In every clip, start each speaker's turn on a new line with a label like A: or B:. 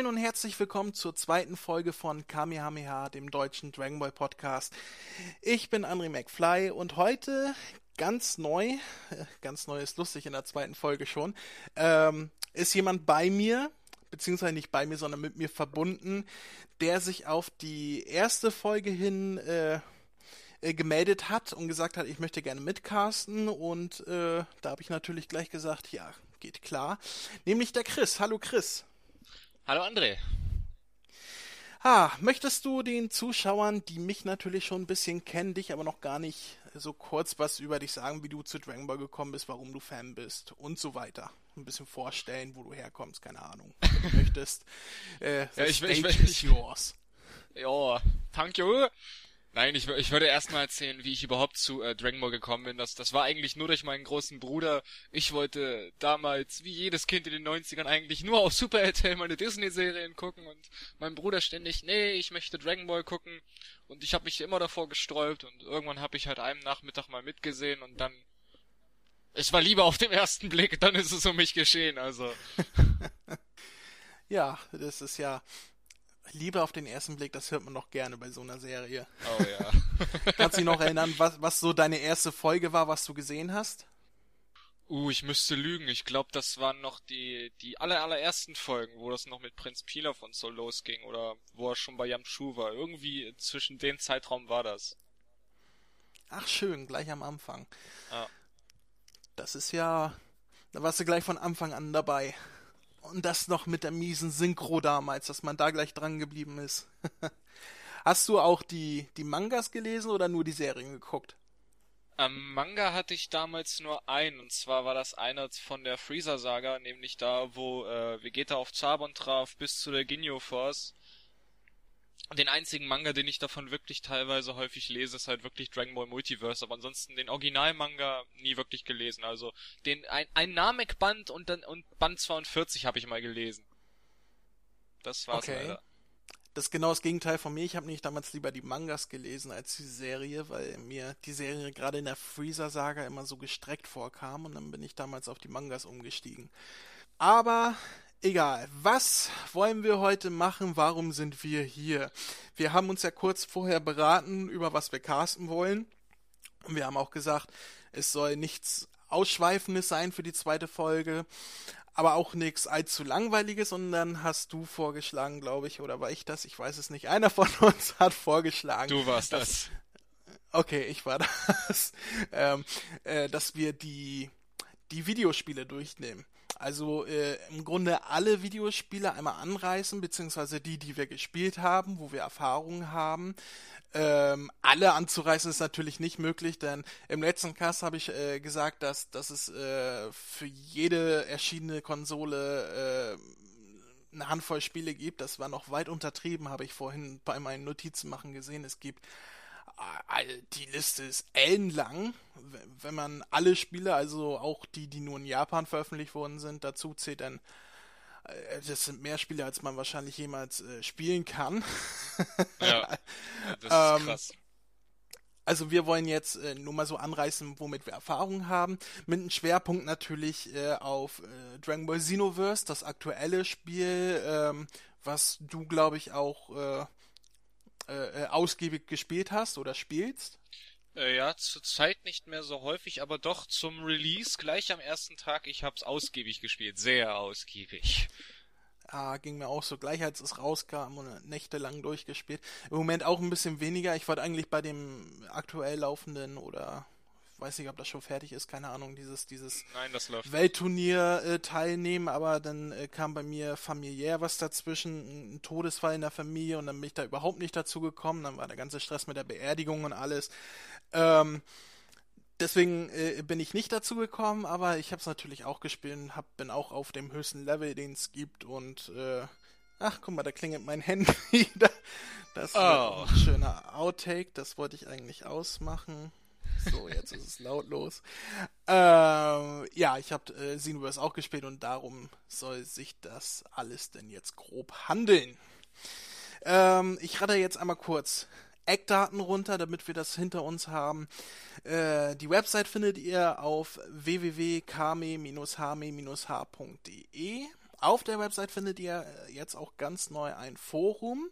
A: Moin und herzlich willkommen zur zweiten Folge von Kamehameha, dem deutschen Dragon Ball Podcast. Ich bin André McFly und heute ganz neu, äh, ganz neu ist lustig in der zweiten Folge schon, ähm, ist jemand bei mir, beziehungsweise nicht bei mir, sondern mit mir verbunden, der sich auf die erste Folge hin äh, äh, gemeldet hat und gesagt hat, ich möchte gerne mitcasten und äh, da habe ich natürlich gleich gesagt, ja, geht klar. Nämlich der Chris. Hallo Chris.
B: Hallo André.
A: Ah, möchtest du den Zuschauern, die mich natürlich schon ein bisschen kennen, dich aber noch gar nicht so kurz was über dich sagen, wie du zu Dragon Ball gekommen bist, warum du Fan bist und so weiter. Ein bisschen vorstellen, wo du herkommst, keine Ahnung. Wenn du möchtest.
B: Äh, ja, ich, ich, ich, ich, yours. Ja, thank you. Nein, ich, ich würde erstmal erzählen, wie ich überhaupt zu äh, Dragon Ball gekommen bin. Das, das war eigentlich nur durch meinen großen Bruder. Ich wollte damals, wie jedes Kind in den 90ern, eigentlich nur auf Super RTL meine Disney-Serien gucken und mein Bruder ständig, nee, ich möchte Dragon Ball gucken. Und ich habe mich immer davor gesträubt und irgendwann habe ich halt einen Nachmittag mal mitgesehen und dann es war lieber auf den ersten Blick, dann ist es um mich geschehen, also.
A: ja, das ist ja Liebe auf den ersten Blick, das hört man doch gerne bei so einer Serie.
B: Oh ja.
A: Kannst du dich noch erinnern, was, was so deine erste Folge war, was du gesehen hast?
B: Uh, ich müsste lügen. Ich glaube, das waren noch die, die aller, allerersten Folgen, wo das noch mit Prinz Pilaf und so losging oder wo er schon bei Yamchu war. Irgendwie zwischen dem Zeitraum war das.
A: Ach schön, gleich am Anfang. Ja. Das ist ja, da warst du gleich von Anfang an dabei. Und das noch mit der miesen Synchro damals, dass man da gleich dran geblieben ist. Hast du auch die, die Mangas gelesen oder nur die Serien geguckt?
B: Am Manga hatte ich damals nur einen, und zwar war das einer von der Freezer-Saga, nämlich da, wo äh, Vegeta auf Zabon traf, bis zu der Ginyu Force den einzigen Manga, den ich davon wirklich teilweise häufig lese, ist halt wirklich Dragon Ball Multiverse, aber ansonsten den Originalmanga nie wirklich gelesen. Also den ein, ein Namek-Band und dann und Band 42 habe ich mal gelesen. Das war's okay. leider.
A: Das ist genau das Gegenteil von mir. Ich habe nämlich damals lieber die Mangas gelesen als die Serie, weil mir die Serie gerade in der Freezer-Saga immer so gestreckt vorkam und dann bin ich damals auf die Mangas umgestiegen. Aber Egal, was wollen wir heute machen? Warum sind wir hier? Wir haben uns ja kurz vorher beraten, über was wir casten wollen. Und wir haben auch gesagt, es soll nichts Ausschweifendes sein für die zweite Folge, aber auch nichts allzu langweiliges. Und dann hast du vorgeschlagen, glaube ich, oder war ich das? Ich weiß es nicht. Einer von uns hat vorgeschlagen.
B: Du warst dass, das.
A: Okay, ich war das. ähm, äh, dass wir die, die Videospiele durchnehmen. Also äh, im Grunde alle Videospiele einmal anreißen, beziehungsweise die, die wir gespielt haben, wo wir Erfahrungen haben. Ähm, alle anzureißen ist natürlich nicht möglich, denn im letzten Cast habe ich äh, gesagt, dass, dass es äh, für jede erschienene Konsole äh, eine Handvoll Spiele gibt. Das war noch weit untertrieben, habe ich vorhin bei meinen Notizen machen gesehen. Es gibt die Liste ist ellenlang. Wenn man alle Spiele, also auch die, die nur in Japan veröffentlicht worden sind, dazu zählt, dann äh, das sind mehr Spiele, als man wahrscheinlich jemals äh, spielen kann.
B: ja, das ist ähm, krass.
A: Also wir wollen jetzt äh, nur mal so anreißen, womit wir Erfahrung haben. Mit einem Schwerpunkt natürlich äh, auf äh, Dragon Ball Xenoverse, das aktuelle Spiel, ähm, was du, glaube ich, auch äh, äh, ausgiebig gespielt hast oder spielst?
B: Äh, ja, zurzeit nicht mehr so häufig, aber doch zum Release gleich am ersten Tag. Ich hab's ausgiebig gespielt, sehr ausgiebig.
A: Ah, ging mir auch so gleich, als es rauskam und nächtelang durchgespielt. Im Moment auch ein bisschen weniger. Ich wollte eigentlich bei dem aktuell laufenden oder weiß nicht, ob das schon fertig ist, keine Ahnung, dieses, dieses
B: Nein,
A: Weltturnier äh, teilnehmen, aber dann äh, kam bei mir familiär was dazwischen, ein Todesfall in der Familie und dann bin ich da überhaupt nicht dazu gekommen, dann war der ganze Stress mit der Beerdigung und alles. Ähm, deswegen äh, bin ich nicht dazu gekommen, aber ich habe es natürlich auch gespielt und hab, bin auch auf dem höchsten Level, den es gibt und äh, ach guck mal, da klingelt mein Handy wieder. Das oh. ein schöner Outtake, das wollte ich eigentlich ausmachen. So, jetzt ist es lautlos. Ähm, ja, ich habe äh, Xenoverse auch gespielt und darum soll sich das alles denn jetzt grob handeln. Ähm, ich rate jetzt einmal kurz Eckdaten runter, damit wir das hinter uns haben. Äh, die Website findet ihr auf www.kame-hame-h.de. auf der Website findet ihr jetzt auch ganz neu ein Forum,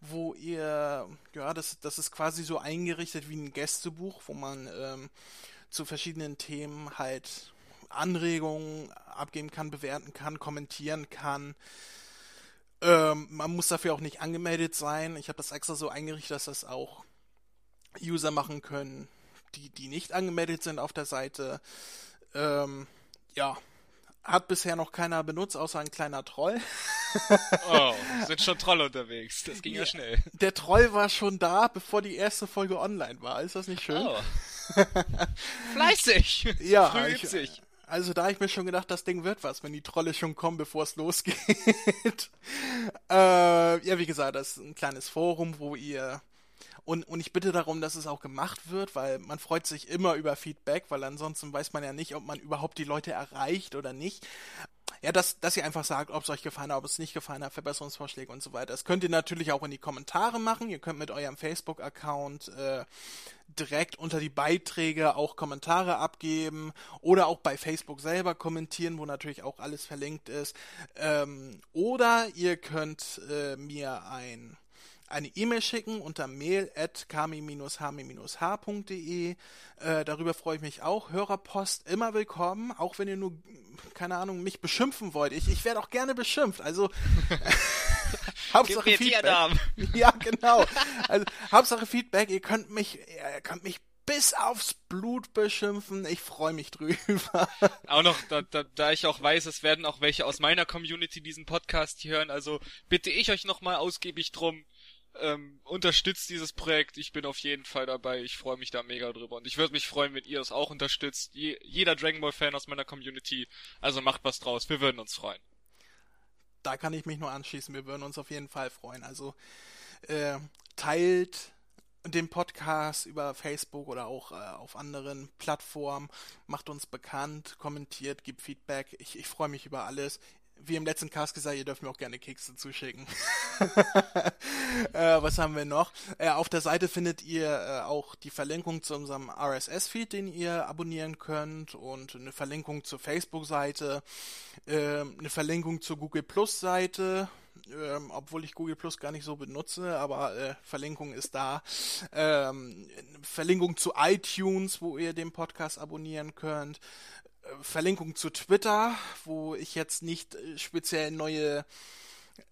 A: wo ihr, ja, das, das ist quasi so eingerichtet wie ein Gästebuch, wo man ähm, zu verschiedenen Themen halt Anregungen abgeben kann, bewerten kann, kommentieren kann. Ähm, man muss dafür auch nicht angemeldet sein. Ich habe das extra so eingerichtet, dass das auch User machen können, die, die nicht angemeldet sind auf der Seite. Ähm, ja, hat bisher noch keiner benutzt, außer ein kleiner Troll.
B: oh, sind schon Trolle unterwegs. Das ging ja, ja, schnell.
A: Der Troll war schon da, bevor die erste Folge online war. Ist das nicht schön? Oh.
B: Fleißig.
A: Ja, Früh ich, also da habe ich mir schon gedacht, das Ding wird was, wenn die Trolle schon kommen, bevor es losgeht. äh, ja, wie gesagt, das ist ein kleines Forum, wo ihr und, und ich bitte darum, dass es auch gemacht wird, weil man freut sich immer über Feedback, weil ansonsten weiß man ja nicht, ob man überhaupt die Leute erreicht oder nicht. Ja, dass, dass ihr einfach sagt, ob es euch gefallen hat, ob es nicht gefallen hat, Verbesserungsvorschläge und so weiter. Das könnt ihr natürlich auch in die Kommentare machen. Ihr könnt mit eurem Facebook-Account äh, direkt unter die Beiträge auch Kommentare abgeben oder auch bei Facebook selber kommentieren, wo natürlich auch alles verlinkt ist. Ähm, oder ihr könnt äh, mir ein eine E-Mail schicken unter mail at kami-hami-h.de. Äh, darüber freue ich mich auch. Hörerpost immer willkommen, auch wenn ihr nur, keine Ahnung, mich beschimpfen wollt. Ich, ich werde auch gerne beschimpft. Also Hauptsache Feedback. Ja, genau. Also Hauptsache Feedback. Ihr könnt mich, ihr könnt mich bis aufs Blut beschimpfen. Ich freue mich drüber.
B: Auch noch, da, da, da ich auch weiß, es werden auch welche aus meiner Community diesen Podcast hören, also bitte ich euch nochmal ausgiebig drum, ähm, unterstützt dieses Projekt. Ich bin auf jeden Fall dabei. Ich freue mich da mega drüber. Und ich würde mich freuen, wenn ihr es auch unterstützt. Je, jeder Dragon Ball Fan aus meiner Community. Also macht was draus. Wir würden uns freuen.
A: Da kann ich mich nur anschließen. Wir würden uns auf jeden Fall freuen. Also äh, teilt den Podcast über Facebook oder auch äh, auf anderen Plattformen. Macht uns bekannt, kommentiert, gibt Feedback. Ich, ich freue mich über alles wie im letzten Cast gesagt, ihr dürft mir auch gerne Kekse zuschicken. äh, was haben wir noch? Äh, auf der Seite findet ihr äh, auch die Verlinkung zu unserem RSS-Feed, den ihr abonnieren könnt und eine Verlinkung zur Facebook-Seite, ähm, eine Verlinkung zur Google Plus-Seite, ähm, obwohl ich Google Plus gar nicht so benutze, aber äh, Verlinkung ist da. Ähm, Verlinkung zu iTunes, wo ihr den Podcast abonnieren könnt. Verlinkung zu Twitter, wo ich jetzt nicht äh, speziell neue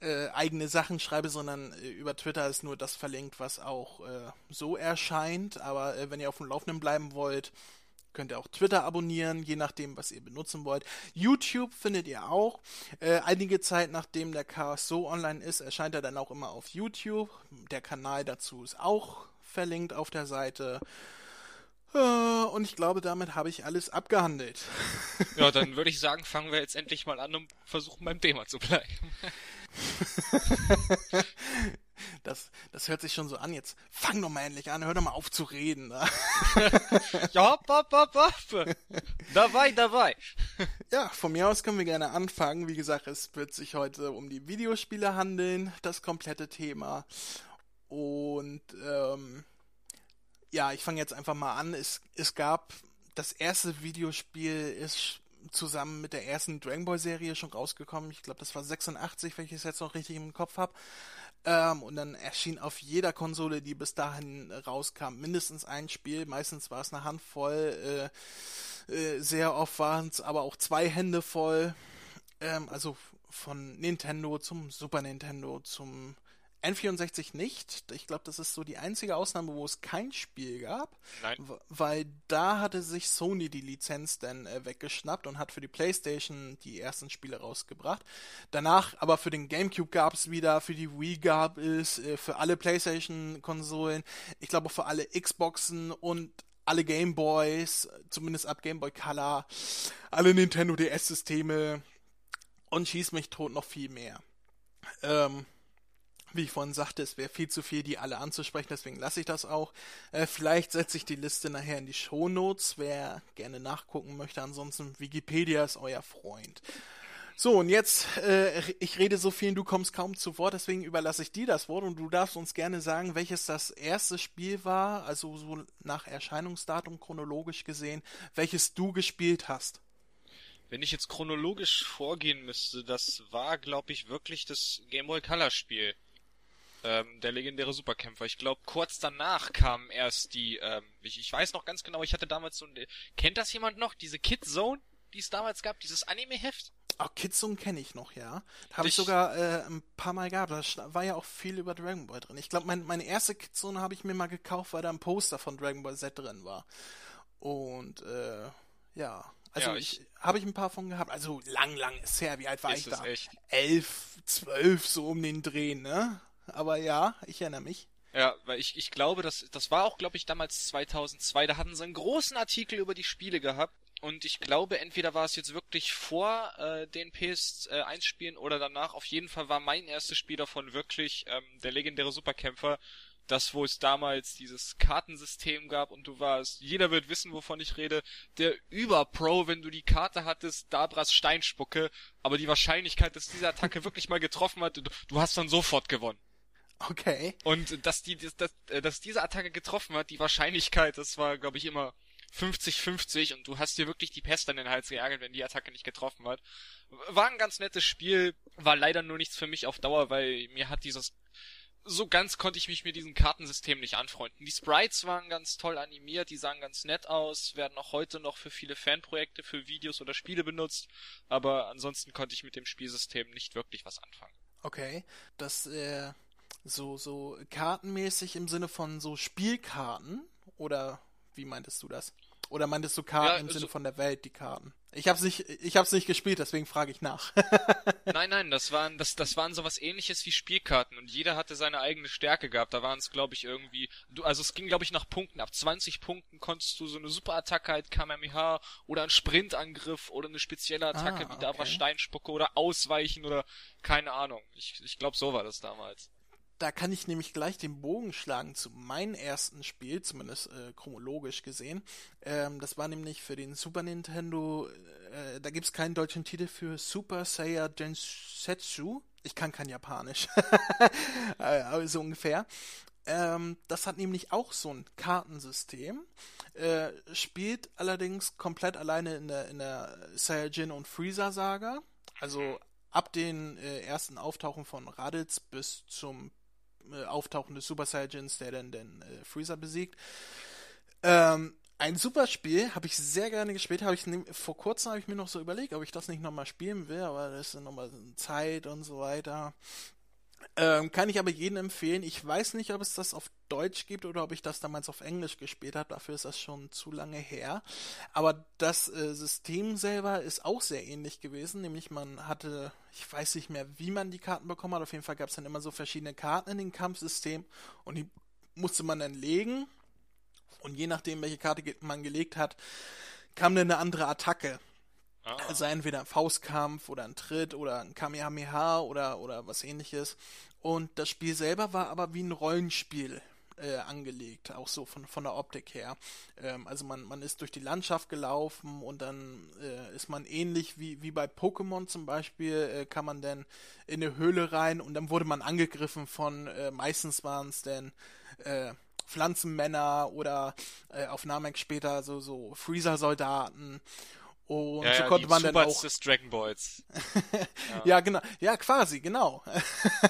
A: äh, eigene Sachen schreibe, sondern äh, über Twitter ist nur das verlinkt, was auch äh, so erscheint. Aber äh, wenn ihr auf dem Laufenden bleiben wollt, könnt ihr auch Twitter abonnieren, je nachdem, was ihr benutzen wollt. YouTube findet ihr auch. Äh, einige Zeit nachdem der Cast so online ist, erscheint er dann auch immer auf YouTube. Der Kanal dazu ist auch verlinkt auf der Seite. Äh, und ich glaube, damit habe ich alles abgehandelt.
B: Ja, dann würde ich sagen, fangen wir jetzt endlich mal an und versuchen beim Thema zu bleiben.
A: Das, das hört sich schon so an. Jetzt fang doch mal endlich an, hör doch mal auf zu reden. Ne?
B: ja, hopp, hopp, hopp, hopp. Dabei, dabei.
A: Ja, von mir aus können wir gerne anfangen. Wie gesagt, es wird sich heute um die Videospiele handeln, das komplette Thema. Und ähm, ja, ich fange jetzt einfach mal an. Es, es gab das erste Videospiel ist zusammen mit der ersten Dragon Ball Serie schon rausgekommen. Ich glaube, das war 86, wenn ich es jetzt noch richtig im Kopf habe. Ähm, und dann erschien auf jeder Konsole, die bis dahin rauskam, mindestens ein Spiel. Meistens war es eine Handvoll. Äh, äh, sehr oft waren es aber auch zwei Hände voll. Ähm, also von Nintendo zum Super Nintendo zum N64 nicht. Ich glaube, das ist so die einzige Ausnahme, wo es kein Spiel gab.
B: Nein.
A: Weil da hatte sich Sony die Lizenz dann äh, weggeschnappt und hat für die PlayStation die ersten Spiele rausgebracht. Danach aber für den GameCube gab es wieder, für die Wii gab es, äh, für alle PlayStation-Konsolen, ich glaube für alle Xboxen und alle Gameboys, zumindest ab Game Boy Color, alle Nintendo DS-Systeme und schieß mich tot noch viel mehr. Ähm, wie ich vorhin sagte, es wäre viel zu viel, die alle anzusprechen, deswegen lasse ich das auch. Äh, vielleicht setze ich die Liste nachher in die Shownotes, wer gerne nachgucken möchte. Ansonsten, Wikipedia ist euer Freund. So, und jetzt, äh, ich rede so viel, du kommst kaum zu Wort, deswegen überlasse ich dir das Wort und du darfst uns gerne sagen, welches das erste Spiel war, also so nach Erscheinungsdatum chronologisch gesehen, welches du gespielt hast.
B: Wenn ich jetzt chronologisch vorgehen müsste, das war, glaube ich, wirklich das Game Boy Color Spiel. Ähm, der legendäre Superkämpfer. Ich glaube, kurz danach kam erst die, ähm, ich, ich weiß noch ganz genau, ich hatte damals so ein, kennt das jemand noch? Diese Kid Zone, die es damals gab, dieses Anime-Heft?
A: Ach, Kidzone kenne ich noch, ja. Habe ich sogar äh, ein paar Mal gehabt. Da war ja auch viel über Dragon Ball drin. Ich glaube, mein, meine erste Kidzone habe ich mir mal gekauft, weil da ein Poster von Dragon Ball Z drin war. Und äh, ja, also ja, ich, ich habe ich ein paar von gehabt. Also lang, lang ist her. Wie alt war ich da? Echt? Elf, zwölf, so um den Dreh, ne? Aber ja, ich erinnere mich.
B: Ja, weil ich, ich glaube, das, das war auch, glaube ich, damals 2002. Da hatten sie einen großen Artikel über die Spiele gehabt. Und ich glaube, entweder war es jetzt wirklich vor äh, den PS1-Spielen oder danach. Auf jeden Fall war mein erstes Spiel davon wirklich ähm, der legendäre Superkämpfer. Das, wo es damals dieses Kartensystem gab und du warst, jeder wird wissen, wovon ich rede, der Überpro, wenn du die Karte hattest, Dabras Steinspucke, aber die Wahrscheinlichkeit, dass diese Attacke wirklich mal getroffen hat, du hast dann sofort gewonnen.
A: Okay.
B: Und dass die, dass, dass diese Attacke getroffen hat, die Wahrscheinlichkeit, das war, glaube ich, immer 50-50 und du hast dir wirklich die Pest an den Hals geärgert, wenn die Attacke nicht getroffen hat. War ein ganz nettes Spiel, war leider nur nichts für mich auf Dauer, weil mir hat dieses so ganz konnte ich mich mit diesem Kartensystem nicht anfreunden. Die Sprites waren ganz toll animiert, die sahen ganz nett aus, werden auch heute noch für viele Fanprojekte, für Videos oder Spiele benutzt, aber ansonsten konnte ich mit dem Spielsystem nicht wirklich was anfangen.
A: Okay, das äh, so so kartenmäßig im Sinne von so Spielkarten oder wie meintest du das? Oder meintest du Karten ja, im Sinne von der Welt, die Karten? Ich hab's nicht, ich hab's nicht gespielt, deswegen frage ich nach.
B: nein, nein, das waren, das, das waren sowas ähnliches wie Spielkarten und jeder hatte seine eigene Stärke gehabt. Da waren es, glaube ich, irgendwie, du, also es ging, glaube ich, nach Punkten. Ab 20 Punkten konntest du so eine Superattacke halt Kamehameha oder einen Sprintangriff oder eine spezielle Attacke ah, wie da war Steinspucke oder Ausweichen oder keine Ahnung. Ich, ich glaube, so war das damals
A: da kann ich nämlich gleich den Bogen schlagen zu meinem ersten Spiel, zumindest äh, chronologisch gesehen. Ähm, das war nämlich für den Super Nintendo, äh, da gibt's keinen deutschen Titel für Super Saiyan Densetsu. Ich kann kein Japanisch, äh, so ungefähr. Ähm, das hat nämlich auch so ein Kartensystem, äh, spielt allerdings komplett alleine in der, in der Saiyajin und Freezer Saga. Also ab den äh, ersten Auftauchen von Raditz bis zum äh, Auftauchen des Super Saiyajins, der dann den äh, Freezer besiegt. Ähm, ein super Spiel, habe ich sehr gerne gespielt. Habe ich vor kurzem habe ich mir noch so überlegt, ob ich das nicht nochmal spielen will, aber das ist nochmal Zeit und so weiter. Ähm, kann ich aber jedem empfehlen. Ich weiß nicht, ob es das auf Deutsch gibt oder ob ich das damals auf Englisch gespielt habe. Dafür ist das schon zu lange her. Aber das äh, System selber ist auch sehr ähnlich gewesen. Nämlich man hatte, ich weiß nicht mehr, wie man die Karten bekommen hat. Auf jeden Fall gab es dann immer so verschiedene Karten in dem Kampfsystem und die musste man dann legen. Und je nachdem, welche Karte man gelegt hat, kam dann eine andere Attacke. Ah. Also entweder ein Faustkampf oder ein Tritt oder ein Kamehameha oder, oder was ähnliches. Und das Spiel selber war aber wie ein Rollenspiel äh, angelegt, auch so von, von der Optik her. Ähm, also man, man ist durch die Landschaft gelaufen und dann äh, ist man ähnlich wie, wie bei Pokémon zum Beispiel, äh, kann man dann in eine Höhle rein und dann wurde man angegriffen von, äh, meistens waren es denn äh, Pflanzenmänner oder äh, auf Namek später so, so Freezer-Soldaten und ja, so konnte ja, man dann auch
B: des Dragon Balls.
A: ja. ja. genau. Ja, quasi, genau.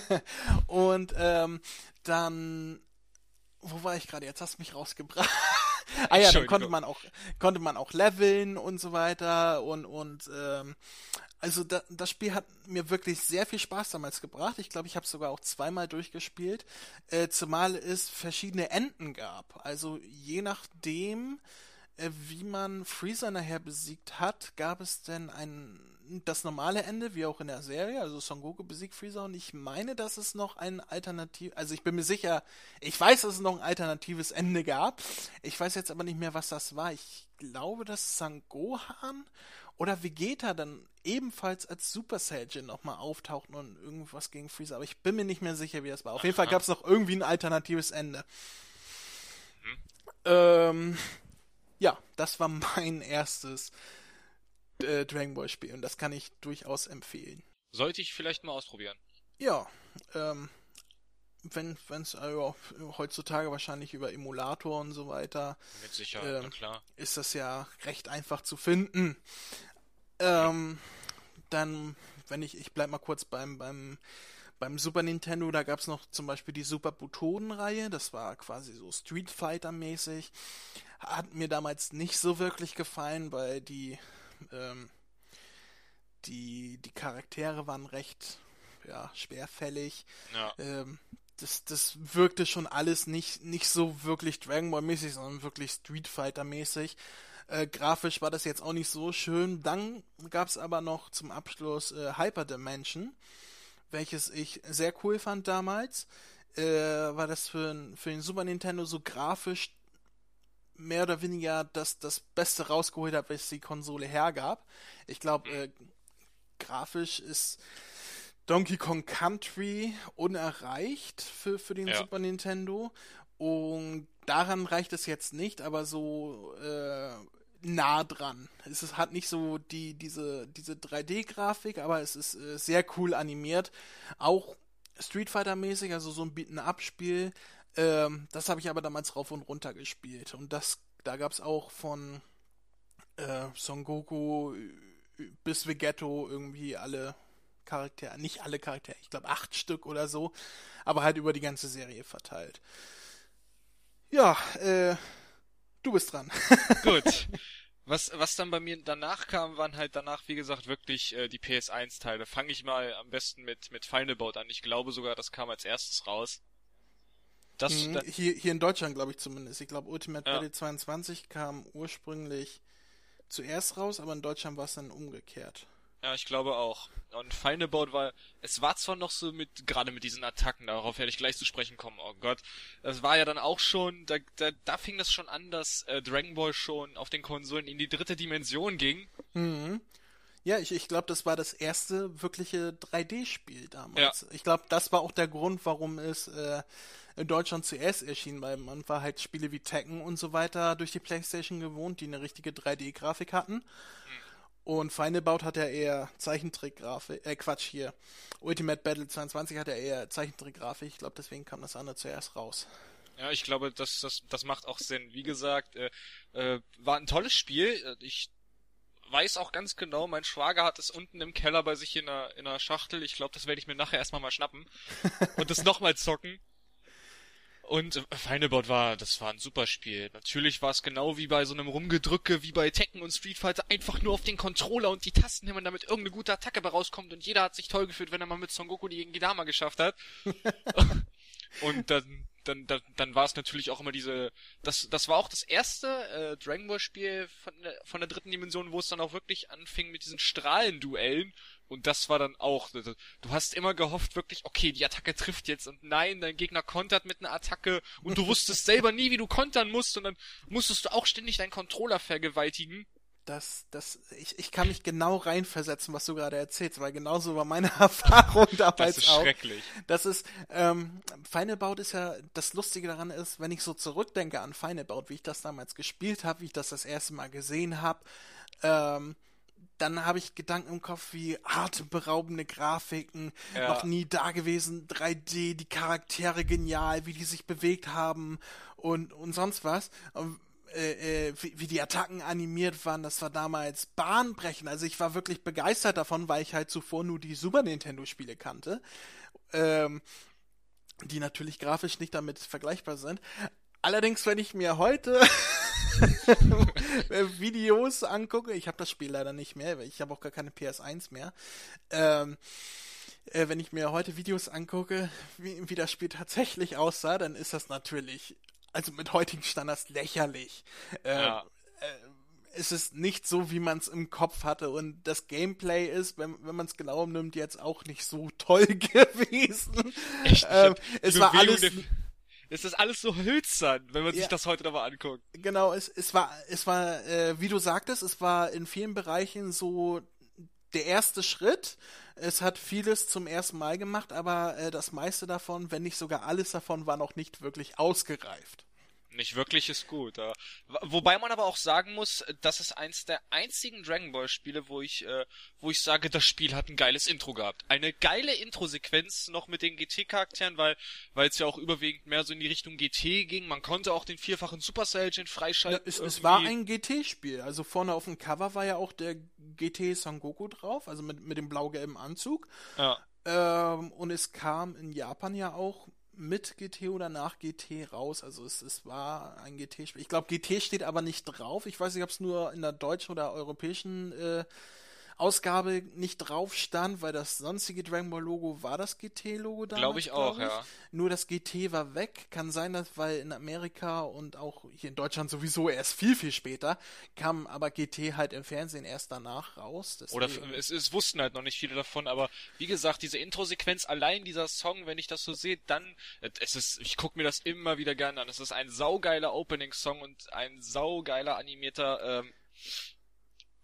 A: und ähm, dann wo war ich gerade? Jetzt hast du mich rausgebracht. ah ja, dann konnte man auch konnte man auch leveln und so weiter und und ähm, also da, das Spiel hat mir wirklich sehr viel Spaß damals gebracht. Ich glaube, ich habe es sogar auch zweimal durchgespielt, äh, zumal es verschiedene Enden gab. Also je nachdem, wie man Freezer nachher besiegt hat, gab es denn ein das normale Ende, wie auch in der Serie, also Son Goku besiegt Freezer und ich meine, dass es noch ein Alternativ, also ich bin mir sicher, ich weiß, dass es noch ein alternatives Ende gab. Ich weiß jetzt aber nicht mehr, was das war. Ich glaube, dass San Gohan oder Vegeta dann ebenfalls als Super Saiyan nochmal auftauchten und irgendwas gegen Freezer, aber ich bin mir nicht mehr sicher, wie das war. Auf jeden Fall gab es noch irgendwie ein alternatives Ende. Mhm. Ähm, ja, das war mein erstes äh, Dragon Ball Spiel und das kann ich durchaus empfehlen.
B: Sollte ich vielleicht mal ausprobieren.
A: Ja, ähm, wenn es also heutzutage wahrscheinlich über Emulator und so weiter.
B: Mit Sicherheit,
A: ähm,
B: klar.
A: Ist das ja recht einfach zu finden. Ähm, dann, wenn ich, ich bleib mal kurz beim, beim, beim Super Nintendo, da gab es noch zum Beispiel die Super Butoden-Reihe, das war quasi so Street Fighter-mäßig. Hat mir damals nicht so wirklich gefallen, weil die, ähm, die, die Charaktere waren recht ja, schwerfällig. Ja. Ähm, das, das wirkte schon alles nicht, nicht so wirklich Dragon Ball mäßig, sondern wirklich Street Fighter mäßig. Äh, grafisch war das jetzt auch nicht so schön. Dann gab es aber noch zum Abschluss äh, Hyper Dimension, welches ich sehr cool fand damals. Äh, war das für, für den Super Nintendo so grafisch mehr oder weniger das, das Beste rausgeholt hat, was die Konsole hergab. Ich glaube, äh, grafisch ist Donkey Kong Country unerreicht für, für den ja. Super Nintendo. Und daran reicht es jetzt nicht, aber so äh, nah dran. Es ist, hat nicht so die, diese, diese 3D-Grafik, aber es ist äh, sehr cool animiert. Auch Street Fighter-mäßig, also so ein Beaten-Up-Spiel. Ähm, das habe ich aber damals rauf und runter gespielt. Und das, da gab es auch von äh, Son Goku bis Vegetto irgendwie alle Charaktere, nicht alle Charaktere, ich glaube acht Stück oder so, aber halt über die ganze Serie verteilt. Ja, äh, du bist dran.
B: Gut. Was, was dann bei mir danach kam, waren halt danach, wie gesagt, wirklich äh, die PS1-Teile. Fange ich mal am besten mit, mit Final Bout an. Ich glaube sogar, das kam als erstes raus.
A: Das, mhm, da hier, hier in Deutschland, glaube ich zumindest. Ich glaube, Ultimate ja. Battle 22 kam ursprünglich zuerst raus, aber in Deutschland war es dann umgekehrt.
B: Ja, ich glaube auch. Und Feindebout war, es war zwar noch so mit, gerade mit diesen Attacken, darauf werde ich gleich zu sprechen kommen, oh Gott. Das war ja dann auch schon, da, da, da fing das schon an, dass äh, Dragon Ball schon auf den Konsolen in die dritte Dimension ging.
A: Mhm. Ja, ich, ich glaube, das war das erste wirkliche 3D-Spiel damals. Ja. Ich glaube, das war auch der Grund, warum es äh, in Deutschland zuerst erschien, weil man war halt Spiele wie Tekken und so weiter durch die Playstation gewohnt, die eine richtige 3D-Grafik hatten. Mhm. Und Final Bout hat ja eher Zeichentrickgrafik, äh Quatsch hier. Ultimate Battle 22 hat ja eher Zeichentrickgrafik. Ich glaube, deswegen kam das andere zuerst raus.
B: Ja, ich glaube, das, das, das macht auch Sinn. Wie gesagt, äh, äh, war ein tolles Spiel. Ich weiß auch ganz genau, mein Schwager hat es unten im Keller bei sich in einer, in einer Schachtel. Ich glaube, das werde ich mir nachher erstmal mal schnappen und das nochmal zocken. Und Feindebot war, das war ein super Spiel. Natürlich war es genau wie bei so einem Rumgedrücke, wie bei Tekken und Street Fighter, einfach nur auf den Controller und die Tasten hämmern, damit irgendeine gute Attacke bei rauskommt und jeder hat sich toll gefühlt, wenn er mal mit Son Goku die gegen Gidama geschafft hat. und dann, dann, dann, dann war es natürlich auch immer diese, das, das war auch das erste äh, Dragon Ball Spiel von, von der dritten Dimension, wo es dann auch wirklich anfing mit diesen Strahlenduellen und das war dann auch, du hast immer gehofft wirklich, okay, die Attacke trifft jetzt und nein, dein Gegner kontert mit einer Attacke und du wusstest selber nie, wie du kontern musst und dann musstest du auch ständig deinen Controller vergewaltigen.
A: Das, das, ich, ich kann mich genau reinversetzen, was du gerade erzählst, weil genauso war meine Erfahrung damals
B: Das ist
A: auch.
B: schrecklich.
A: Das ist, ähm, Final Bout ist ja, das Lustige daran ist, wenn ich so zurückdenke an Final Bout, wie ich das damals gespielt habe, wie ich das das erste Mal gesehen habe, ähm, dann habe ich Gedanken im Kopf wie atemberaubende Grafiken, ja. noch nie da gewesen, 3D, die Charaktere genial, wie die sich bewegt haben und, und sonst was. Äh, äh, wie, wie, die Attacken animiert waren, das war damals bahnbrechend. Also ich war wirklich begeistert davon, weil ich halt zuvor nur die Super Nintendo-Spiele kannte. Ähm, die natürlich grafisch nicht damit vergleichbar sind. Allerdings, wenn ich mir heute Videos angucke, ich habe das Spiel leider nicht mehr, ich habe auch gar keine PS1 mehr. Ähm, äh, wenn ich mir heute Videos angucke, wie, wie das Spiel tatsächlich aussah, dann ist das natürlich, also mit heutigen Standards lächerlich. Äh, ja. äh, es ist nicht so, wie man es im Kopf hatte. Und das Gameplay ist, wenn, wenn man es genau nimmt, jetzt auch nicht so toll gewesen. Echt? Ähm, es war alles.
B: Es ist alles so hölzern, wenn man ja. sich das heute nochmal anguckt.
A: Genau, es, es war, es war, äh, wie du sagtest, es war in vielen Bereichen so der erste Schritt. Es hat vieles zum ersten Mal gemacht, aber äh, das meiste davon, wenn nicht sogar alles davon, war noch nicht wirklich ausgereift
B: nicht wirklich ist gut. Ja. Wobei man aber auch sagen muss, das ist eins der einzigen Dragon Ball Spiele, wo ich, äh, wo ich sage, das Spiel hat ein geiles Intro gehabt. Eine geile Intro-Sequenz noch mit den GT-Charakteren, weil, weil es ja auch überwiegend mehr so in die Richtung GT ging. Man konnte auch den vierfachen Super Saiyan freischalten.
A: Ja, es, es war ein GT-Spiel. Also vorne auf dem Cover war ja auch der GT Son Goku drauf, also mit, mit dem blau-gelben Anzug.
B: Ja.
A: Ähm, und es kam in Japan ja auch mit GT oder nach GT raus. Also es, es war ein GT-Spiel. Ich glaube, GT steht aber nicht drauf. Ich weiß nicht, ob es nur in der deutschen oder europäischen äh, Ausgabe nicht drauf stand, weil das sonstige Dragon Ball Logo war das GT-Logo da.
B: Glaube ich auch, glaub ich. ja.
A: Nur das GT war weg. Kann sein, dass, weil in Amerika und auch hier in Deutschland sowieso erst viel, viel später kam aber GT halt im Fernsehen erst danach raus.
B: Deswegen. Oder es, es wussten halt noch nicht viele davon, aber wie gesagt, diese Intro-Sequenz, allein dieser Song, wenn ich das so sehe, dann, es ist, ich gucke mir das immer wieder gerne an. Es ist ein saugeiler Opening-Song und ein saugeiler animierter, ähm,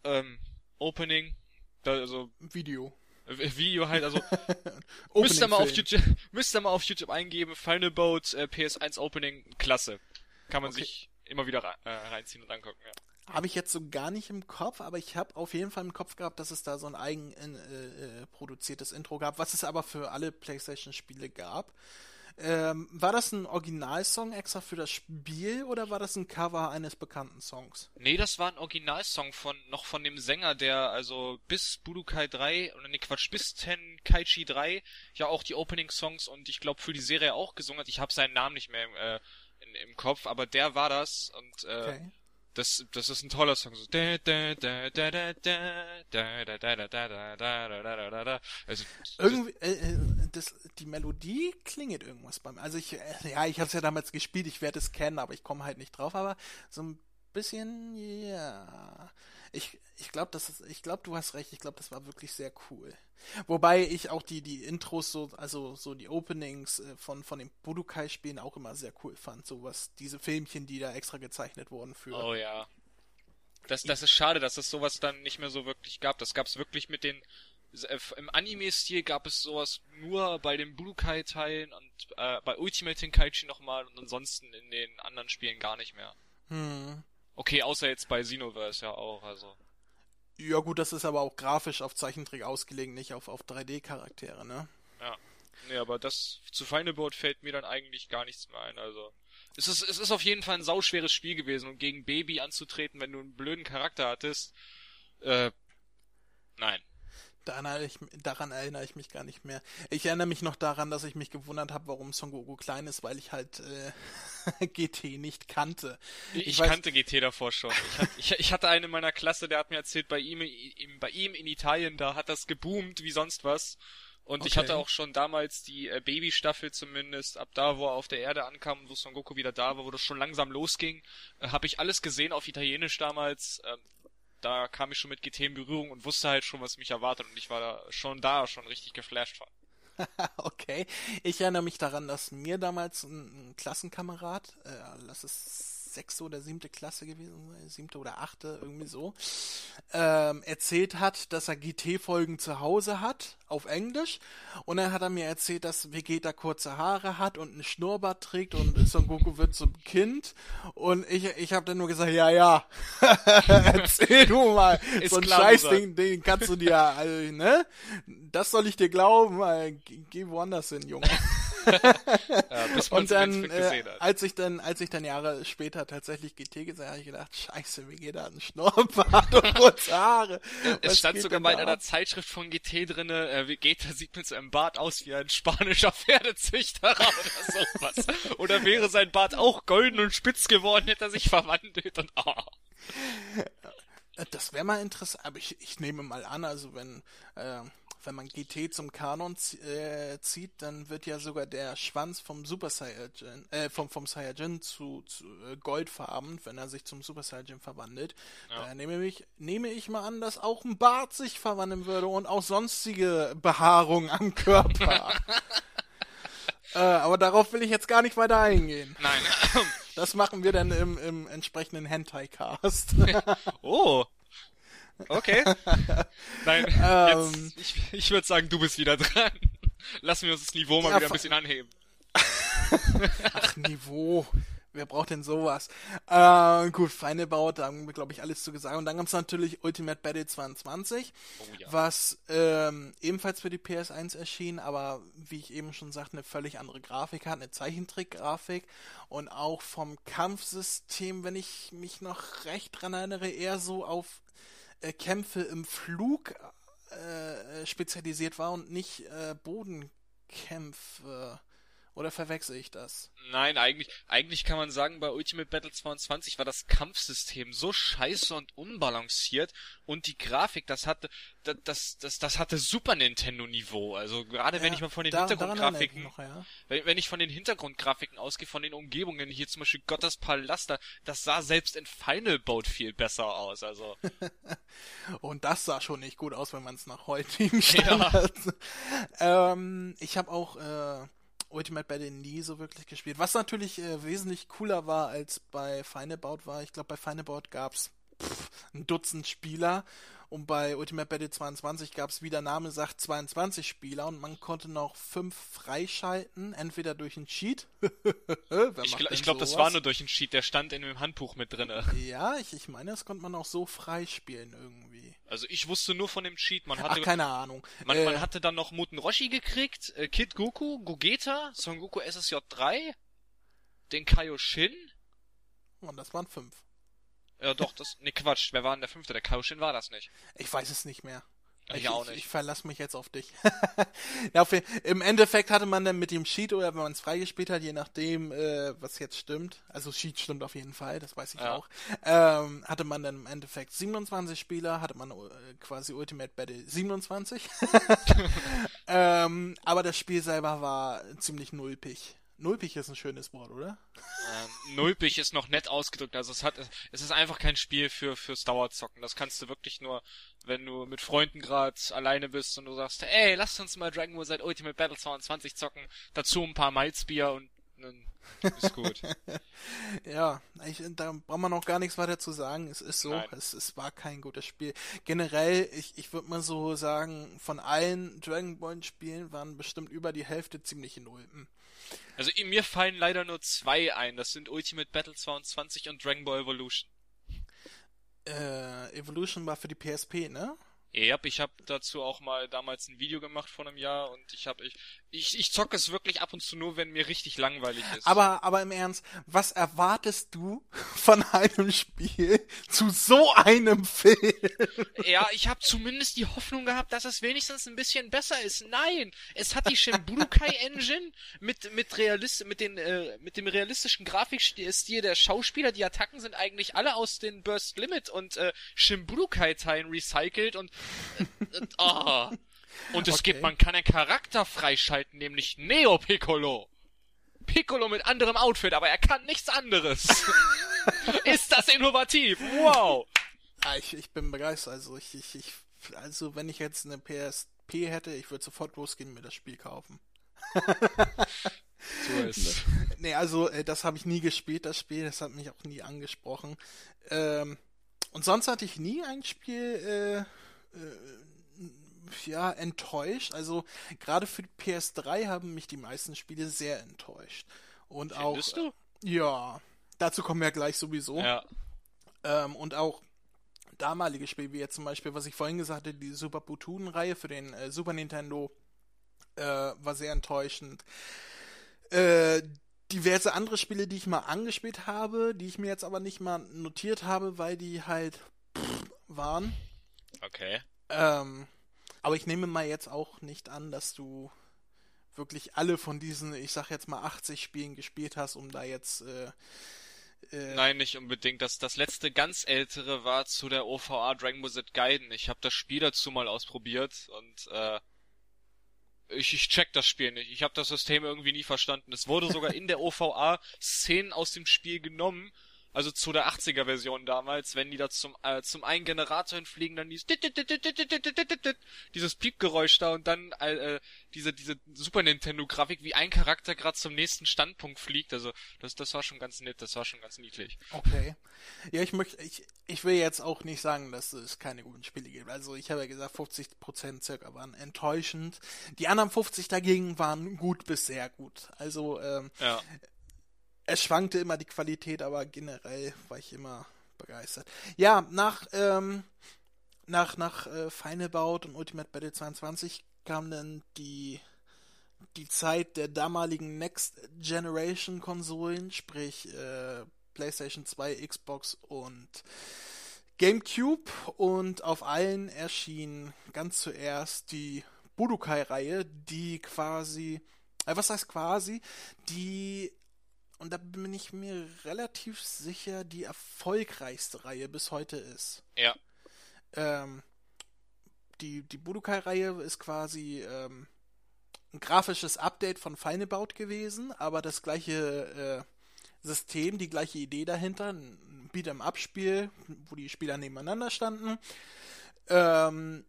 B: ähm, Opening also
A: Video.
B: Video halt, also müsst ihr mal auf YouTube, müsst ihr mal auf YouTube eingeben, Final Boat äh, PS1 Opening, klasse. Kann man okay. sich immer wieder äh, reinziehen und angucken, ja.
A: Habe ich jetzt so gar nicht im Kopf, aber ich habe auf jeden Fall im Kopf gehabt, dass es da so ein eigen äh, äh produziertes Intro gab, was es aber für alle PlayStation-Spiele gab. Ähm, war das ein Originalsong extra für das Spiel oder war das ein Cover eines bekannten Songs?
B: Nee, das war ein Originalsong von noch von dem Sänger, der also bis Budokai 3 oder nee Quatsch, bis Tenkaichi 3 ja auch die Opening Songs und ich glaube für die Serie auch gesungen hat. Ich habe seinen Namen nicht mehr äh, in, im Kopf, aber der war das und äh, okay. Das, das ist ein toller Song. So.
A: Also, Irgendwie, äh, das, die Melodie klingelt irgendwas beim. Also ich, äh, ja, ich habe es ja damals gespielt, ich werde es kennen, aber ich komme halt nicht drauf. Aber so ein bisschen, ja. Ich, ich glaube, das ist, ich glaube, du hast recht. Ich glaube, das war wirklich sehr cool. Wobei ich auch die, die Intros so, also so die Openings äh, von, von den Budokai-Spielen auch immer sehr cool fand. So was, diese Filmchen, die da extra gezeichnet wurden für.
B: Oh ja. Das, das ist schade, dass es sowas dann nicht mehr so wirklich gab. Das gab es wirklich mit den äh, im Anime-Stil gab es sowas nur bei den Budokai-Teilen und äh, bei Ultimate Tenkaichi nochmal und ansonsten in den anderen Spielen gar nicht mehr.
A: Hm.
B: Okay, außer jetzt bei Xenoverse ja auch, also.
A: Ja gut, das ist aber auch grafisch auf Zeichentrick ausgelegt, nicht auf, auf 3D-Charaktere, ne?
B: Ja. Nee, aber das zu Final Board fällt mir dann eigentlich gar nichts mehr ein, also. Es ist, es ist auf jeden Fall ein sauschweres Spiel gewesen und gegen Baby anzutreten, wenn du einen blöden Charakter hattest, äh, nein.
A: Daran erinnere, ich, daran erinnere ich mich gar nicht mehr. Ich erinnere mich noch daran, dass ich mich gewundert habe, warum Son Goku klein ist, weil ich halt äh, GT nicht kannte.
B: Ich, ich weiß, kannte GT davor schon. Ich, hat, ich, ich, hatte einen in meiner Klasse, der hat mir erzählt, bei ihm, bei ihm in Italien, da hat das geboomt wie sonst was. Und okay. ich hatte auch schon damals die äh, Baby-Staffel zumindest, ab da, wo er auf der Erde ankam, wo Son Goku wieder da war, wo das schon langsam losging, äh, habe ich alles gesehen auf Italienisch damals. Äh, da kam ich schon mit GT in Berührung und wusste halt schon, was mich erwartet und ich war da schon da schon richtig geflasht von.
A: okay. Ich erinnere mich daran, dass mir damals ein, Klassenkamerad, äh, lass es sechste oder siebte Klasse gewesen, siebte oder achte, irgendwie so, ähm, erzählt hat, dass er GT-Folgen zu Hause hat, auf Englisch. Und dann hat er mir erzählt, dass Vegeta kurze Haare hat und einen Schnurrbart trägt und Son Goku wird zum Kind. Und ich, ich habe dann nur gesagt, ja, ja, erzähl du mal. So ein Scheißding, den kannst du dir, also, ne? Das soll ich dir glauben, geh woanders hin, Junge. ja, bis und dann, äh, als ich dann, als ich dann Jahre später tatsächlich GT gesehen habe, habe ich gedacht, scheiße, wie geht da ein Schnorrbart und kurze Haare.
B: es stand sogar mal in einer Zeitschrift von GT drinne, äh, Vegeta sieht mit seinem Bart aus wie ein spanischer Pferdezüchterer oder sowas. oder wäre sein Bart auch golden und spitz geworden, hätte er sich verwandelt und oh.
A: Das wäre mal interessant, aber ich, ich nehme mal an, also wenn äh, wenn man GT zum Kanon äh, zieht, dann wird ja sogar der Schwanz vom Super Saiyajin, äh, vom, vom Saiyajin zu, zu äh, goldfarben, wenn er sich zum Super Saiyajin verwandelt. Ja. Da nehme ich, nehme ich mal an, dass auch ein Bart sich verwandeln würde und auch sonstige Behaarung am Körper. äh, aber darauf will ich jetzt gar nicht weiter eingehen.
B: Nein.
A: Das machen wir dann im, im entsprechenden Hentai-Cast.
B: oh, Okay. Nein, jetzt, ähm. ich, ich würde sagen, du bist wieder dran. Lassen wir uns das Niveau mal ja, wieder ein bisschen anheben.
A: Ach, Niveau. Wer braucht denn sowas? Äh, gut, Feinde baut, da haben wir, glaube ich, alles zu gesagt. Und dann gab es natürlich Ultimate Battle 22, oh, ja. was ähm, ebenfalls für die PS1 erschien, aber wie ich eben schon sagte, eine völlig andere Grafik hat, eine Zeichentrick-Grafik und auch vom Kampfsystem, wenn ich mich noch recht dran erinnere, eher so auf Kämpfe im Flug äh, spezialisiert war und nicht äh, Bodenkämpfe. Oder verwechsel ich das?
B: Nein, eigentlich, eigentlich kann man sagen, bei Ultimate Battle 22 war das Kampfsystem so scheiße und unbalanciert und die Grafik, das hatte, das, das, das, das hatte Super Nintendo Niveau. Also gerade ja, wenn ich mal von den da, Hintergrundgrafiken, noch, ja. wenn, wenn ich von den Hintergrundgrafiken ausgehe, von den Umgebungen, hier zum Beispiel Gottes Palast, das sah selbst in Final Boat viel besser aus, also.
A: und das sah schon nicht gut aus, wenn man es nach heutigen Standards. Ja. ähm, ich habe auch, äh, Ultimate Battle nie so wirklich gespielt. Was natürlich äh, wesentlich cooler war als bei Fineabout war. Ich glaube, bei Fineabout gab es ein Dutzend Spieler und bei Ultimate Battle 22 gab es, wie der Name sagt, 22 Spieler und man konnte noch fünf freischalten, entweder durch einen Cheat.
B: ich glaube, glaub, das war nur durch einen Cheat, der stand in dem Handbuch mit drin.
A: Ja, ich, ich meine, das konnte man auch so freispielen irgendwie.
B: Also ich wusste nur von dem Cheat. Man hatte,
A: Ach, keine Ahnung.
B: Man, äh, man hatte dann noch Muten Roshi gekriegt, äh, Kid Goku, Gogeta, Son Goku SSJ3, den Kaioshin.
A: Und das waren fünf.
B: Ja, doch, das. Ne, Quatsch. Wer war denn der fünfte? Der Kaushin war das nicht.
A: Ich weiß es nicht mehr.
B: Ich, ich auch nicht.
A: Ich, ich verlasse mich jetzt auf dich. ja, auf, Im Endeffekt hatte man dann mit dem Sheet oder wenn man es freigespielt hat, je nachdem, äh, was jetzt stimmt, also Sheet stimmt auf jeden Fall, das weiß ich ja. auch, ähm, hatte man dann im Endeffekt 27 Spieler, hatte man äh, quasi Ultimate Battle 27. ähm, aber das Spiel selber war ziemlich nulpig. Nulpig ist ein schönes Wort, oder?
B: Ähm, nulpig ist noch nett ausgedrückt. Also es hat, es ist einfach kein Spiel für fürs Dauerzocken. Das kannst du wirklich nur, wenn du mit Freunden gerade alleine bist und du sagst, ey, lass uns mal Dragon Ball Z Ultimate Battle 22 zocken. Dazu ein paar Malzbier und dann ist gut.
A: ja, ich, da braucht man noch gar nichts weiter zu sagen. Es ist so, es, es war kein gutes Spiel. Generell, ich, ich würde mal so sagen, von allen Dragon Ball Spielen waren bestimmt über die Hälfte ziemlich in Ulpen.
B: Also mir fallen leider nur zwei ein. Das sind Ultimate Battle 22 und Dragon Ball Evolution.
A: Äh, Evolution war für die PSP, ne?
B: Ja, ich habe dazu auch mal damals ein Video gemacht vor einem Jahr und ich habe ich ich ich zocke es wirklich ab und zu nur, wenn mir richtig langweilig ist.
A: Aber aber im Ernst, was erwartest du von einem Spiel zu so einem Film?
B: Ja, ich habe zumindest die Hoffnung gehabt, dass es wenigstens ein bisschen besser ist. Nein, es hat die Shimburukai Engine mit mit Realist mit den äh, mit dem realistischen Grafikstil der Schauspieler, die Attacken sind eigentlich alle aus den Burst Limit und äh, Shimburukai Teilen recycelt und oh. Und es okay. gibt, man kann einen Charakter freischalten, nämlich Neo Piccolo. Piccolo mit anderem Outfit, aber er kann nichts anderes. Ist das innovativ? Wow.
A: Ja, ich, ich bin begeistert. Also ich, ich, ich, also wenn ich jetzt eine PSP hätte, ich würde sofort losgehen und mir das Spiel kaufen.
B: so ist.
A: Nee, also äh, das habe ich nie gespielt, das Spiel, das hat mich auch nie angesprochen. Ähm, und sonst hatte ich nie ein Spiel, äh, äh, ja, enttäuscht. Also gerade für die PS3 haben mich die meisten Spiele sehr enttäuscht. Und Findest auch. Du? Ja, dazu kommen wir gleich sowieso.
B: Ja.
A: Ähm, und auch damalige Spiele, wie jetzt zum Beispiel, was ich vorhin gesagt hatte, die Super Butoon-Reihe für den äh, Super Nintendo, äh, war sehr enttäuschend. Äh, diverse andere Spiele, die ich mal angespielt habe, die ich mir jetzt aber nicht mal notiert habe, weil die halt pff, waren.
B: Okay.
A: Ähm, aber ich nehme mal jetzt auch nicht an, dass du wirklich alle von diesen, ich sag jetzt mal 80 Spielen gespielt hast, um da jetzt äh,
B: äh, Nein, nicht unbedingt. Das, das letzte ganz ältere war zu der OVA Dragon Ball Z Gaiden. Ich habe das Spiel dazu mal ausprobiert und äh, ich, ich check das Spiel nicht. Ich habe das System irgendwie nie verstanden. Es wurde sogar in der OVA Szenen aus dem Spiel genommen also zu der 80er Version damals, wenn die da zum äh, zum einen Generator hinfliegen, dann dieses dieses Piepgeräusch da und dann äh, diese diese Super Nintendo Grafik, wie ein Charakter gerade zum nächsten Standpunkt fliegt. Also das das war schon ganz nett, das war schon ganz niedlich.
A: Okay. Ja, ich möchte ich ich will jetzt auch nicht sagen, dass es keine guten Spiele gibt. Also ich habe ja gesagt, 50 Prozent circa waren enttäuschend. Die anderen 50 dagegen waren gut bis sehr gut. Also ähm,
B: ja
A: es schwankte immer die Qualität, aber generell war ich immer begeistert. Ja, nach, ähm, nach, nach äh, Fineabout und Ultimate Battle 22 kam dann die, die Zeit der damaligen Next Generation Konsolen, sprich äh, PlayStation 2, Xbox und GameCube und auf allen erschien ganz zuerst die Budokai-Reihe, die quasi, äh, was heißt quasi, die, und da bin ich mir relativ sicher, die erfolgreichste Reihe bis heute ist.
B: Ja.
A: Ähm, die, die Budokai-Reihe ist quasi ähm, ein grafisches Update von Feinabout gewesen, aber das gleiche äh, System, die gleiche Idee dahinter, ein Beat'em-up-Spiel, wo die Spieler nebeneinander standen. Ähm,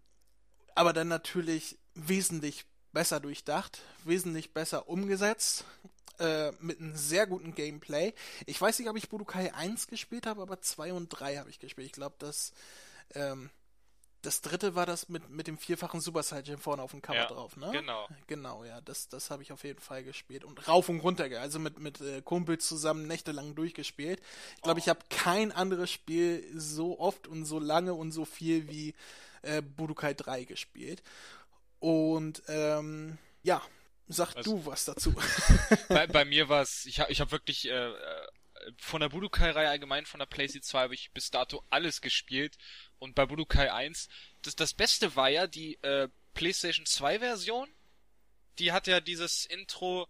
A: aber dann natürlich wesentlich besser durchdacht, wesentlich besser umgesetzt, äh, mit einem sehr guten Gameplay. Ich weiß nicht, ob ich Budokai 1 gespielt habe, aber 2 und 3 habe ich gespielt. Ich glaube, das, ähm, das dritte war das mit, mit dem vierfachen Super Saiyan vorne auf dem Cover
B: Ja,
A: drauf, ne?
B: genau.
A: Genau, ja, das, das habe ich auf jeden Fall gespielt. Und rauf und runter, also mit, mit äh, Kumpels zusammen nächtelang durchgespielt. Ich glaube, ich habe kein anderes Spiel so oft und so lange und so viel wie äh, Budokai 3 gespielt. Und ähm, ja, sag
B: Also-
A: du was dazu.
B: bei, bei mir war es, ich habe ich hab wirklich äh, äh, von der Budokai-Reihe allgemein, von der PlayStation 2 habe ich bis dato alles gespielt. Und bei Budokai 1, das, das Beste war ja die äh, PlayStation 2 Version. Die hat ja dieses Intro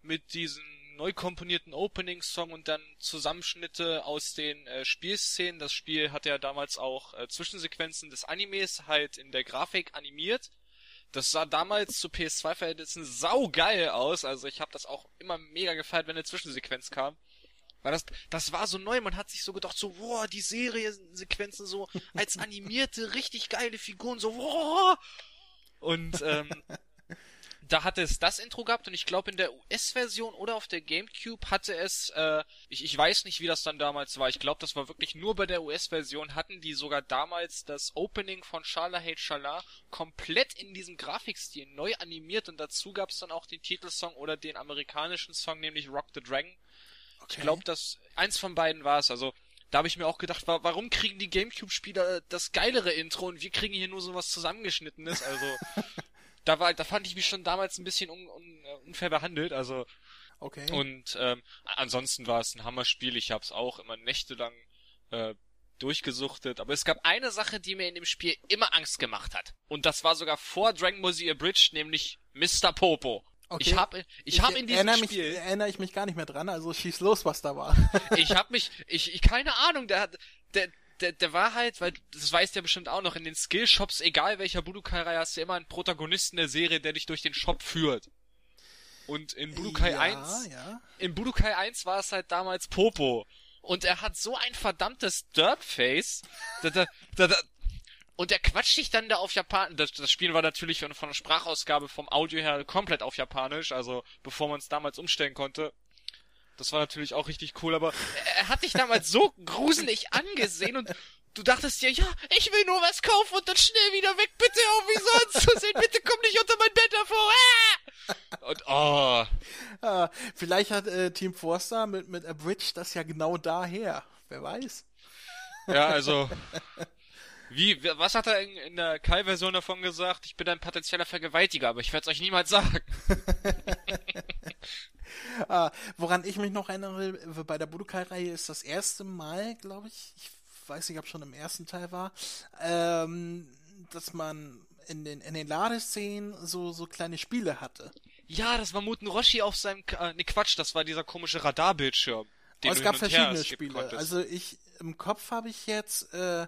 B: mit diesem neu komponierten Opening-Song und dann Zusammenschnitte aus den äh, Spielszenen. Das Spiel hat ja damals auch äh, Zwischensequenzen des Animes halt in der Grafik animiert. Das sah damals zu PS2-Verhältnissen saugeil aus. Also ich habe das auch immer mega gefeiert, wenn eine Zwischensequenz kam. Weil das, das war so neu, man hat sich so gedacht, so, boah, die Seriensequenzen so als animierte, richtig geile Figuren, so, boah. Und ähm, da hatte es das Intro gehabt und ich glaube in der US-Version oder auf der GameCube hatte es, äh, ich, ich weiß nicht, wie das dann damals war. Ich glaube, das war wirklich nur bei der US-Version, hatten die sogar damals das Opening von Shala Hate Shala komplett in diesem Grafikstil neu animiert und dazu gab es dann auch den Titelsong oder den amerikanischen Song, nämlich Rock the Dragon. Ich glaube, dass eins von beiden war es. Also da habe ich mir auch gedacht, wa warum kriegen die GameCube-Spieler das geilere Intro und wir kriegen hier nur sowas zusammengeschnittenes? Also da war, da fand ich mich schon damals ein bisschen un, un, äh, unfair behandelt. Also
A: Okay.
B: und ähm, ansonsten war es ein Hammerspiel. Ich habe es auch immer nächtelang äh, durchgesuchtet. Aber es gab eine Sache, die mir in dem Spiel immer Angst gemacht hat. Und das war sogar vor Dragon Ball Z Abridged, nämlich Mr. Popo.
A: Okay.
B: Ich habe ich hab in diesem
A: erinnere
B: Spiel
A: Mich, erinnere ich mich gar nicht mehr dran, also schieß los, was da war.
B: ich hab mich, ich, ich keine Ahnung, der hat, der, der, der war halt, weil das weißt du ja bestimmt auch noch, in den Skillshops, egal welcher Budokai-Reihe, hast du immer einen Protagonisten der Serie, der dich durch den Shop führt. Und in Budokai
A: ja,
B: 1,
A: Ja.
B: in Budokai 1 war es halt damals Popo. Und er hat so ein verdammtes Dirtface, da, da, da, da, und er quatscht dich dann da auf Japanisch. Das, das Spiel war natürlich von, von der Sprachausgabe vom Audio her komplett auf Japanisch, also bevor man es damals umstellen konnte. Das war natürlich auch richtig cool, aber er, hat dich damals so gruselig angesehen und du dachtest dir, ja, ich will nur was kaufen und dann schnell wieder weg, bitte auf wie sonst zu sehen, bitte komm nicht unter mein Bett hervor. Ah! Und oh,
A: Ah, vielleicht hat äh, Team Forster mit, mit Abridge das ja genau daher. Wer weiß.
B: Ja, also. Wie, was hat er in, in der Kai-Version davon gesagt? Ich bin ein potenzieller Vergewaltiger, aber ich werde es euch niemals sagen.
A: Ah, woran ich mich noch erinnere, bei der Budokai-Reihe ist das erste Mal, glaube ich, ich weiß nicht, ob schon im ersten Teil war, ähm, dass man in den, in den Ladeszenen so, so kleine Spiele hatte.
B: Ja, das war Muten Roshi auf seinem, äh, ne Quatsch, das war dieser komische Radarbildschirm. den
A: Aber es
B: du
A: gab verschiedene Spiele. Also ich, im Kopf habe ich jetzt äh,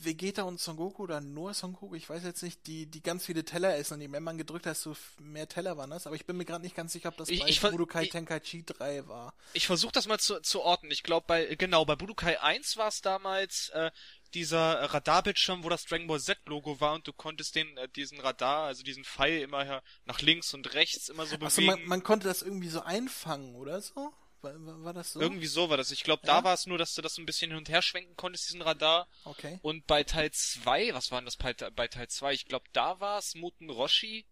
A: Vegeta und Son Goku oder nur Son Goku, ich weiß jetzt nicht, die, die ganz viele Teller essen und je mehr man gedrückt hat, desto mehr Teller waren das. Aber ich bin mir gerade nicht ganz sicher, ob das
B: Ich-
A: bei
B: ich
A: Budokai
B: ich-
A: Tenkaichi 3 war.
B: Ich versuche das mal zu, zu ordnen. Ich glaube, bei, genau, bei Budokai 1 war es damals, äh, dieser Radarbildschirm, wo das Dragon Ball Z-Logo war und du konntest den, äh, diesen Radar, also diesen Pfeil immer her nach links und rechts immer so
A: Achso,
B: bewegen.
A: man, man konnte das irgendwie so einfangen, oder so? War, war, das so?
B: Irgendwie so war das. Ich glaube,
A: Ja?
B: da war es nur, dass du das so ein bisschen hin und her schwenken konntest, diesen Radar.
A: Okay.
B: Und bei Teil 2, was war denn das bei, bei Teil 2? Ich glaube, da war es Muten Roshi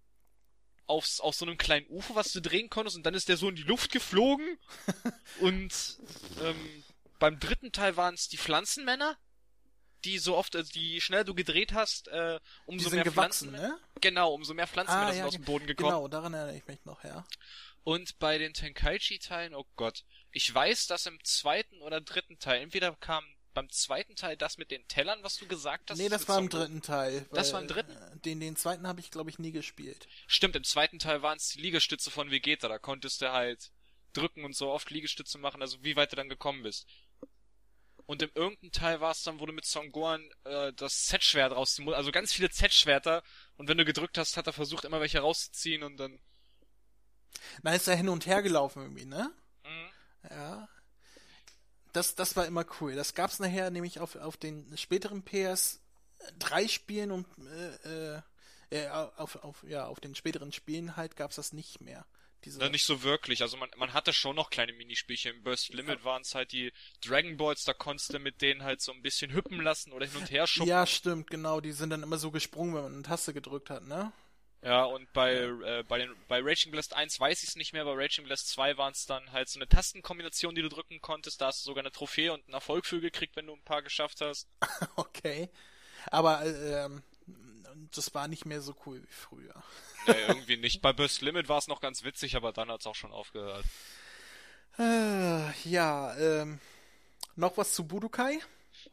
B: aufs, auf so einem kleinen UFO, was du drehen konntest und dann ist der so in die Luft geflogen. und ähm, beim dritten Teil waren es die Pflanzenmänner, die so oft, also die schneller du gedreht hast, äh,
A: Die
B: umso
A: sind
B: mehr
A: gewachsen,
B: Pflanzen,
A: ne?
B: Genau, umso mehr Pflanzenmänner
A: Ah,
B: sind
A: ja,
B: aus dem Boden gekommen.
A: Genau, daran erinnere ich mich noch, ja.
B: Und bei den Tenkaichi-Teilen, oh Gott, ich weiß, dass im zweiten oder dritten Teil, entweder kam beim zweiten Teil das mit den Tellern, was du gesagt hast?
A: Nee, das war im dritten Teil.
B: Das war im dritten?
A: Äh, den, den zweiten habe ich, glaube ich, nie gespielt.
B: Stimmt, im zweiten Teil waren es die Liegestütze von Vegeta. Da konntest du halt drücken und so oft Liegestütze machen, also wie weit du dann gekommen bist. Und im irgendeinen Teil war es dann, wo du mit Son Gohan äh, das Z-Schwert rausziehen musst. Also ganz viele Z-Schwerter. Und wenn du gedrückt hast, hat er versucht, immer welche rauszuziehen und dann...
A: Na, ist er hin und her gelaufen irgendwie, ne? Mhm. Ja. Das, das war immer cool. Das gab's nachher nämlich auf, auf den späteren PS3 Spielen und äh, äh, auf, auf, ja, auf den späteren Spielen halt gab's das nicht mehr.
B: Diese Na, nicht so wirklich. Also man, man hatte schon noch kleine Minispielchen. Im Burst Limit ja. waren es halt die Dragon Balls, da konntest du mit denen halt so ein bisschen hüppen lassen oder hin und her schubsen.
A: Ja, stimmt, genau. Die sind dann immer so gesprungen, wenn man eine Taste gedrückt hat, ne?
B: Ja, und bei, äh, bei, den, bei Raging Blast 1 weiß ich es nicht mehr, bei Raging Blast 2 waren es dann halt so eine Tastenkombination, die du drücken konntest. Da hast du sogar eine Trophäe und einen Erfolg für gekriegt, wenn du ein paar geschafft hast.
A: okay. Aber äh, ähm, das war nicht mehr so cool wie früher.
B: nee, irgendwie nicht. Bei Burst Limit war es noch ganz witzig, aber dann hat es auch schon aufgehört.
A: Äh, ja, ähm, noch was zu Budokai?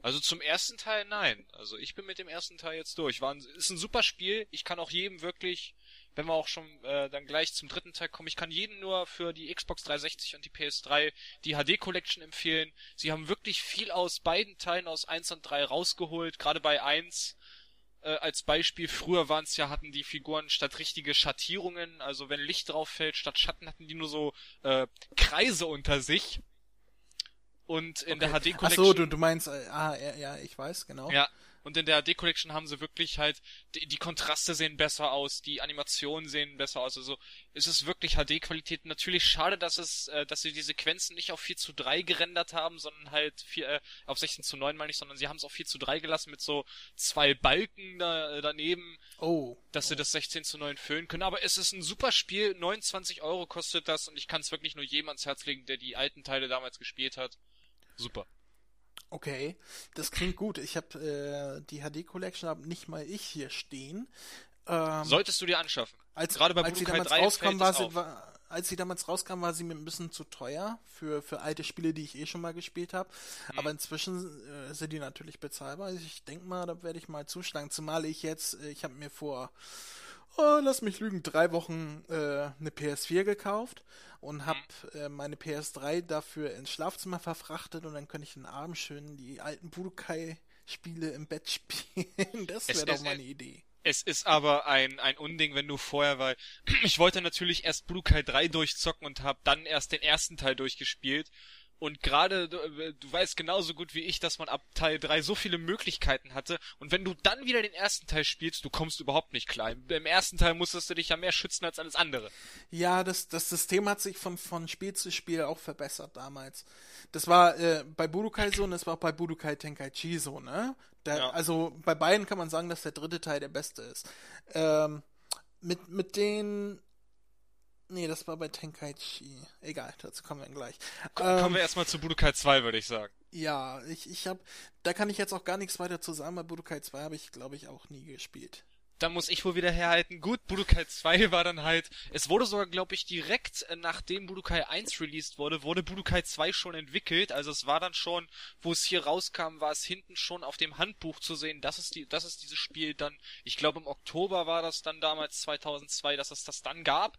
B: Also zum ersten Teil nein. Also ich bin mit dem ersten Teil jetzt durch. War ein, ist ein super Spiel. Ich kann auch jedem wirklich, wenn wir auch schon äh, dann gleich zum dritten Teil kommen, ich kann jedem nur für die Xbox 360 und die PS3 die HD Collection empfehlen. Sie haben wirklich viel aus beiden Teilen aus 1 und 3 rausgeholt. Gerade bei 1 äh, als Beispiel, früher waren es ja, hatten die Figuren statt richtige Schattierungen, also wenn Licht drauf fällt, statt Schatten hatten die nur so äh, Kreise unter sich. Und in okay. der HD Collection.
A: Ach so, du, du meinst, äh, ah, ja, ja, ich weiß, genau.
B: Ja, und in der HD Collection haben sie wirklich halt, die, die Kontraste sehen besser aus, die Animationen sehen besser aus. Also es ist wirklich HD-Qualität. Natürlich schade, dass es, äh, dass sie die Sequenzen nicht auf 4 zu 3 gerendert haben, sondern halt 4, äh, auf 16 zu 9 meine ich, sondern sie haben es auf 4 zu 3 gelassen mit so zwei Balken da, äh, daneben.
A: Oh.
B: Dass sie das 16 zu 9 füllen können. Aber es ist ein super Spiel. 29 Euro kostet das und ich kann es wirklich nur jedem ans Herz legen, der die alten Teile damals gespielt hat. Super.
A: Okay, das klingt gut. Ich habe äh, die HD Collection, habe nicht mal ich hier stehen.
B: Ähm, Solltest du dir anschaffen.
A: Als, Gerade bei als sie damals 3 rauskam, war sie, war, als sie damals rauskam, war sie mir ein bisschen zu teuer für, für alte Spiele, die ich eh schon mal gespielt habe. Hm. Aber inzwischen äh, sind die natürlich bezahlbar. Ich denke mal, da werde ich mal zuschlagen. Zumal ich jetzt, äh, ich habe mir vor oh, lass mich lügen, drei Wochen äh, eine PS4 gekauft und habe mhm. äh, meine PS3 dafür ins Schlafzimmer verfrachtet und dann könnte ich den Abend schön die alten Budokai-Spiele im Bett spielen. Das wäre doch mal eine Idee.
B: Es ist aber ein, ein Unding, wenn du vorher, weil ich wollte natürlich erst Budokai 3 durchzocken und habe dann erst den ersten Teil durchgespielt und gerade, du, äh, du weißt genauso gut wie ich, dass man ab Teil 3 so viele Möglichkeiten hatte. Und wenn du dann wieder den ersten Teil spielst, du kommst überhaupt nicht klar. Im ersten Teil musstest du dich ja mehr schützen als alles andere.
A: Ja, das, das System hat sich von, von Spiel zu Spiel auch verbessert damals. Das war äh, bei Budokai so und das war auch bei Budokai Tenkaichi so, ne? Der, ja. Also bei beiden kann man sagen, dass der dritte Teil der beste ist. Ähm, mit, mit den Nee, das war bei Tenkaichi. Egal, dazu kommen wir dann gleich.
B: Kommen ähm, wir erstmal zu Budokai 2, würde ich sagen.
A: Ja, ich, ich hab, da kann ich jetzt auch gar nichts weiter zu sagen, weil Budokai 2 habe ich, glaube ich, auch nie gespielt.
B: Da muss ich wohl wieder herhalten. Gut, Budokai 2 war dann halt, es wurde sogar, glaube ich, direkt äh, nachdem Budokai 1 released wurde, wurde Budokai 2 schon entwickelt. Also es war dann schon, wo es hier rauskam, war es hinten schon auf dem Handbuch zu sehen, dass es die, dass es dieses Spiel dann, ich glaube im Oktober war das dann damals 2002, dass es das dann gab.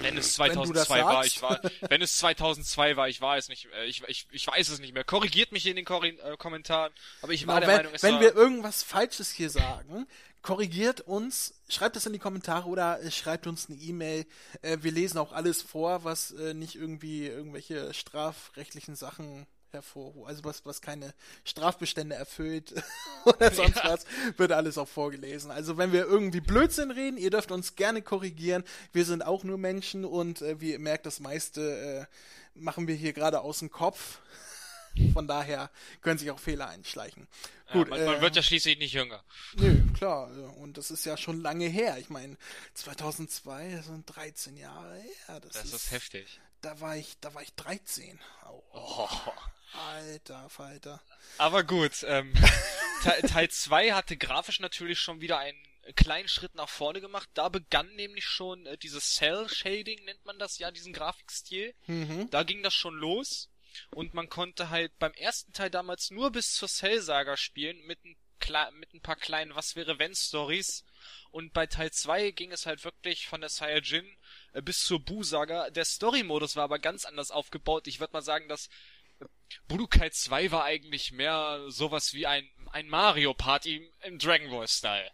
B: Wenn es 2002 wenn war, ich war, wenn es 2002 war, ich war es nicht, äh, ich, ich, ich weiß es nicht mehr. Korrigiert mich in den Kor äh, Kommentaren, aber ich war aber der
A: wenn,
B: Meinung, es
A: Wenn
B: war
A: wir irgendwas Falsches hier sagen, korrigiert uns, schreibt es in die Kommentare oder äh, schreibt uns eine E-Mail. Äh, wir lesen auch alles vor, was äh, nicht irgendwie irgendwelche strafrechtlichen Sachen hervorruft, also was, was keine Strafbestände erfüllt oder sonst ja. was, wird alles auch vorgelesen. Also wenn wir irgendwie Blödsinn reden, ihr dürft uns gerne korrigieren. Wir sind auch nur Menschen und äh, wie ihr merkt, das meiste äh, machen wir hier gerade aus dem Kopf. Von daher können sich auch Fehler einschleichen.
B: Ja, Gut, man, man äh, wird ja schließlich nicht jünger.
A: Nö, klar. Und das ist ja schon lange her. Ich meine, 2002, das sind 13 Jahre her.
B: Das, das ist, ist, heftig.
A: Da war ich, da war ich 13. Oh. oh. Alter Falter.
B: Aber gut, ähm, Teil 2 hatte grafisch natürlich schon wieder einen kleinen Schritt nach vorne gemacht. Da begann nämlich schon äh, dieses Cell Shading, nennt man das ja, diesen Grafikstil. Mhm. Da ging das schon los. und man konnte halt beim ersten Teil damals nur bis zur Cell-Saga spielen mit ein, mit ein paar kleinen Was wäre wenn Stories und bei Teil 2 ging es halt wirklich von der Saiyajin äh, bis zur Bu-Saga. Der Story-Modus war aber ganz anders aufgebaut. Ich würde mal sagen, dass Budokai 2 war eigentlich mehr sowas wie ein, ein Mario Party im Dragon Ball Style.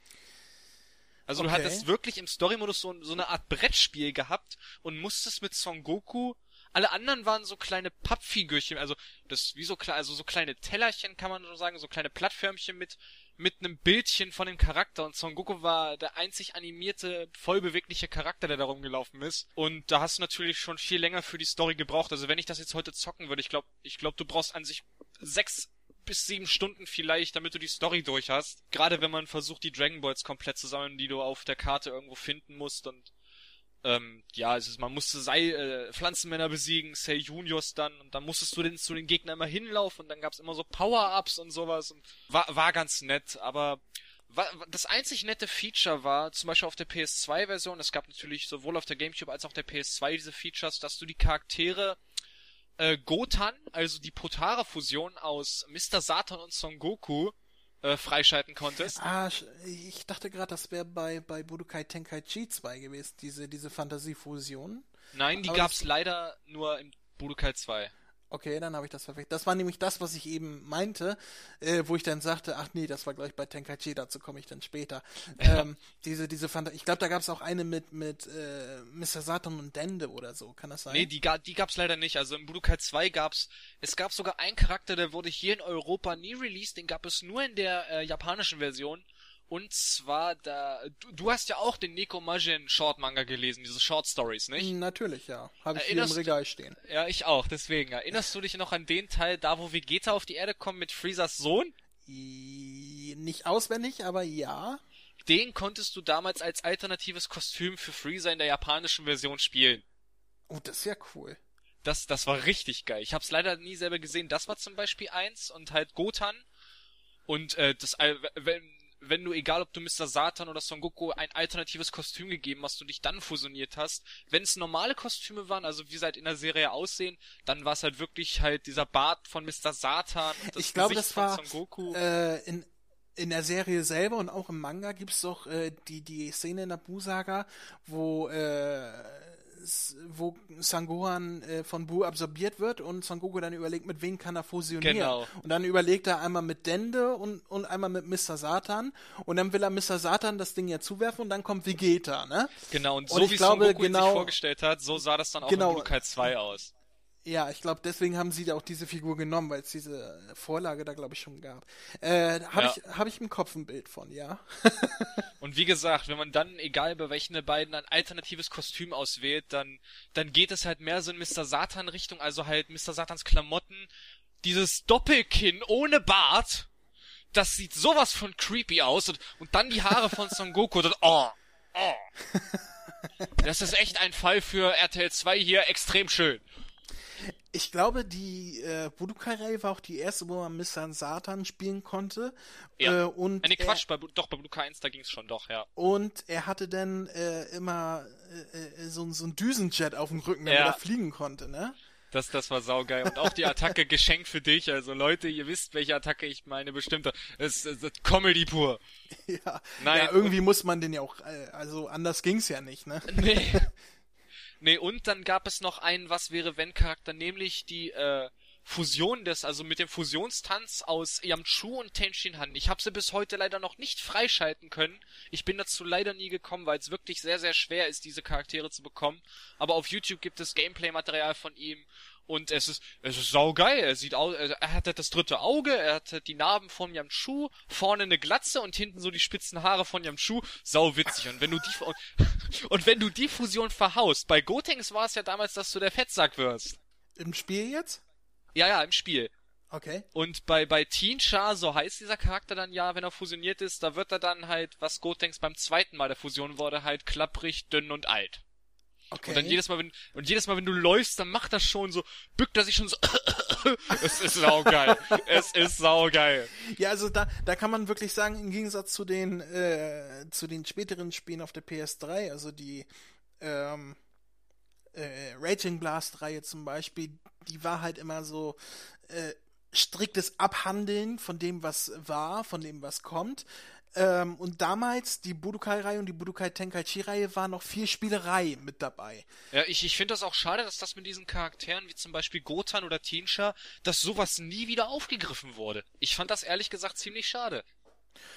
B: Also okay. du hattest wirklich im Story-Modus so, so eine Art Brettspiel gehabt und musstest mit Son Goku alle anderen waren so kleine Pappfigürchen, also das wie so also so kleine Tellerchen kann man so sagen, so kleine Plattförmchen mit mit einem Bildchen von dem Charakter und Son Goku war der einzig animierte, vollbewegliche Charakter, der da rumgelaufen ist. Und da hast du natürlich schon viel länger für die Story gebraucht. Also wenn ich das jetzt heute zocken würde, ich glaube, ich glaube, du brauchst an sich sechs bis sieben Stunden vielleicht, damit du die Story durch hast. Gerade wenn man versucht, die Dragon Balls komplett zu sammeln, die du auf der Karte irgendwo finden musst und ähm, ja, es ist, man musste Sei, äh, Pflanzenmänner besiegen, Sei Juniors dann und dann musstest du den, zu den Gegnern immer hinlaufen und dann gab's immer so Power-Ups und sowas und war, war ganz nett, aber war, das einzig nette Feature war, zum Beispiel auf der PS2-Version, es gab natürlich sowohl auf der Gamecube als auch der PS2 diese Features, dass du die Charaktere äh, Gotan, also die Potara-Fusion aus Mr. Satan und Son Goku, äh, freischalten konntest.
A: Ah, ich dachte gerade, das wäre bei, bei Budokai Tenkaichi 2 gewesen, diese, diese Fantasiefusion.
B: Nein, die Aber gab's leider nur im Budokai 2.
A: Okay, dann habe ich das perfekt. Das war nämlich das, was ich eben meinte, äh, wo ich dann sagte, ach nee, das war gleich bei Tenkaichi, dazu komme ich dann später. Ja. Ähm, diese, diese Fanta ich glaube, da gab es auch eine mit, mit äh, Mr. Saturn und Dende oder so, kann das sein?
B: Nee, die, die gab's leider nicht. Also im Budokai 2 gab's, es gab sogar einen Charakter, der wurde hier in Europa nie released, den gab es nur in der äh, japanischen Version. Und zwar da, du, du hast ja auch den Neko Majin Short Manga gelesen, diese Short Stories, nicht?
A: Natürlich, ja. Habe ich Erinnerst, hier im Regal stehen.
B: Ja, ich auch, deswegen. Erinnerst du dich noch an den Teil, da wo Vegeta auf die Erde kommt mit Freezers Sohn?
A: Nicht auswendig, aber ja.
B: Den konntest du damals als alternatives Kostüm für Freezer in der japanischen Version spielen.
A: Oh, das ist ja cool.
B: Das, das war richtig geil. Ich hab's leider nie selber gesehen. Das war zum Beispiel eins und halt Gotan. Und äh, das, wenn, wenn du, egal ob du Mr. Satan oder Son Goku, ein alternatives Kostüm gegeben hast und dich dann fusioniert hast, wenn es normale Kostüme waren, also wie sie halt in der Serie aussehen, dann war es halt wirklich halt dieser Bart von Mr. Satan
A: und das ich glaube, Gesicht das war, von Son Goku. Äh, in, in der Serie selber und auch im Manga gibt's doch äh, die, die Szene in der Busaga, wo äh, wo Sangohan äh, von Bu absorbiert wird und Sangoku dann überlegt, mit wem kann er fusionieren. Genau. Und dann überlegt er einmal mit Dende und, und einmal mit Mr. Satan und dann will er Mr. Satan das Ding ja zuwerfen und dann kommt Vegeta, ne?
B: Genau, und so und wie glaube, Son Goku genau, sich vorgestellt hat, so sah das dann auch genau, in Budokai 2 aus.
A: Ja, ich glaube, deswegen haben sie da auch diese Figur genommen, weil es diese Vorlage da, glaube ich, schon gab. Äh, habe ja. ich, hab ich im Kopf ein Bild von, ja.
B: Und wie gesagt, wenn man dann, egal bei welchen der beiden, ein alternatives Kostüm auswählt, dann, dann geht es halt mehr so in Mr. Satan-Richtung, also halt Mr. Satans Klamotten. Dieses Doppelkinn ohne Bart, das sieht sowas von creepy aus und, und dann die Haare von Son Goku, das, oh, oh. Das ist echt ein Fall für RTL 2 hier extrem schön.
A: Ich glaube, die äh, Budokai-Reihe war auch die erste, wo man Mr. Satan spielen konnte.
B: Ja. Äh, und nee, Quatsch, bei, doch, bei Budokai 1, da ging's schon, doch, ja.
A: Und er hatte dann äh, immer äh, äh, so, so ein Düsenjet auf dem Rücken, damit ja. er fliegen konnte, ne?
B: Das, das war saugeil. Und auch die Attacke geschenkt für dich. Also Leute, ihr wisst, welche Attacke ich meine, bestimmte. Es ist, ist Comedy pur.
A: Ja, Nein, ja irgendwie muss man den ja auch, äh, also anders ging's ja nicht, ne? Nee.
B: Nee, und dann gab es noch einen Was wäre wenn Charakter, nämlich die äh, Fusion des, also mit dem Fusionstanz aus Yamchu und Tenshin Han. Ich habe sie bis heute leider noch nicht freischalten können. Ich bin dazu leider nie gekommen, weil es wirklich sehr, sehr schwer ist, diese Charaktere zu bekommen. Aber auf YouTube gibt es Gameplay-Material von ihm und es ist, es ist saugeil. Er sieht aus, er hat das dritte Auge, er hat die Narben von Yamchu, vorne eine Glatze und hinten so die spitzen Haare von Yamchu. Sau witzig. Und wenn du die, und, wenn du die Fusion verhaust, bei Gotenks war es ja damals, dass du der Fettsack wirst.
A: Im Spiel jetzt?
B: Ja, ja, im Spiel.
A: Okay.
B: Und bei, bei Teen Char, so heißt dieser Charakter dann ja, wenn er fusioniert ist, da wird er dann halt, was Gotenks beim zweiten Mal der Fusion wurde, halt klapprig, dünn und alt. Okay. Und dann jedes Mal, wenn, und jedes Mal, wenn du läufst, dann macht das schon so, bückt er sich schon so, es ist saugeil. es ist saugeil.
A: Ja, also da, da kann man wirklich sagen, im Gegensatz zu den, äh, zu den späteren Spielen auf der PS3, also die, ähm, äh, Raging Blast Reihe zum Beispiel, die war halt immer so äh, striktes Abhandeln von dem, was war, von dem, was kommt. Ähm, und damals, die Budokai-Reihe und die Budokai Tenkaichi-Reihe war noch viel Spielerei mit dabei.
B: Ja, ich, ich finde das auch schade, dass das mit diesen Charakteren, wie zum Beispiel Gotan oder Tinsha, dass sowas nie wieder aufgegriffen wurde. Ich fand das ehrlich gesagt ziemlich schade.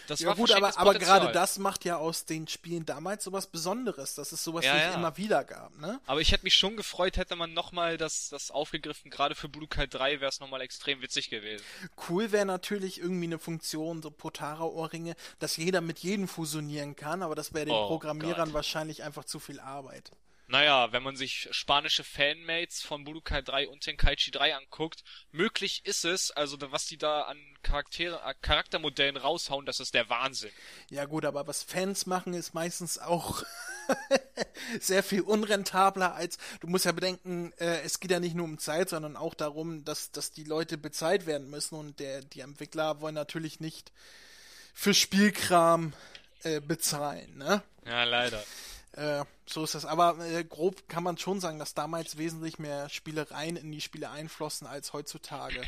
A: Das ja gut, aber, aber gerade das macht ja aus den Spielen damals sowas Besonderes, dass es sowas ja, nicht ja. immer wieder gab, ne?
B: Aber ich hätte mich schon gefreut, hätte man nochmal das, das aufgegriffen. Gerade für Budokai 3 wäre es nochmal extrem witzig gewesen.
A: Cool wäre natürlich irgendwie eine Funktion, so Potara-Ohrringe, dass jeder mit jedem fusionieren kann, aber das wäre den oh, Programmierern Gott. wahrscheinlich einfach zu viel Arbeit.
B: Naja, wenn man sich spanische Fanmates von Budokai 3 und Tenkaichi 3 anguckt, möglich ist es, also was die da an Charaktere, äh, Charaktermodellen raushauen, das ist der Wahnsinn.
A: Ja gut, aber was Fans machen, ist meistens auch sehr viel unrentabler als, du musst ja bedenken, äh, es geht ja nicht nur um Zeit, sondern auch darum, dass, dass die Leute bezahlt werden müssen und der, die Entwickler wollen natürlich nicht für Spielkram äh, bezahlen, ne?
B: Ja, leider.
A: Äh, so ist das. Aber äh, grob kann man schon sagen, dass damals wesentlich mehr Spielereien in die Spiele einflossen als heutzutage.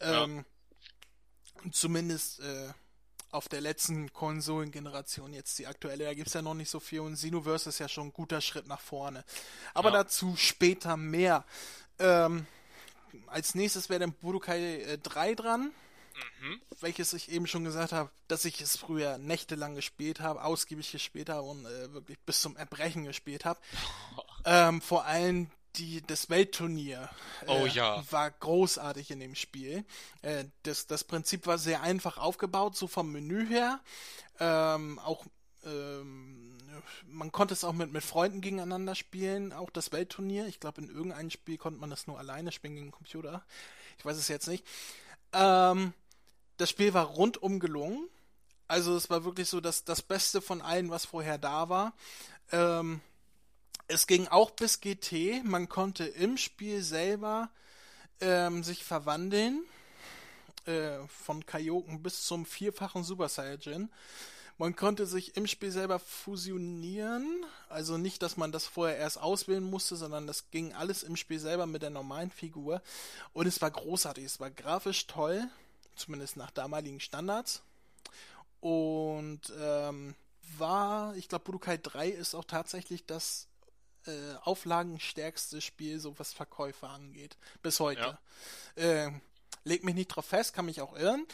A: Ähm, ja. Zumindest äh, auf der letzten Konsolengeneration, jetzt die aktuelle, da gibt es ja noch nicht so viel und Xenoverse ist ja schon ein guter Schritt nach vorne. Aber ja. dazu später mehr. Ähm, als nächstes wäre dann Budokai äh, 3 dran. Mhm. Welches ich eben schon gesagt habe, dass ich es früher nächtelang gespielt habe, ausgiebig gespielt habe und äh, wirklich bis zum Erbrechen gespielt habe. ähm, vor allem die, das Weltturnier
B: äh, oh, ja.
A: war großartig in dem Spiel. Äh, das, das Prinzip war sehr einfach aufgebaut, so vom Menü her. Ähm, auch ähm, man konnte es auch mit, mit Freunden gegeneinander spielen, auch das Weltturnier. Ich glaube, in irgendeinem Spiel konnte man das nur alleine spielen gegen den Computer. Ich weiß es jetzt nicht. Ähm, das Spiel war rundum gelungen. Also es war wirklich so das, das Beste von allen, was vorher da war. Ähm, es ging auch bis GT. Man konnte im Spiel selber ähm, sich verwandeln. Äh, von Kaioken bis zum vierfachen Super Saiyajin. Man konnte sich im Spiel selber fusionieren. Also nicht, dass man das vorher erst auswählen musste, sondern das ging alles im Spiel selber mit der normalen Figur. Und es war großartig. Es war grafisch toll zumindest nach damaligen Standards. Und ähm, war, ich glaube, Budokai 3 ist auch tatsächlich das äh, auflagenstärkste Spiel, so was Verkäufe angeht, bis heute. Ja. Äh, leg mich nicht drauf fest, kann mich auch irren.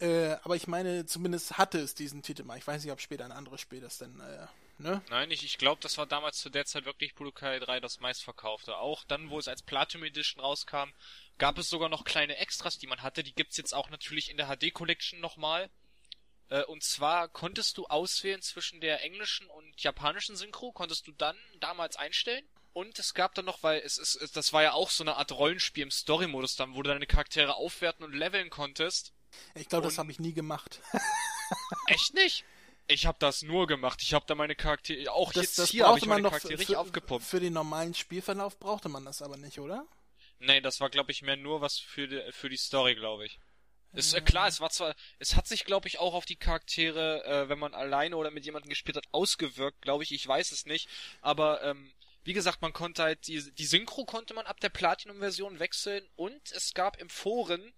A: Äh, aber ich meine, zumindest hatte es diesen Titel mal. Ich weiß nicht, ob später ein anderes Spiel das denn, äh, ne?
B: Nein, ich, ich glaube, das war damals zu der Zeit wirklich Budokai 3 das meistverkaufte. Auch dann, wo es als Platinum Edition rauskam, gab es sogar noch kleine Extras, die man hatte. Die gibt's jetzt auch natürlich in der HD Collection nochmal. Äh, und zwar konntest du auswählen zwischen der englischen und japanischen Synchro, konntest du dann damals einstellen. Und es gab dann noch, weil es ist, das war ja auch so eine Art Rollenspiel im Story-Modus dann, wo du deine Charaktere aufwerten und leveln konntest.
A: Ich glaube, das habe ich nie gemacht.
B: Echt nicht? Ich habe das nur gemacht. Ich habe da meine Charaktere, auch
A: das,
B: jetzt
A: das
B: hier
A: habe ich meine Charaktere für, aufgepumpt. Für den normalen Spielverlauf brauchte man das aber nicht, oder?
B: Nee, das war, glaube ich, mehr nur was für die, für die Story, glaube ich. Ist äh, klar, es war zwar, es hat sich, glaube ich, auch auf die Charaktere, äh, wenn man alleine oder mit jemandem gespielt hat, ausgewirkt, glaube ich. Ich weiß es nicht. Aber ähm, wie gesagt, man konnte halt die, die Synchro konnte man ab der Platinum-Version wechseln und es gab im Foren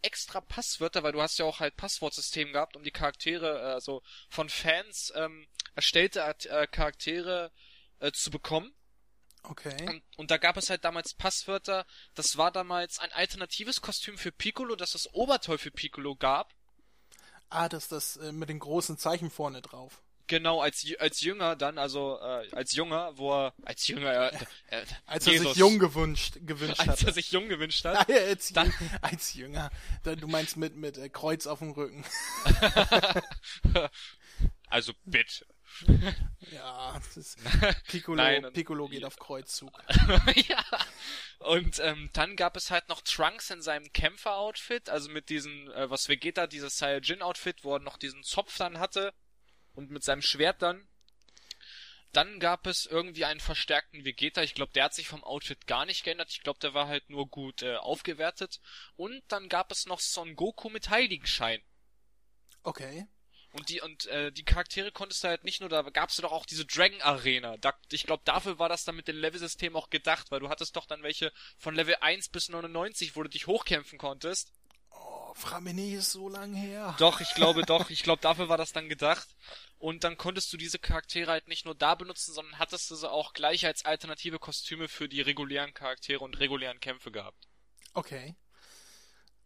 B: extra Passwörter, weil du hast ja auch halt Passwortsystem gehabt, um die Charaktere, äh, also von Fans ähm, erstellte äh, Charaktere äh, zu bekommen.
A: Okay.
B: Und, und, da gab es halt damals Passwörter. Das war damals ein alternatives Kostüm für Piccolo, das das Oberteufel Piccolo gab.
A: Ah, das das äh, mit den großen Zeichen vorne drauf.
B: Genau, als als Jünger dann, also äh, als Junger, wo er als Jünger,
A: äh, äh, als Jesus, er sich jung gewünscht gewünscht
B: hat. Als er sich jung gewünscht hat.
A: als, dann, als Jünger. Du meinst mit mit äh, Kreuz auf dem Rücken.
B: also bitte.
A: ja, das ist Piccolo, Nein, Piccolo geht auf Kreuzzug.
B: ja. Und ähm, dann gab es halt noch Trunks in seinem Kämpfer-Outfit, also mit diesem, äh, was Vegeta, dieses Saiyajin-Outfit, wo er noch diesen Zopf dann hatte und mit seinem Schwert dann. Dann gab es irgendwie einen verstärkten Vegeta. Ich glaube, der hat sich vom Outfit gar nicht geändert. Ich glaube, der war halt nur gut äh, aufgewertet. Und dann gab es noch Son Goku mit Heiligenschein.
A: Okay.
B: Und die und äh, die Charaktere konntest du halt nicht nur, da gab's doch auch diese Dragon Arena. Da, ich glaube, dafür war das dann mit dem Level-System auch gedacht, weil du hattest doch dann welche von Level 1 bis 99, wo du dich hochkämpfen konntest.
A: Oh, Framini ist so lang her.
B: Doch, ich glaube doch. Ich glaube, dafür war das dann gedacht. Und dann konntest du diese Charaktere halt nicht nur da benutzen, sondern hattest du sie auch gleich als alternative Kostüme für die regulären Charaktere und regulären Kämpfe gehabt.
A: Okay.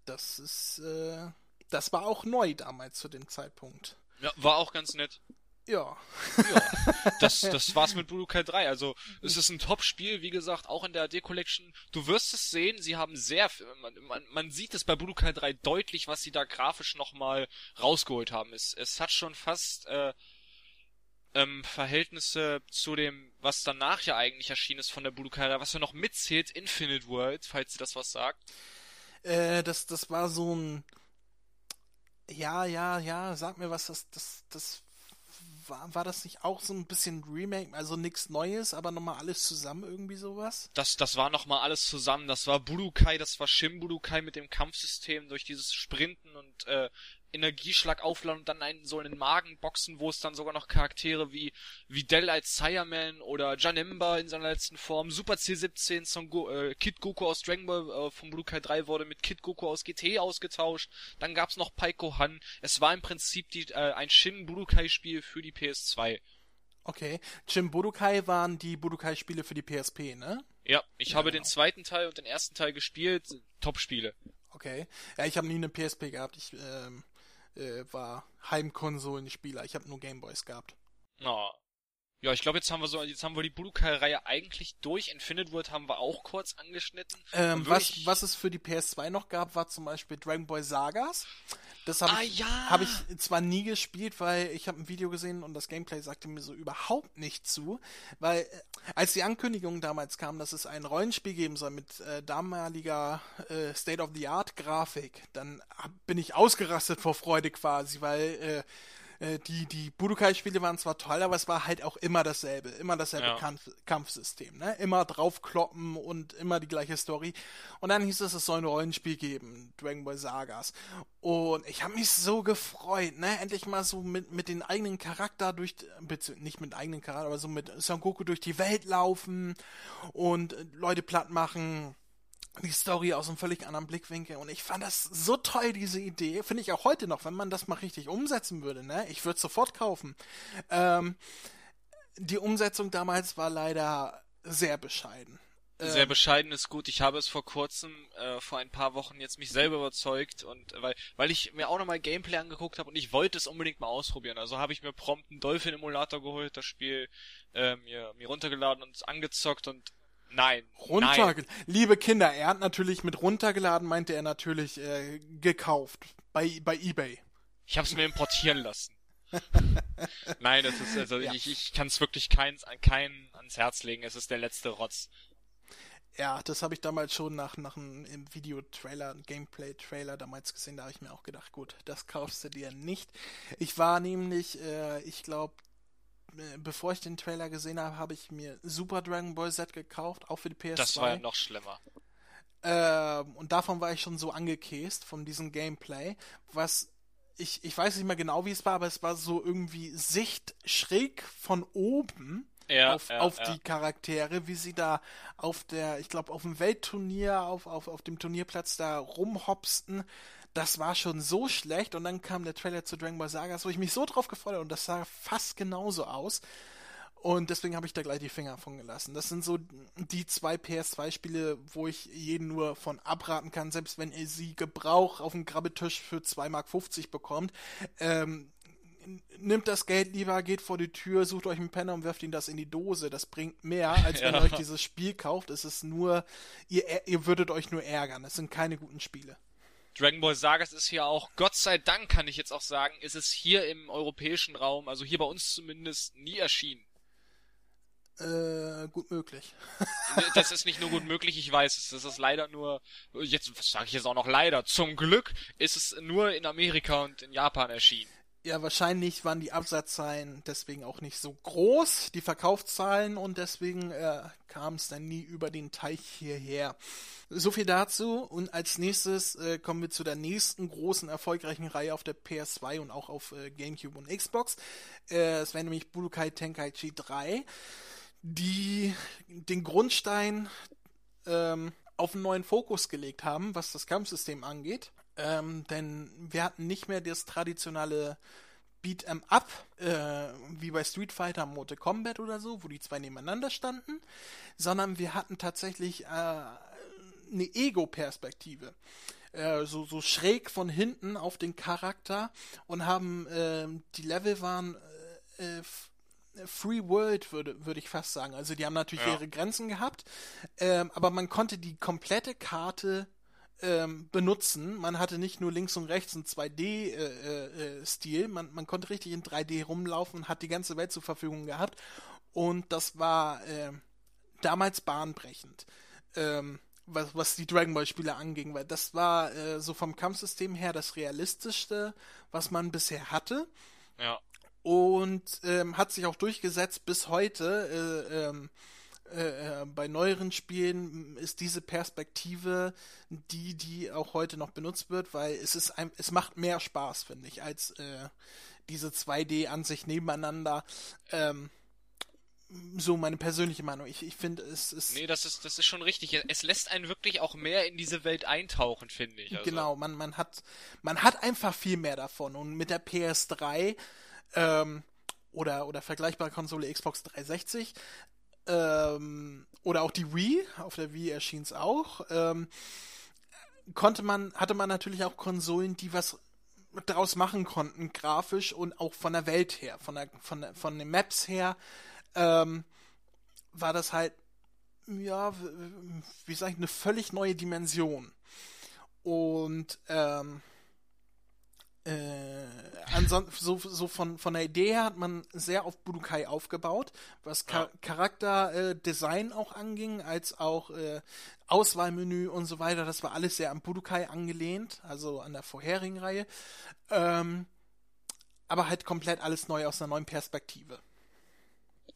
A: Das ist, äh, das war auch neu damals zu dem Zeitpunkt.
B: Ja, war auch ganz nett.
A: Ja.
B: ja. Das, das war's mit Budokai 3. Also, es ist ein Top-Spiel, wie gesagt, auch in der AD Collection. Du wirst es sehen, sie haben sehr, man, man, man sieht es bei Budokai 3 deutlich, was sie da grafisch nochmal rausgeholt haben. Es, es hat schon fast, äh, ähm, Verhältnisse zu dem, was danach ja eigentlich erschienen ist von der Budokai 3, was ja noch mitzählt, Infinite World, falls sie das was sagt.
A: Äh, das, das war so ein, ja, ja, ja, sag mir was, das, das, das war, war das nicht auch so ein bisschen Remake, also nichts Neues, aber nochmal alles zusammen, irgendwie sowas?
B: Das, das war nochmal alles zusammen. Das war Budokai, das war Shin Budokai mit dem Kampfsystem durch dieses Sprinten und äh, Energieschlag aufladen und dann einen so in den Magen boxen, wo es dann sogar noch Charaktere wie Videl als Sireman oder Janemba in seiner letzten Form, Super C17, Son Go äh, Kid Goku aus Dragon Ball äh, vom Budokai 3 wurde mit Kid Goku aus GT ausgetauscht, dann gab's noch Paiko Han. Es war im Prinzip die, äh, ein Shin Budokai Spiel für die PS2.
A: Okay. Shin Budokai waren die Budokai-Spiele für die PSP, ne?
B: Ja, ich ja, habe genau. den zweiten Teil und den ersten Teil gespielt. Top-Spiele.
A: Okay. Ja, ich habe nie eine PSP gehabt. Ich ähm, äh, war Heimkonsolenspieler. Ich habe nur Gameboys gehabt.
B: Oh. Ja, ich glaube, jetzt haben wir so, jetzt haben wir die Budokai-Reihe eigentlich durch. Infinite World haben wir auch kurz angeschnitten.
A: Ähm, was, was es für die PS2 noch gab, war zum Beispiel Dragon Ball Sagas. Das habe
B: ah,
A: ich,
B: ja.
A: hab ich zwar nie gespielt, weil ich habe ein Video gesehen und das Gameplay sagte mir so überhaupt nicht zu, weil äh, als die Ankündigung damals kam, dass es ein Rollenspiel geben soll mit äh, damaliger äh, State-of-the-Art-Grafik, dann hab, bin ich ausgerastet vor Freude quasi, weil äh, äh, die, die Budokai-Spiele waren zwar toll, aber es war halt auch immer dasselbe, immer dasselbe ja. Kampf, Kampfsystem, ne? Immer draufkloppen und immer die gleiche Story. Und dann hieß es, es soll ein Rollenspiel geben, Dragon Ball Sagas. Und ich habe mich so gefreut, ne? Endlich mal so mit, mit den eigenen Charakter durch, nicht mit eigenen Charakter, aber so mit Son Goku durch die Welt laufen und Leute platt machen die Story aus einem völlig anderen Blickwinkel und ich fand das so toll, diese Idee. Finde ich auch heute noch, wenn man das mal richtig umsetzen würde, ne? Ich würde sofort kaufen. Ähm, die Umsetzung damals war leider sehr bescheiden.
B: Sehr ähm, bescheiden ist gut. Ich habe es vor kurzem, äh, vor ein paar Wochen jetzt mich selber überzeugt und weil, weil ich mir auch nochmal Gameplay angeguckt habe und ich wollte es unbedingt mal ausprobieren. Also habe ich mir prompt einen Dolphin Emulator geholt, das Spiel äh, mir, mir runtergeladen und angezockt und Nein.
A: Runtergeladen. Liebe Kinder, er hat natürlich mit runtergeladen, meinte er natürlich äh, gekauft. Bei, bei eBay.
B: Ich hab's mir importieren lassen. Nein, das ist, also ja. ich, ich kann es wirklich keins, kein ans Herz legen. Es ist der letzte Rotz.
A: Ja, das habe ich damals schon nach, nach einem Videotrailer, Gameplay-Trailer damals gesehen. Da habe ich mir auch gedacht, gut, das kaufst du dir nicht. Ich war nämlich, äh, ich glaube, bevor ich den Trailer gesehen habe, habe ich mir Super Dragon Ball Z gekauft, auch für die PS2.
B: Das war ja noch schlimmer.
A: Ähm, und davon war ich schon so angekäst, von diesem Gameplay, was ich, ich weiß nicht mehr genau, wie es war, aber es war so irgendwie Sicht schräg von oben ja, auf, ja, auf ja. die Charaktere, wie sie da auf der, ich glaube, auf dem Weltturnier, auf, auf, auf dem Turnierplatz da rumhopsten das war schon so schlecht und dann kam der Trailer zu Dragon Ball Sagas, wo ich mich so drauf gefreut habe und das sah fast genauso aus. Und deswegen habe ich da gleich die Finger von gelassen. Das sind so die zwei PS2-Spiele, wo ich jeden nur von abraten kann, selbst wenn ihr sie Gebrauch auf dem Grabbetisch für 2,50 Mark bekommt. Ähm, nimmt das Geld lieber, geht vor die Tür, sucht euch einen Penner und wirft ihn das in die Dose. Das bringt mehr, als wenn ja. ihr euch dieses Spiel kauft. Es ist nur, ihr, ihr würdet euch nur ärgern. Es sind keine guten Spiele.
B: Dragon Ball Sagas ist hier auch, Gott sei Dank kann ich jetzt auch sagen, ist es hier im europäischen Raum, also hier bei uns zumindest, nie erschienen.
A: Äh, gut möglich.
B: das ist nicht nur gut möglich, ich weiß es. Das ist leider nur, jetzt, sage ich jetzt auch noch leider, zum Glück ist es nur in Amerika und in Japan erschienen.
A: Ja, wahrscheinlich waren die Absatzzahlen deswegen auch nicht so groß, die Verkaufszahlen, und deswegen äh, kam es dann nie über den Teich hierher. So viel dazu. Und als nächstes äh, kommen wir zu der nächsten großen erfolgreichen Reihe auf der PS2 und auch auf äh, GameCube und Xbox. Äh, es wäre nämlich Budokai Tenkaichi 3, die den Grundstein ähm, auf einen neuen Fokus gelegt haben, was das Kampfsystem angeht. Ähm, denn wir hatten nicht mehr das traditionelle Beat'em Up, äh, wie bei Street Fighter Mortal Kombat oder so, wo die zwei nebeneinander standen, sondern wir hatten tatsächlich äh, eine Ego-Perspektive. Äh, so, so schräg von hinten auf den Charakter und haben, äh, die Level waren äh, Free World, würde, würde ich fast sagen. Also die haben natürlich ja. ihre Grenzen gehabt, ähm, aber man konnte die komplette Karte ähm, benutzen. Man hatte nicht nur links und rechts einen 2D-Stil, äh, äh, man, man konnte richtig in 3D rumlaufen und hat die ganze Welt zur Verfügung gehabt. Und das war äh, damals bahnbrechend, ähm, was, was die Dragon Ball-Spiele anging, weil das war äh, so vom Kampfsystem her das realistischste, was man bisher hatte.
B: Ja.
A: Und ähm, hat sich auch durchgesetzt bis heute. Äh, ähm, äh, äh, bei neueren Spielen ist diese Perspektive die, die auch heute noch benutzt wird, weil es ist ein, es macht mehr Spaß, finde ich, als äh, diese 2D-Ansicht nebeneinander. Ähm, so meine persönliche Meinung. Ich, ich finde, es ist.
B: Nee, das ist, das ist schon richtig. Es lässt einen wirklich auch mehr in diese Welt eintauchen, finde ich.
A: Also. Genau, man, man hat, man hat einfach viel mehr davon. Und mit der PS3, ähm, oder, oder vergleichbare Konsole Xbox 360, ähm, oder auch die Wii, auf der Wii erschien es auch, ähm, konnte man, hatte man natürlich auch Konsolen, die was daraus machen konnten, grafisch und auch von der Welt her, von der, von, der, von den Maps her, ähm, war das halt, ja, wie sag ich, eine völlig neue Dimension. Und ähm, äh, ansonsten, so, so von, von der Idee her hat man sehr auf Budokai aufgebaut, was Char ja. Charakterdesign äh, auch anging, als auch äh, Auswahlmenü und so weiter. Das war alles sehr an Budokai angelehnt, also an der vorherigen Reihe. Ähm, aber halt komplett alles neu aus einer neuen Perspektive.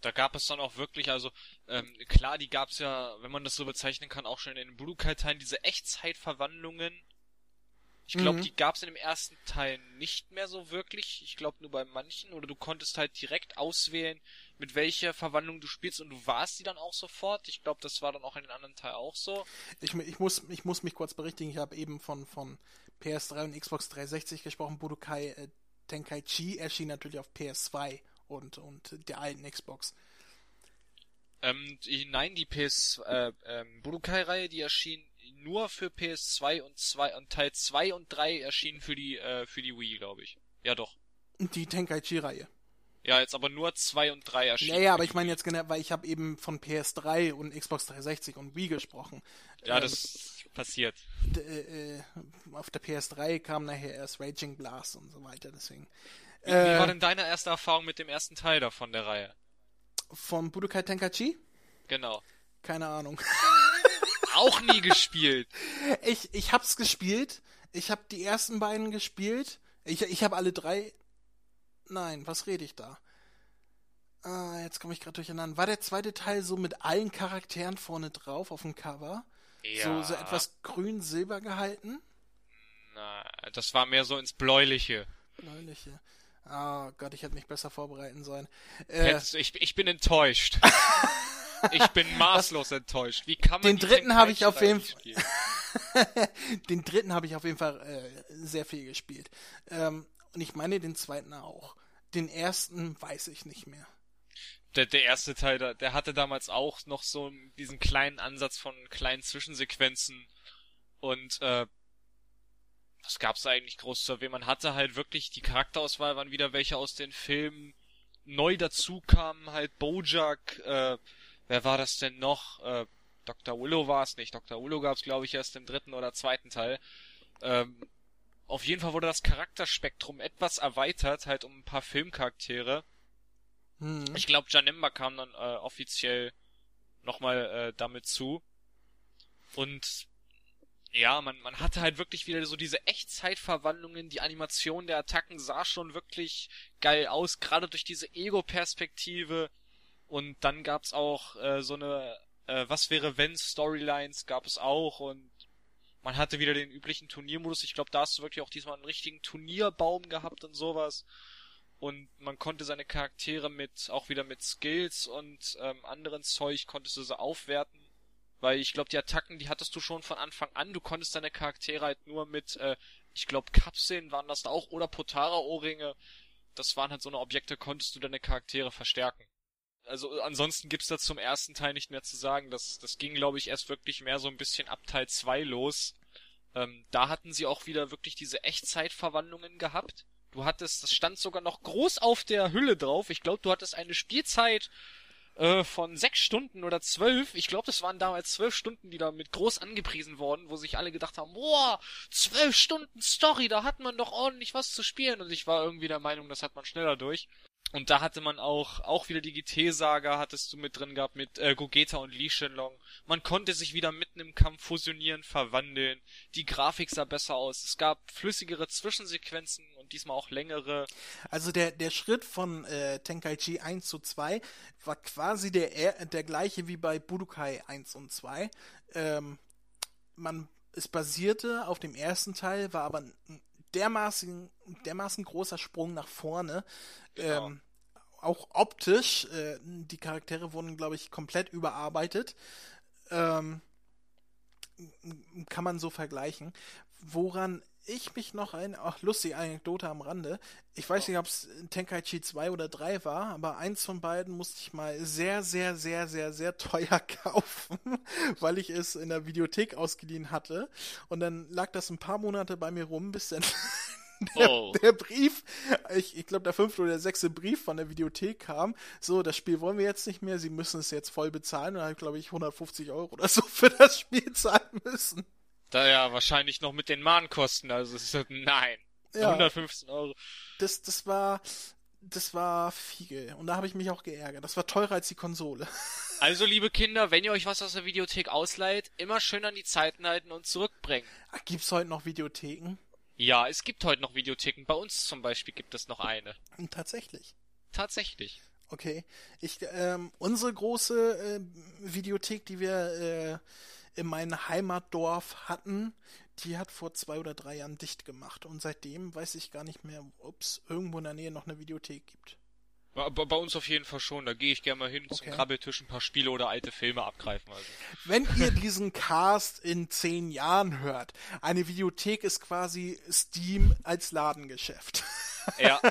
B: Da gab es dann auch wirklich, also ähm, klar, die gab es ja, wenn man das so bezeichnen kann, auch schon in den Budokai-Teilen, diese Echtzeitverwandlungen ich glaube, mhm. die gab es in dem ersten Teil nicht mehr so wirklich. Ich glaube nur bei manchen. Oder du konntest halt direkt auswählen, mit welcher Verwandlung du spielst und du warst die dann auch sofort. Ich glaube, das war dann auch in den anderen Teil auch so.
A: Ich, ich, muss, ich muss mich kurz berichtigen. Ich habe eben von, von PS3 und Xbox 360 gesprochen. Budokai äh, Tenkaichi erschien natürlich auf PS2 und, und der alten Xbox.
B: Ähm, nein, die PS äh, ähm, Budokai-Reihe, die erschien nur für PS2 und 2 und Teil 2 und 3 erschienen für die äh, für die Wii, glaube ich. Ja doch.
A: Die Tenkaichi-Reihe.
B: Ja, jetzt aber nur 2 und 3 erschienen.
A: Naja, aber ich meine jetzt genau, weil ich habe eben von PS3 und Xbox 360 und Wii gesprochen.
B: Ja, ähm, das passiert.
A: Äh, äh, auf der PS3 kam nachher erst Raging Blast und so weiter, deswegen.
B: Wie, äh, wie war denn deine erste Erfahrung mit dem ersten Teil davon der Reihe?
A: Von Budokai Tenkaichi?
B: Genau.
A: Keine Ahnung.
B: auch nie gespielt.
A: Ich, ich hab's gespielt. Ich hab die ersten beiden gespielt. Ich, ich habe alle drei. Nein, was rede ich da? Ah, jetzt komme ich gerade durcheinander. War der zweite Teil so mit allen Charakteren vorne drauf auf dem Cover? Ja. So, so etwas grün-silber gehalten?
B: Na, das war mehr so ins Bläuliche.
A: Bläuliche. Oh Gott, ich hätte mich besser vorbereiten sollen.
B: Äh, ich, ich bin enttäuscht. Ich bin maßlos enttäuscht. Wie kann
A: man Den dritten habe ich auf jeden Fall. den dritten habe ich auf jeden Fall äh, sehr viel gespielt. Ähm, und ich meine den zweiten auch. Den ersten weiß ich nicht mehr.
B: Der, der erste Teil, der, der hatte damals auch noch so diesen kleinen Ansatz von kleinen Zwischensequenzen und äh, was gab's eigentlich groß zu erwähnen? Man hatte halt wirklich die Charakterauswahl waren wieder welche aus den Filmen neu dazu kamen, halt Bojack, äh, wer war das denn noch? Äh, Dr. Willow war es nicht. Dr. Willow gab es, glaube ich, erst im dritten oder zweiten Teil. Ähm, auf jeden Fall wurde das Charakterspektrum etwas erweitert, halt um ein paar Filmcharaktere. Hm. Ich glaube, Janemba kam dann äh, offiziell nochmal äh, damit zu. Und ja, man, man hatte halt wirklich wieder so diese Echtzeitverwandlungen, die Animation der Attacken sah schon wirklich geil aus, gerade durch diese Ego-Perspektive. Und dann gab's auch äh, so eine äh, Was wäre wenn Storylines gab es auch und man hatte wieder den üblichen Turniermodus. Ich glaube, da hast du wirklich auch diesmal einen richtigen Turnierbaum gehabt und sowas. Und man konnte seine Charaktere mit, auch wieder mit Skills und ähm, anderen Zeug konntest du so aufwerten weil ich glaube, die Attacken, die hattest du schon von Anfang an. Du konntest deine Charaktere halt nur mit, äh, ich glaube, Kapseln waren das da auch oder Potara-Ohrringe. Das waren halt so eine Objekte, konntest du deine Charaktere verstärken. Also ansonsten gibt's da zum ersten Teil nicht mehr zu sagen. Das, das ging, glaube ich, erst wirklich mehr so ein bisschen ab Teil 2 los. Ähm, da hatten sie auch wieder wirklich diese Echtzeitverwandlungen gehabt. Du hattest, das stand sogar noch groß auf der Hülle drauf. Ich glaube, du hattest eine Spielzeit äh, von sechs Stunden oder zwölf. Ich glaube, das waren damals zwölf Stunden, die da mit groß angepriesen wurden, wo sich alle gedacht haben, boah, zwölf Stunden Story, da hat man doch ordentlich was zu spielen. Und ich war irgendwie der Meinung, das hat man schneller durch. Und da hatte man auch, auch wieder die GT-Saga hattest du mit drin gehabt, mit äh, Gogeta und Li Shenlong. Man konnte sich wieder mitten im Kampf fusionieren, verwandeln. Die Grafik sah besser aus. Es gab flüssigere Zwischensequenzen und diesmal auch längere.
A: Also der, der Schritt von äh, Tenkaichi 1 zu 2 war quasi der, der gleiche wie bei Budokai 1 und 2. Ähm, man, es basierte auf dem ersten Teil, war aber ein dermaßen, dermaßen großer Sprung nach vorne. Genau. Ähm, auch optisch, äh, die Charaktere wurden, glaube ich, komplett überarbeitet. Ähm, kann man so vergleichen. Woran ich mich noch ein, ach, lustige Anekdote am Rande. Ich weiß nicht, ob es Tenkaichi 2 oder 3 war, aber eins von beiden musste ich mal sehr, sehr, sehr, sehr, sehr teuer kaufen, weil ich es in der Videothek ausgeliehen hatte. Und dann lag das ein paar Monate bei mir rum, bis dann der, oh. der, Brief, ich, ich glaube der fünfte oder sechste Brief von der Videothek kam, so, das Spiel wollen wir jetzt nicht mehr, sie müssen es jetzt voll bezahlen. Und dann habe ich, glaube ich, 150 Euro oder so für das Spiel zahlen müssen.
B: Da ja wahrscheinlich noch mit den Mahnkosten, also es ist nein. Ja, 115 Euro.
A: Das, das war, das war viel. Und da habe ich mich auch geärgert. Das war teurer als die Konsole.
B: Also, liebe Kinder, wenn ihr euch was aus der Videothek ausleiht, immer schön an die Zeiten halten und zurückbringen.
A: Ach, gibt's heute noch Videotheken?
B: Ja, es gibt heute noch Videotheken. Bei uns zum Beispiel gibt es noch eine.
A: Und tatsächlich.
B: Tatsächlich.
A: Okay. Ich, ähm, unsere große äh, Videothek, die wir äh, in meinem Heimatdorf hatten, die hat vor zwei oder drei Jahren dicht gemacht. Und seitdem weiß ich gar nicht mehr, ob es irgendwo in der Nähe noch eine Videothek gibt.
B: Bei, bei uns auf jeden Fall schon. Da gehe ich gerne mal hin okay. zum Krabbeltisch ein paar Spiele oder alte Filme abgreifen. Also.
A: Wenn ihr diesen Cast in zehn Jahren hört, eine Videothek ist quasi Steam als Ladengeschäft.
B: Ja.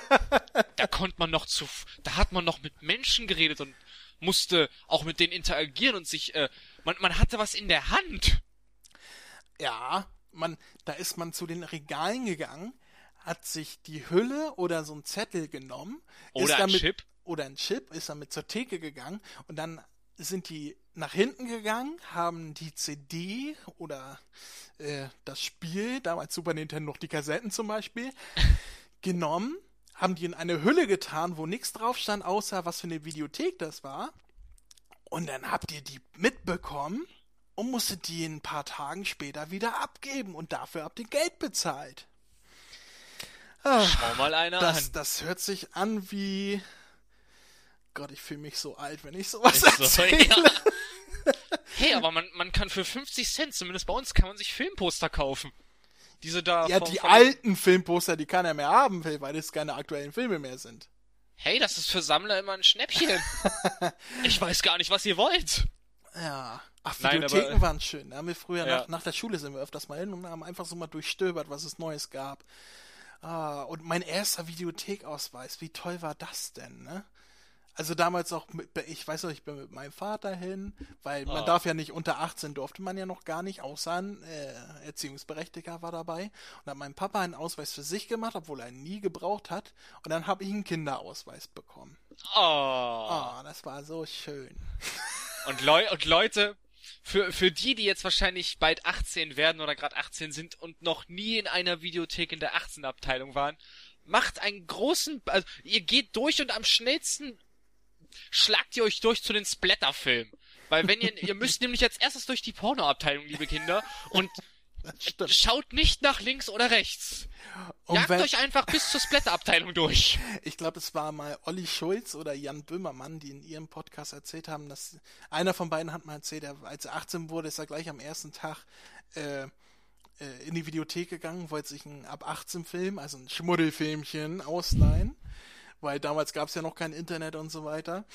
B: Da konnte man noch zu, da hat man noch mit Menschen geredet und musste auch mit denen interagieren und sich, äh, man, man hatte was in der Hand.
A: Ja, man, da ist man zu den Regalen gegangen, hat sich die Hülle oder so ein Zettel genommen.
B: Oder
A: ein
B: damit, Chip.
A: Oder ein Chip, ist damit zur Theke gegangen und dann sind die nach hinten gegangen, haben die CD oder äh, das Spiel, damals Super Nintendo noch die Kassetten zum Beispiel, genommen, haben die in eine Hülle getan, wo nichts drauf stand, außer was für eine Videothek das war. Und dann habt ihr die mitbekommen und musstet die ein paar Tagen später wieder abgeben und dafür habt ihr Geld bezahlt.
B: Ach, Schau mal einer
A: das,
B: an.
A: Das hört sich an wie. Gott, ich fühle mich so alt, wenn ich sowas Ist erzähle. So,
B: ja. hey, aber man, man kann für 50 Cent, zumindest bei uns, kann man sich Filmposter kaufen. Diese da.
A: Ja, vom, die vom alten Filmposter, die keiner mehr haben will, weil es keine aktuellen Filme mehr sind.
B: Hey, das ist für Sammler immer ein Schnäppchen. ich weiß gar nicht, was ihr wollt.
A: Ja. Ach, Videotheken Nein, aber, waren schön. Da haben wir früher ja. nach, nach der Schule sind wir öfters mal hin und haben einfach so mal durchstöbert, was es Neues gab. Ah, und mein erster Videothekausweis, wie toll war das denn, ne? Also damals auch, mit, ich weiß noch, ich bin mit meinem Vater hin, weil man oh. darf ja nicht unter 18 durfte man ja noch gar nicht, außer ein äh, Erziehungsberechtigter war dabei. Und hat mein Papa einen Ausweis für sich gemacht, obwohl er ihn nie gebraucht hat. Und dann habe ich einen Kinderausweis bekommen.
B: Oh.
A: oh, das war so schön.
B: Und, Leu und Leute, für, für die, die jetzt wahrscheinlich bald 18 werden oder gerade 18 sind und noch nie in einer Videothek in der 18 Abteilung waren, macht einen großen, also ihr geht durch und am schnellsten schlagt ihr euch durch zu den Splatterfilmen. Weil wenn ihr, ihr müsst nämlich als erstes durch die Pornoabteilung, liebe Kinder, und Schaut nicht nach links oder rechts. Und Jagt wenn, euch einfach bis zur Splatter-Abteilung durch.
A: Ich glaube, es war mal Olli Schulz oder Jan Böhmermann, die in ihrem Podcast erzählt haben, dass einer von beiden hat mal erzählt, er, als er 18 wurde, ist er gleich am ersten Tag äh, äh, in die Videothek gegangen, wollte sich einen ab 18 Film, also ein Schmuddelfilmchen ausleihen, weil damals gab es ja noch kein Internet und so weiter.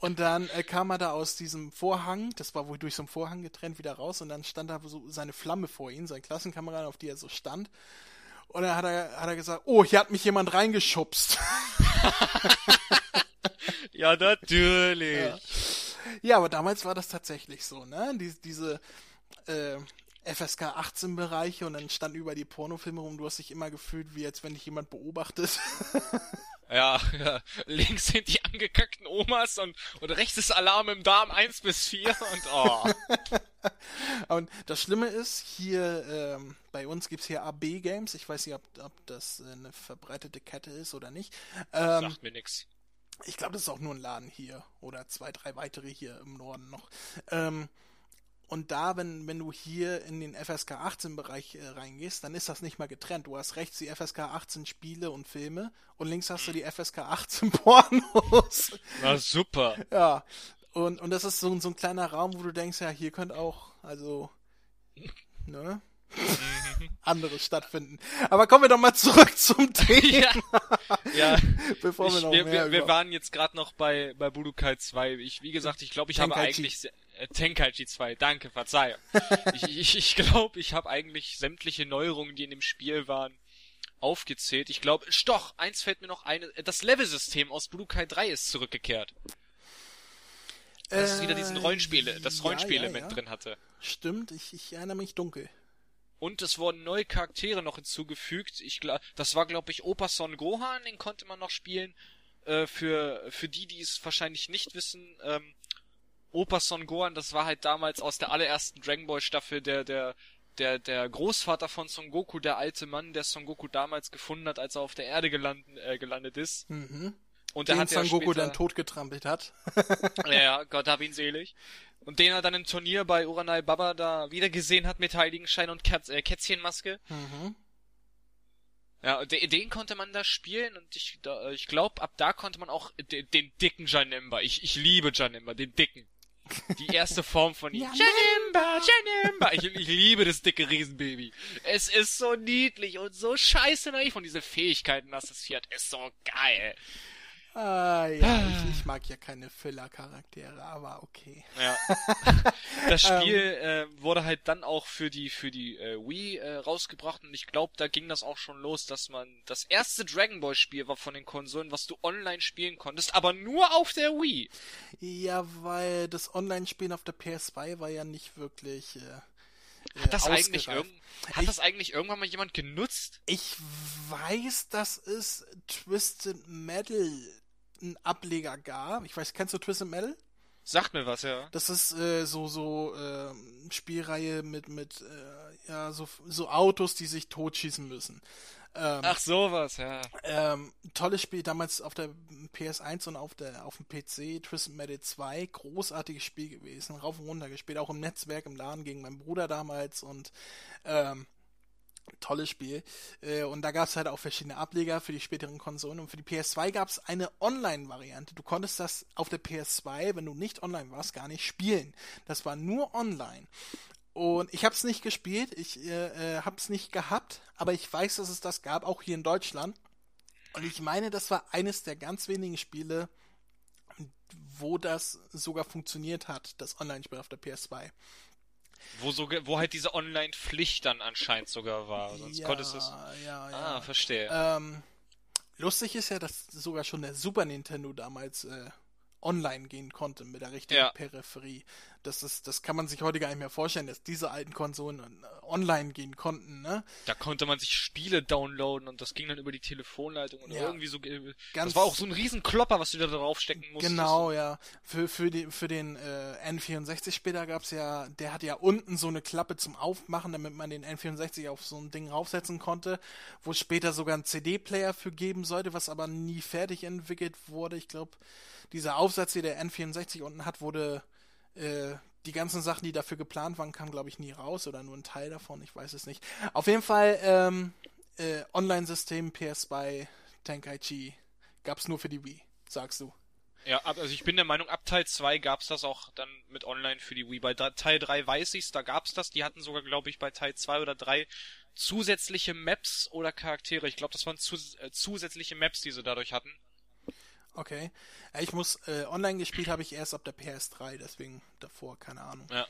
A: Und dann äh, kam er da aus diesem Vorhang, das war wohl durch so einen Vorhang getrennt, wieder raus und dann stand da so seine Flamme vor ihm, sein Klassenkamerad, auf die er so stand. Und dann hat er, hat er gesagt, oh, hier hat mich jemand reingeschubst.
B: ja, natürlich.
A: Ja. ja. aber damals war das tatsächlich so, ne? Die, diese äh, FSK 18 Bereiche und dann stand über die Pornofilme rum, du hast dich immer gefühlt, wie als wenn dich jemand beobachtet.
B: Ja, ja, links sind die angekackten Omas und, und rechts ist Alarm im Darm 1 bis 4 und oh.
A: und das Schlimme ist, hier ähm, bei uns gibt's hier AB Games. Ich weiß nicht, ob, ob das eine verbreitete Kette ist oder nicht.
B: Ähm, Sagt mir nix.
A: Ich glaube, das ist auch nur ein Laden hier oder zwei, drei weitere hier im Norden noch. Ähm, und da, wenn, wenn du hier in den FSK 18 Bereich äh, reingehst, dann ist das nicht mal getrennt. Du hast rechts die FSK 18 Spiele und Filme und links hast du die FSK 18 Pornos.
B: Na super.
A: Ja. Und, und das ist so, so ein kleiner Raum, wo du denkst, ja, hier könnte auch, also, ne? anderes stattfinden. Aber kommen wir doch mal zurück zum Thema.
B: ja, ja. Bevor wir noch wir, mehr wir, wir waren jetzt gerade noch bei bei Budokai 2. Ich wie gesagt, ich glaube, ich Tenkaichi. habe eigentlich äh, Tenkaichi 2. Danke, Verzeihung. ich ich ich glaube, ich habe eigentlich sämtliche Neuerungen, die in dem Spiel waren, aufgezählt. Ich glaube, doch, eins fällt mir noch ein, das Level-System aus Budokai 3 ist zurückgekehrt. Das äh, wieder diesen Rollenspiele, das Rollenspielelement ja, ja, ja. drin hatte.
A: Stimmt, ich, ich erinnere mich dunkel.
B: Und es wurden neue Charaktere noch hinzugefügt. Ich das war glaube ich Opa Son Gohan, den konnte man noch spielen. Äh, für für die, die es wahrscheinlich nicht wissen, ähm, Opa Son Gohan, das war halt damals aus der allerersten Dragon Ball Staffel der der der der Großvater von Son Goku, der alte Mann, der Son Goku damals gefunden hat, als er auf der Erde gelandet, äh, gelandet ist.
A: Mhm. Und der Den hat Son Goku später... dann totgetrampelt hat.
B: ja, Gott hab ihn selig. Und den er dann im Turnier bei Uranai Baba da wieder gesehen hat mit Heiligenschein und Katz, äh, Kätzchenmaske. Mhm. Ja, den, den konnte man da spielen und ich, da, ich glaube, ab da konnte man auch den, den dicken Janemba. Ich, ich liebe Janemba, den dicken. Die erste Form von ihm. Janemba, Janemba. Ich, ich liebe das dicke Riesenbaby. Es ist so niedlich und so scheiße naiv und diese Fähigkeiten, das es hier hat, ist so geil.
A: Ah, ja, ich, ich, mag ja keine Filler-Charaktere, aber okay.
B: Ja. Das Spiel äh, wurde halt dann auch für die für die äh, Wii äh, rausgebracht und ich glaube, da ging das auch schon los, dass man das erste Dragon Ball Spiel war von den Konsolen, was du online spielen konntest, aber nur auf der Wii.
A: Ja, weil das Online-Spielen auf der PS2 war ja nicht wirklich.
B: Äh, hat das eigentlich irgend, hat ich, das eigentlich irgendwann mal jemand genutzt?
A: Ich weiß, dass es Twisted Metal einen Ableger gab. Ich weiß, kennst du Twisted Metal?
B: Sagt mir was, ja.
A: Das ist äh, so so äh, Spielreihe mit mit äh, ja so so Autos, die sich totschießen müssen.
B: Ähm, Ach sowas, ja.
A: Ähm, tolles Spiel damals auf der PS1 und auf der auf dem PC Twisted Metal 2, großartiges Spiel gewesen, rauf und runter gespielt, auch im Netzwerk im Laden gegen meinen Bruder damals und ähm, tolles Spiel. Äh, und da gab es halt auch verschiedene Ableger für die späteren Konsolen. Und für die PS2 gab es eine Online-Variante. Du konntest das auf der PS2, wenn du nicht online warst, gar nicht spielen. Das war nur online. Und ich habe es nicht gespielt, ich äh, äh habe es nicht gehabt, aber ich weiß, dass es das gab, auch hier in Deutschland. Und ich meine, das war eines der ganz wenigen Spiele, wo das sogar funktioniert hat, das Online-Spiel auf der PS2.
B: Wo, so, wo halt diese Online-Pflicht dann anscheinend sogar war. Sonst ja, konntest du es.
A: Ja,
B: ja. Ah, verstehe.
A: Ähm, lustig ist ja, dass sogar schon der Super Nintendo damals äh, online gehen konnte mit der richtigen ja. Peripherie. Das ist, das kann man sich heute gar nicht mehr vorstellen, dass diese alten Konsolen äh, online gehen konnten, ne?
B: Da konnte man sich Spiele downloaden und das ging dann über die Telefonleitung und ja. irgendwie so. Ganz das war auch so ein Riesenklopper, was du da draufstecken musstest.
A: Genau, ja. Für, für, die, für den äh, N64 später gab's ja, der hat ja unten so eine Klappe zum Aufmachen, damit man den N64 auf so ein Ding raufsetzen konnte, wo es später sogar einen CD-Player für geben sollte, was aber nie fertig entwickelt wurde. Ich glaube, dieser Aufsatz, den der N64 unten hat, wurde äh, die ganzen Sachen, die dafür geplant waren, kamen, glaube ich, nie raus oder nur ein Teil davon, ich weiß es nicht. Auf jeden Fall, ähm, äh, Online-System PS2 Tenkaichi gab's nur für die Wii, sagst du.
B: Ja, also ich bin der Meinung, ab Teil 2 gab's das auch dann mit online für die Wii. Bei Teil 3 weiß ich's, da gab's das. Die hatten sogar, glaube ich, bei Teil 2 oder 3 zusätzliche Maps oder Charaktere. Ich glaube, das waren zus äh, zusätzliche Maps, die sie dadurch hatten.
A: Okay. Ich muss, äh, online gespielt habe ich erst ab der PS3, deswegen davor, keine Ahnung.
B: Ja.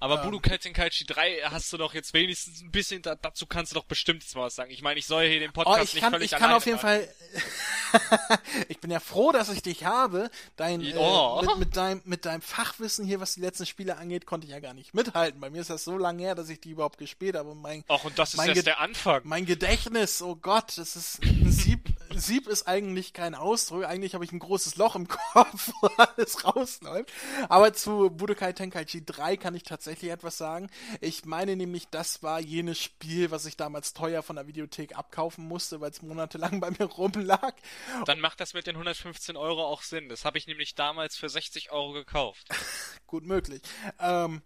B: Aber ähm, Budokai Tenkaichi 3 hast du doch jetzt wenigstens ein bisschen, da, dazu kannst du doch bestimmt jetzt mal was sagen. Ich meine, ich soll hier den Podcast oh,
A: ich kann,
B: nicht völlig
A: Ich kann auf jeden Fall, ich bin ja froh, dass ich dich habe. Dein, äh, oh. äh, mit, mit, deinem, mit deinem Fachwissen hier, was die letzten Spiele angeht, konnte ich ja gar nicht mithalten. Bei mir ist das so lange her, dass ich die überhaupt gespielt habe. Mein,
B: Ach, und das ist erst der Anfang.
A: Mein Gedächtnis, oh Gott, das ist ein Sieb. Sieb ist eigentlich kein Ausdruck. Eigentlich habe ich ein großes Loch im Kopf, wo alles rausläuft. Aber zu Budokai Tenkaichi 3 kann ich tatsächlich etwas sagen. Ich meine nämlich, das war jenes Spiel, was ich damals teuer von der Videothek abkaufen musste, weil es monatelang bei mir rumlag.
B: Dann macht das mit den 115 Euro auch Sinn. Das habe ich nämlich damals für 60 Euro gekauft.
A: Gut möglich. Ähm,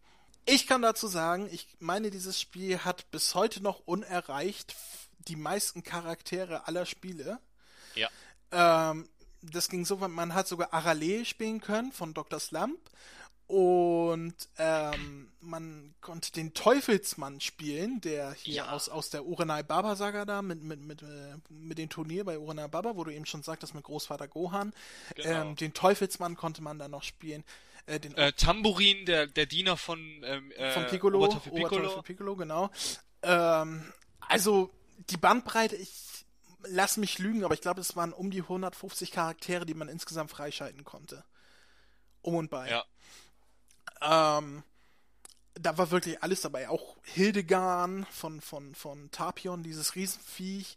A: ich kann dazu sagen, ich meine, dieses Spiel hat bis heute noch unerreicht die meisten Charaktere aller Spiele.
B: Ja.
A: Ähm, das ging so, man hat sogar Arale spielen können von Dr. Slump und ähm, man konnte den Teufelsmann spielen, der hier ja. aus, aus der Urenai Baba Saga da mit, mit, mit, äh, mit dem Turnier bei Urenai Baba, wo du eben schon sagtest mit Großvater Gohan. Genau. Ähm, den Teufelsmann konnte man dann noch spielen.
B: Äh, den äh, Tamburin, der, der Diener von, ähm,
A: äh, von Piccolo, Oberteufel Piccolo. Oberteufel Piccolo, genau. Ähm, also die Bandbreite, ich lass mich lügen, aber ich glaube, es waren um die 150 Charaktere, die man insgesamt freischalten konnte. Um und bei.
B: Ja.
A: Ähm, da war wirklich alles dabei. Auch Hildegarn von, von, von Tapion, dieses Riesenviech.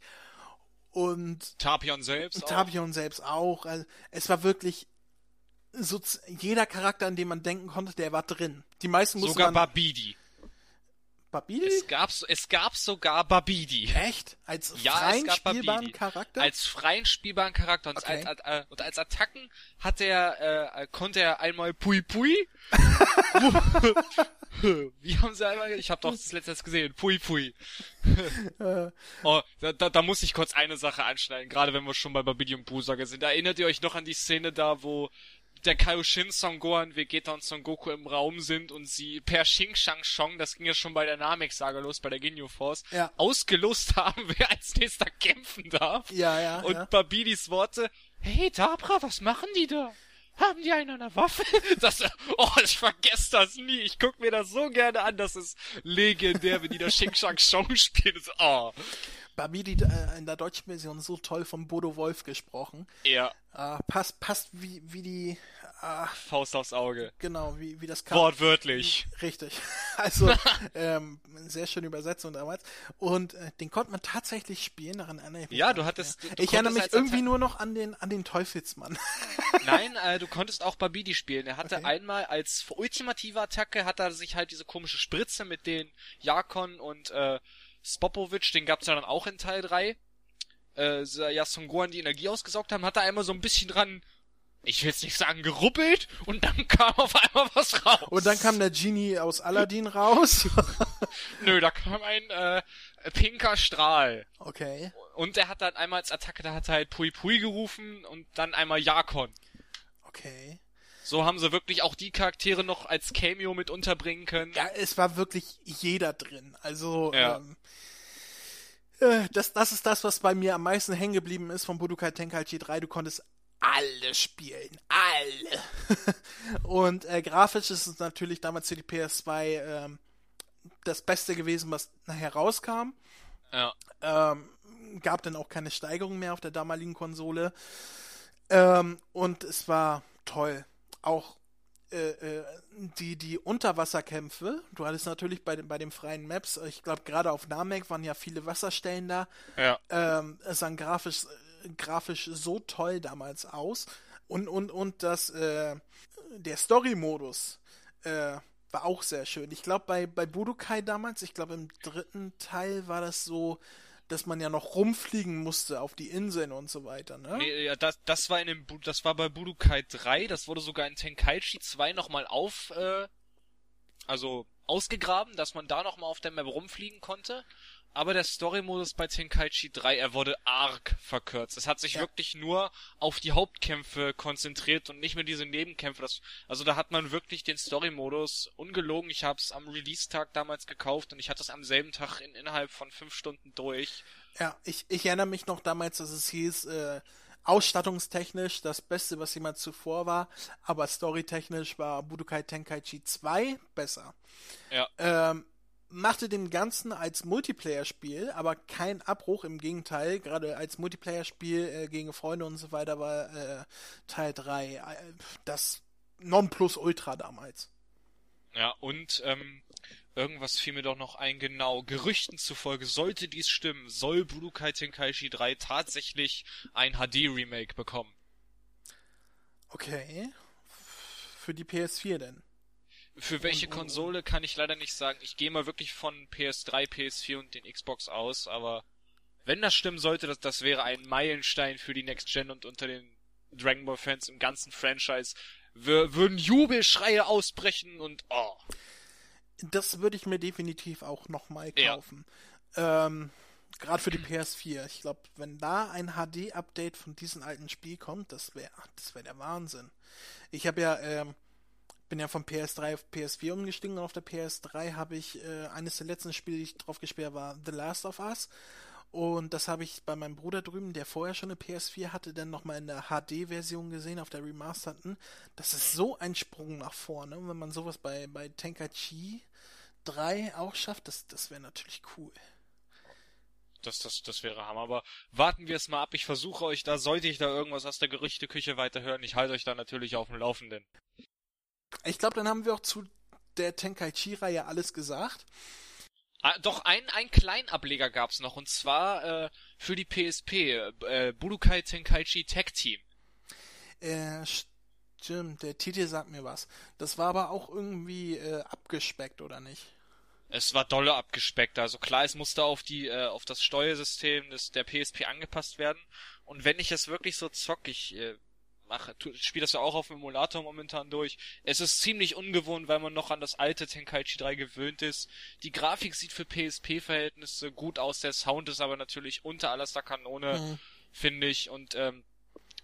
A: Und.
B: Tapion selbst.
A: Tapion auch. selbst auch. Also, es war wirklich so jeder Charakter, an den man denken konnte, der war drin. Die meisten mussten
B: Sogar man, Babidi.
A: Babidi?
B: Es gab, es gab sogar Babidi.
A: Echt? Als ja, freien spielbaren Charakter?
B: Als freien spielbaren Charakter. Und, okay. als, als, und als Attacken hat er, äh, konnte er einmal Pui Pui. Wie haben sie einmal, ich habe doch das letzte gesehen, Pui Pui. oh, da, da, da muss ich kurz eine Sache anschneiden, gerade wenn wir schon bei Babidi und Busaga sind. Erinnert ihr euch noch an die Szene da, wo der Kaioshin, Son Gohan, Vegeta und Son Goku im Raum sind und sie per Xing Shang Shong, das ging ja schon bei der Namek-Saga los, bei der Ginyu Force,
A: ja.
B: ausgelost haben, wer als nächster kämpfen darf.
A: Ja, ja.
B: Und
A: ja.
B: Babidis Worte, hey Dabra, was machen die da? Haben die einen an der Waffe? Das, oh, ich vergesse das nie. Ich guck mir das so gerne an. Das ist legendär, wenn die da Xing Shang Shong spielen. Das, oh.
A: Babidi äh, in der deutschen Version so toll von Bodo Wolf gesprochen.
B: Ja.
A: Äh, passt, passt wie, wie die
B: äh, Faust aufs Auge.
A: Genau, wie, wie das
B: kam. Wortwörtlich.
A: Richtig. Also, ähm, sehr schöne Übersetzung damals. Und äh, den konnte man tatsächlich spielen, daran erinnere ich
B: mich. Ja, du hattest. Du,
A: du ich erinnere mich irgendwie nur noch an den, an den Teufelsmann.
B: Nein, äh, du konntest auch Babidi spielen. Er hatte okay. einmal als ultimative Attacke hat er sich halt diese komische Spritze mit den Jakon und äh, Spopovic, den gab's ja dann auch in Teil 3. Äh, ja, Son Gohan die Energie ausgesaugt haben, hat er einmal so ein bisschen dran, ich will jetzt nicht sagen geruppelt, und dann kam auf einmal was raus.
A: Und dann kam der Genie aus Aladdin raus.
B: Nö, da kam ein äh, pinker Strahl.
A: Okay.
B: Und er hat dann einmal als Attacke, da hat er halt Pui Pui gerufen und dann einmal Jakon.
A: Okay.
B: So haben sie wirklich auch die Charaktere noch als Cameo mit unterbringen können.
A: Ja, es war wirklich jeder drin. Also,
B: ja.
A: ähm, äh, das, das ist das, was bei mir am meisten hängen geblieben ist von Budokai Tenkaichi 3. Du konntest alle spielen. Alle. Und äh, grafisch ist es natürlich damals für die PS2 ähm, das Beste gewesen, was nachher rauskam.
B: Ja.
A: Ähm, gab dann auch keine Steigerung mehr auf der damaligen Konsole. Ähm, und es war toll auch äh, äh, die, die Unterwasserkämpfe, du hattest natürlich bei, den, bei den freien Maps, ich glaube gerade auf Namek waren ja viele Wasserstellen da.
B: Ja.
A: Ähm, es sah grafisch, grafisch so toll damals aus. Und, und, und das, äh, der Story-Modus äh, war auch sehr schön. Ich glaube bei, bei Budokai damals, ich glaube im dritten Teil war das so, dass man ja noch rumfliegen musste auf die Inseln und so weiter, ne?
B: Nee, ja, das, das war in dem, das war bei Budokai 3, das wurde sogar in Tenkaichi 2 nochmal auf, äh, also ausgegraben, dass man da nochmal auf der Map rumfliegen konnte. Aber der Story-Modus bei Tenkaichi 3, er wurde arg verkürzt. Es hat sich ja. wirklich nur auf die Hauptkämpfe konzentriert und nicht mehr diese Nebenkämpfe. Das, also da hat man wirklich den Story-Modus ungelogen. Ich habe es am Release-Tag damals gekauft und ich hatte es am selben Tag in, innerhalb von fünf Stunden durch.
A: Ja, ich, ich erinnere mich noch damals, dass es hieß, äh, ausstattungstechnisch das Beste, was jemals zuvor war, aber storytechnisch war Budokai Tenkaichi 2 besser.
B: Ja.
A: Ähm, machte dem Ganzen als Multiplayer-Spiel aber kein Abbruch, im Gegenteil, gerade als Multiplayer-Spiel äh, gegen Freunde und so weiter war äh, Teil 3 äh, das Nonplusultra damals.
B: Ja, und ähm, irgendwas fiel mir doch noch ein, genau. Gerüchten zufolge sollte dies stimmen, soll Budokai Tenkaichi 3 tatsächlich ein HD-Remake bekommen.
A: Okay. Für die PS4 denn?
B: Für welche und, Konsole kann ich leider nicht sagen. Ich gehe mal wirklich von PS3, PS4 und den Xbox aus, aber wenn das stimmen sollte, das, das wäre ein Meilenstein für die Next Gen und unter den Dragon Ball Fans im ganzen Franchise würden Jubelschreie ausbrechen und oh.
A: Das würde ich mir definitiv auch nochmal kaufen. Ja. Ähm, Gerade für die PS4. Ich glaube, wenn da ein HD-Update von diesem alten Spiel kommt, das wäre das wär der Wahnsinn. Ich habe ja ähm, bin ja von PS3 auf PS4 umgestiegen und auf der PS3 habe ich äh, eines der letzten Spiele, die ich drauf gespielt habe, war The Last of Us. Und das habe ich bei meinem Bruder drüben, der vorher schon eine PS4 hatte, dann nochmal in der HD-Version gesehen, auf der Remasterten. Das ist so ein Sprung nach vorne. Und wenn man sowas bei, bei Tenkaichi 3 auch schafft, das, das wäre natürlich cool.
B: Das, das, das wäre Hammer. Aber warten wir es mal ab. Ich versuche euch da, sollte ich da irgendwas aus der Gerüchteküche weiterhören, ich halte euch da natürlich auf dem Laufenden.
A: Ich glaube, dann haben wir auch zu der Tenkaichi-Reihe alles gesagt.
B: Ah, doch, ein, ein Kleinableger gab's noch, und zwar äh, für die PSP, äh, Budokai Tenkaichi Tag Team.
A: Äh, stimmt, der Titel sagt mir was. Das war aber auch irgendwie äh, abgespeckt, oder nicht?
B: Es war dolle abgespeckt. Also klar, es musste auf die, äh, auf das Steuersystem des, der PSP angepasst werden. Und wenn ich es wirklich so zock, ich äh, mache, spiele das ja auch auf dem Emulator momentan durch. Es ist ziemlich ungewohnt, weil man noch an das alte Tenkaichi 3 gewöhnt ist. Die Grafik sieht für PSP-Verhältnisse gut aus, der Sound ist aber natürlich unter allerster Kanone, mhm. finde ich. Und ähm,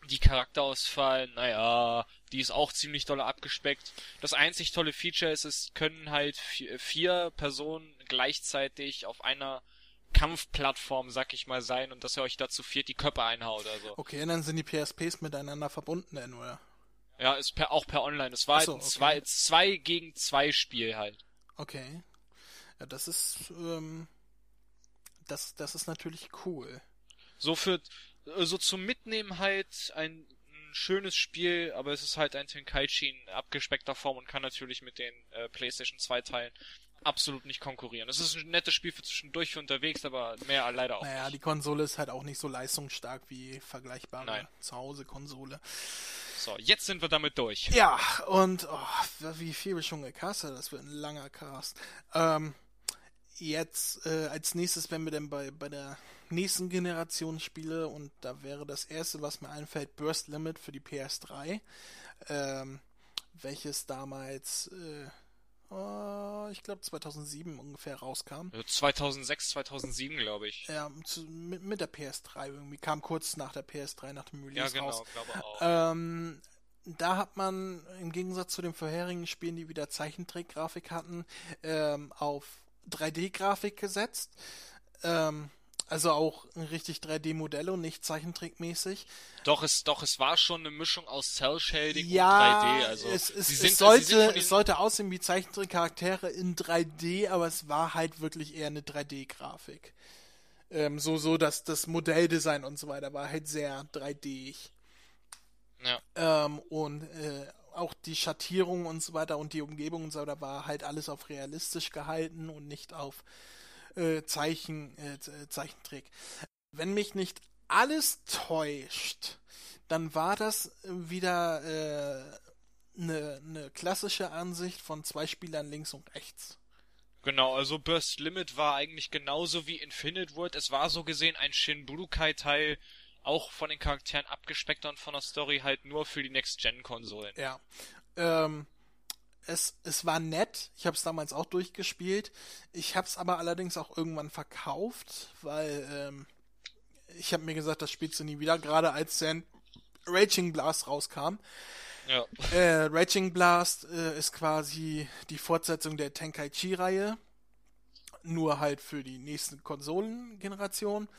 B: die Charakterauswahl, naja, die ist auch ziemlich doll abgespeckt. Das einzig tolle Feature ist, es können halt vier Personen gleichzeitig auf einer Kampfplattform, sag ich mal, sein und dass er euch dazu viert die Köpfe einhaut. Also.
A: Okay, dann sind die PSPs miteinander verbunden, denn, oder?
B: Ja, ist per, auch per Online. Es war so, halt ein okay. zwei, zwei gegen zwei Spiel halt.
A: Okay. Ja, das ist, ähm, das, das ist natürlich cool.
B: So für, so zum Mitnehmen halt ein, ein schönes Spiel, aber es ist halt ein Tenkaichi in abgespeckter Form und kann natürlich mit den äh, PlayStation 2 Teilen absolut nicht konkurrieren. Es ist ein nettes Spiel für zwischendurch für unterwegs, aber mehr leider auch
A: naja, nicht. die Konsole ist halt auch nicht so leistungsstark wie vergleichbare Zuhause-Konsole.
B: So, jetzt sind wir damit durch.
A: Ja, und oh, wie viel wir schon gecastet, das wird ein langer Cast. Ähm, jetzt äh, als nächstes, wenn wir dann bei, bei der nächsten Generation Spiele und da wäre das erste, was mir einfällt, Burst Limit für die PS3, ähm, welches damals äh, uh, ich glaube 2007 ungefähr rauskam.
B: 2006, 2007 glaube ich.
A: Ja, zu, mit, mit, der PS3 irgendwie, kam kurz nach der PS3, nach dem Release
B: Ja, genau,
A: raus.
B: glaube auch.
A: Ähm, da hat man im Gegensatz zu den vorherigen Spielen, die wieder Zeichentrickgrafik hatten, ähm, auf 3D-Grafik gesetzt. Ähm, also auch richtig 3D-Modelle und nicht zeichentrickmäßig.
B: Doch, es, doch, es war schon eine Mischung aus Cell-Shading
A: ja,
B: und 3D. Also,
A: es, es, sind, es sollte, es sollte aussehen wie Zeichentrickcharaktere in 3D, aber es war halt wirklich eher eine 3D-Grafik. Ähm, so, so, dass das Modelldesign und so weiter war halt sehr 3D.
B: Ja.
A: Ähm, und äh, auch die Schattierung und so weiter und die Umgebung und so weiter war halt alles auf realistisch gehalten und nicht auf äh, Zeichen, äh, Zeichentrick. Wenn mich nicht alles täuscht, dann war das wieder eine äh, ne klassische Ansicht von zwei Spielern links und rechts.
B: Genau, also Burst Limit war eigentlich genauso wie Infinite World. Es war so gesehen ein Shin Budokai-Teil, auch von den Charakteren abgespeckt und von der Story halt nur für die Next-Gen-Konsolen.
A: Ja. Ähm, es, es war nett. Ich habe es damals auch durchgespielt. Ich habe es aber allerdings auch irgendwann verkauft, weil ähm, ich habe mir gesagt, das spielst du nie wieder, gerade als dann Raging Blast rauskam. Ja. Äh, Raging Blast äh, ist quasi die Fortsetzung der Tenkaichi-Reihe, nur halt für die nächsten Konsolengeneration.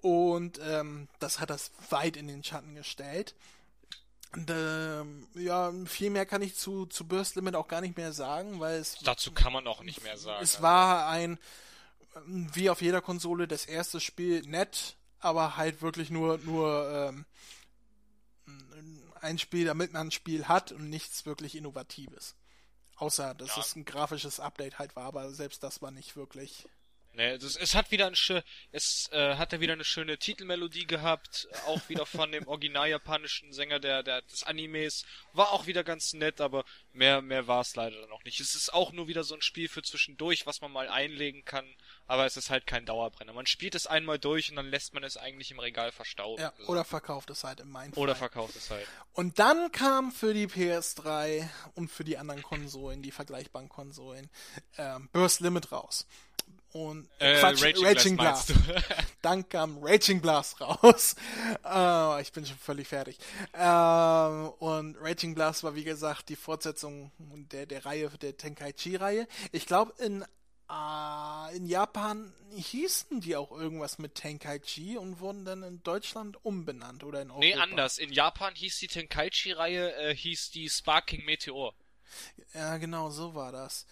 A: Und ähm, das hat das weit in den Schatten gestellt. Und, ähm, ja, viel mehr kann ich zu, zu Burst Limit auch gar nicht mehr sagen, weil es.
B: Dazu kann man auch nicht mehr sagen.
A: Es also. war ein, wie auf jeder Konsole, das erste Spiel nett, aber halt wirklich nur, nur ähm, ein Spiel, damit man ein Spiel hat und nichts wirklich Innovatives. Außer, dass ja. es ein grafisches Update halt war, aber selbst das war nicht wirklich
B: Ne, das, es hat wieder ein es äh, hat er wieder eine schöne Titelmelodie gehabt, auch wieder von dem original japanischen Sänger der, der des Animes, war auch wieder ganz nett, aber mehr mehr war es leider noch nicht. Es ist auch nur wieder so ein Spiel für zwischendurch, was man mal einlegen kann, aber es ist halt kein Dauerbrenner. Man spielt es einmal durch und dann lässt man es eigentlich im Regal verstauben. Ja,
A: oder verkauft es halt im Mindfall.
B: Oder verkauft es halt.
A: Und dann kam für die PS3 und für die anderen Konsolen, die vergleichbaren Konsolen, ähm, Burst Limit raus und
B: äh, Quatsch, Raging, Raging Blast.
A: Blast. Dann kam Raging Blast raus. Uh, ich bin schon völlig fertig. Uh, und Raging Blast war wie gesagt die Fortsetzung der, der Reihe, der Tenkaichi-Reihe. Ich glaube in uh, in Japan hießen die auch irgendwas mit Tenkaichi und wurden dann in Deutschland umbenannt oder in Europa.
B: Nee, anders. In Japan hieß die Tenkaichi-Reihe, äh, hieß die Sparking Meteor.
A: Ja, genau, so war das.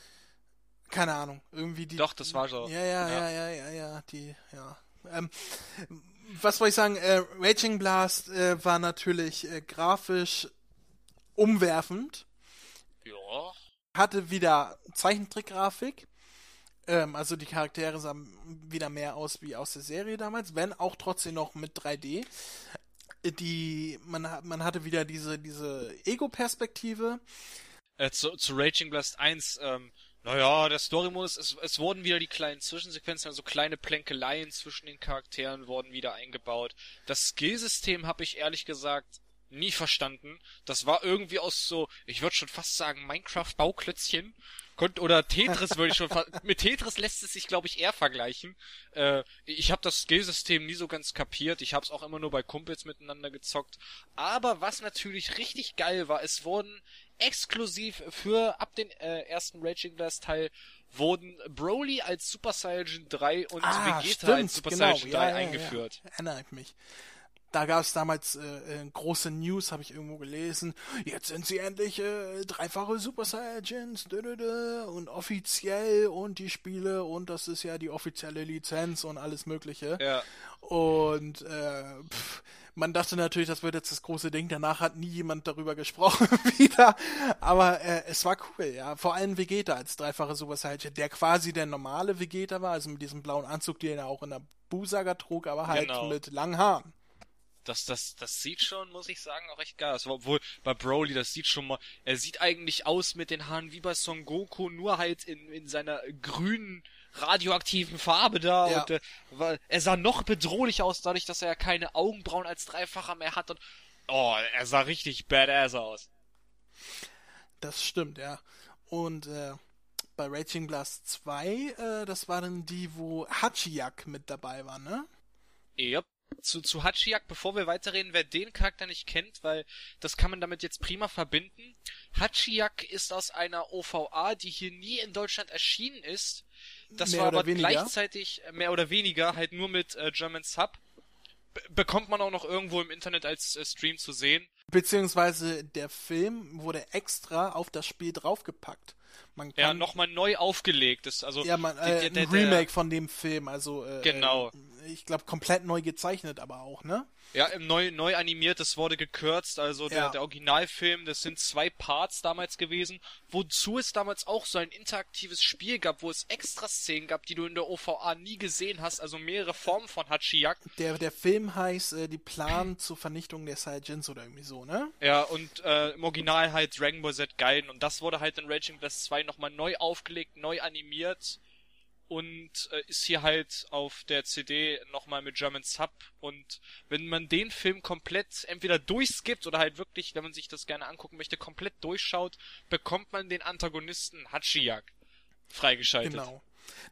A: Keine Ahnung, irgendwie die.
B: Doch, das war so.
A: Ja, ja, ja, ja, ja, ja, die, ja. Ähm, was wollte ich sagen? Äh, Raging Blast äh, war natürlich äh, grafisch umwerfend.
B: Ja.
A: Hatte wieder Zeichentrickgrafik. Ähm, also die Charaktere sahen wieder mehr aus wie aus der Serie damals, wenn auch trotzdem noch mit 3D. Äh, die, man, man hatte wieder diese, diese Ego-Perspektive.
B: Äh, zu, zu Raging Blast 1, ähm, naja, der Story-Modus, es, es wurden wieder die kleinen Zwischensequenzen, also kleine Plänkeleien zwischen den Charakteren wurden wieder eingebaut. Das Skillsystem habe ich ehrlich gesagt nie verstanden. Das war irgendwie aus so, ich würde schon fast sagen, Minecraft-Bauklötzchen. Oder Tetris würde ich schon mit Tetris lässt es sich glaube ich eher vergleichen. Äh, ich habe das Skillsystem nie so ganz kapiert. Ich habe es auch immer nur bei Kumpels miteinander gezockt. Aber was natürlich richtig geil war, es wurden exklusiv für ab den äh, ersten Raging Blast Teil wurden Broly als Super Saiyan 3 und
A: ah,
B: Vegeta
A: stimmt,
B: als Super
A: genau.
B: Saiyan 3
A: ja, ja,
B: eingeführt.
A: Ja, erinnere ich mich. Da gab es damals äh, äh, große News, habe ich irgendwo gelesen. Jetzt sind sie endlich äh, dreifache Super Saiyans und offiziell und die Spiele und das ist ja die offizielle Lizenz und alles Mögliche.
B: Ja.
A: Und äh, pff, man dachte natürlich, das wird jetzt das große Ding. Danach hat nie jemand darüber gesprochen wieder. Aber äh, es war cool, ja. Vor allem Vegeta als dreifache Super Saiyan, der quasi der normale Vegeta war, also mit diesem blauen Anzug, den er auch in der Busaga trug, aber halt genau. mit langen Haaren.
B: Das, das, das sieht schon, muss ich sagen, auch echt geil aus. Obwohl bei Broly, das sieht schon mal, er sieht eigentlich aus mit den Haaren wie bei Son Goku, nur halt in, in seiner grünen radioaktiven Farbe da ja. und äh, weil er sah noch bedrohlicher aus, dadurch, dass er ja keine Augenbrauen als Dreifacher mehr hat und oh, er sah richtig badass aus.
A: Das stimmt, ja. Und äh, bei Raging Blast 2, äh, das war dann die, wo Hachiyak mit dabei war, ne?
B: Yep. Zu, zu Hachiyak, bevor wir weiterreden, wer den Charakter nicht kennt, weil das kann man damit jetzt prima verbinden. Hachiyak ist aus einer OVA, die hier nie in Deutschland erschienen ist, das mehr war aber weniger. gleichzeitig äh, mehr oder weniger halt nur mit äh, German Sub. B bekommt man auch noch irgendwo im Internet als äh, Stream zu sehen.
A: Beziehungsweise der Film wurde extra auf das Spiel draufgepackt.
B: Man kann, ja, nochmal neu aufgelegt. Das, also,
A: ja, man, äh, der, der, ein Remake der, von dem Film, also äh,
B: genau.
A: ich glaube komplett neu gezeichnet aber auch, ne?
B: Ja, neu, neu animiert, das wurde gekürzt, also der, ja. der Originalfilm, das sind zwei Parts damals gewesen, wozu es damals auch so ein interaktives Spiel gab, wo es extra Szenen gab, die du in der OVA nie gesehen hast, also mehrere Formen von Hachiyak.
A: Der, der Film heißt äh, Die Plan zur Vernichtung der Saiyajins oder irgendwie so, ne?
B: Ja, und äh, im Original halt Dragon Ball Z Gaiden und das wurde halt in Raging Blast 2 nochmal neu aufgelegt, neu animiert und äh, ist hier halt auf der CD nochmal mit German Sub und wenn man den Film komplett entweder durchskippt oder halt wirklich, wenn man sich das gerne angucken möchte, komplett durchschaut, bekommt man den Antagonisten Hachiyak freigeschaltet. Genau.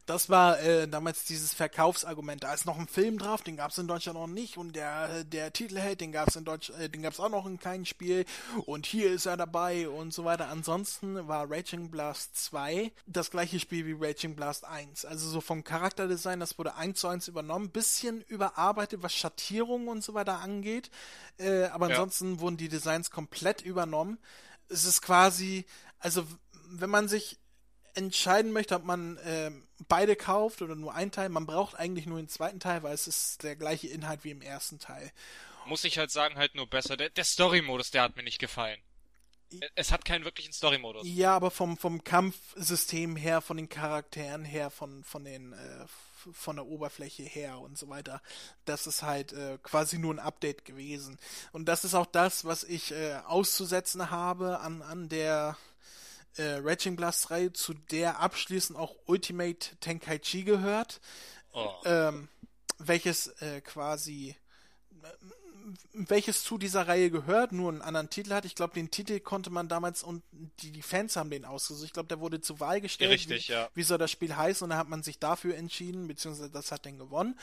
A: Das war äh, damals dieses Verkaufsargument. Da ist noch ein Film drauf, den gab es in Deutschland noch nicht und der der Titelheld, den gab es in Deutsch, äh, den gab es auch noch in keinem Spiel und hier ist er dabei und so weiter. Ansonsten war Raging Blast 2 das gleiche Spiel wie Raging Blast 1. Also so vom Charakterdesign, das wurde eins zu eins übernommen, bisschen überarbeitet, was Schattierungen und so weiter angeht. Äh, aber ansonsten ja. wurden die Designs komplett übernommen. Es ist quasi, also wenn man sich entscheiden möchte, ob man äh, beide kauft oder nur einen Teil, man braucht eigentlich nur den zweiten Teil, weil es ist der gleiche Inhalt wie im ersten Teil.
B: Muss ich halt sagen, halt nur besser. Der, der Story-Modus, der hat mir nicht gefallen. Es hat keinen wirklichen Story-Modus.
A: Ja, aber vom, vom Kampfsystem her, von den Charakteren her, von, von den äh, von der Oberfläche her und so weiter. Das ist halt äh, quasi nur ein Update gewesen. Und das ist auch das, was ich äh, auszusetzen habe an, an der äh, Raging Blast Reihe, zu der abschließend auch Ultimate Tenkaichi gehört, oh. ähm, welches äh, quasi welches zu dieser Reihe gehört, nur einen anderen Titel hat. Ich glaube, den Titel konnte man damals und die, die Fans haben den ausgesucht. Ich glaube, der wurde zur Wahl gestellt.
B: Richtig,
A: wie,
B: ja.
A: Wie soll das Spiel heißen? Und da hat man sich dafür entschieden, beziehungsweise das hat den gewonnen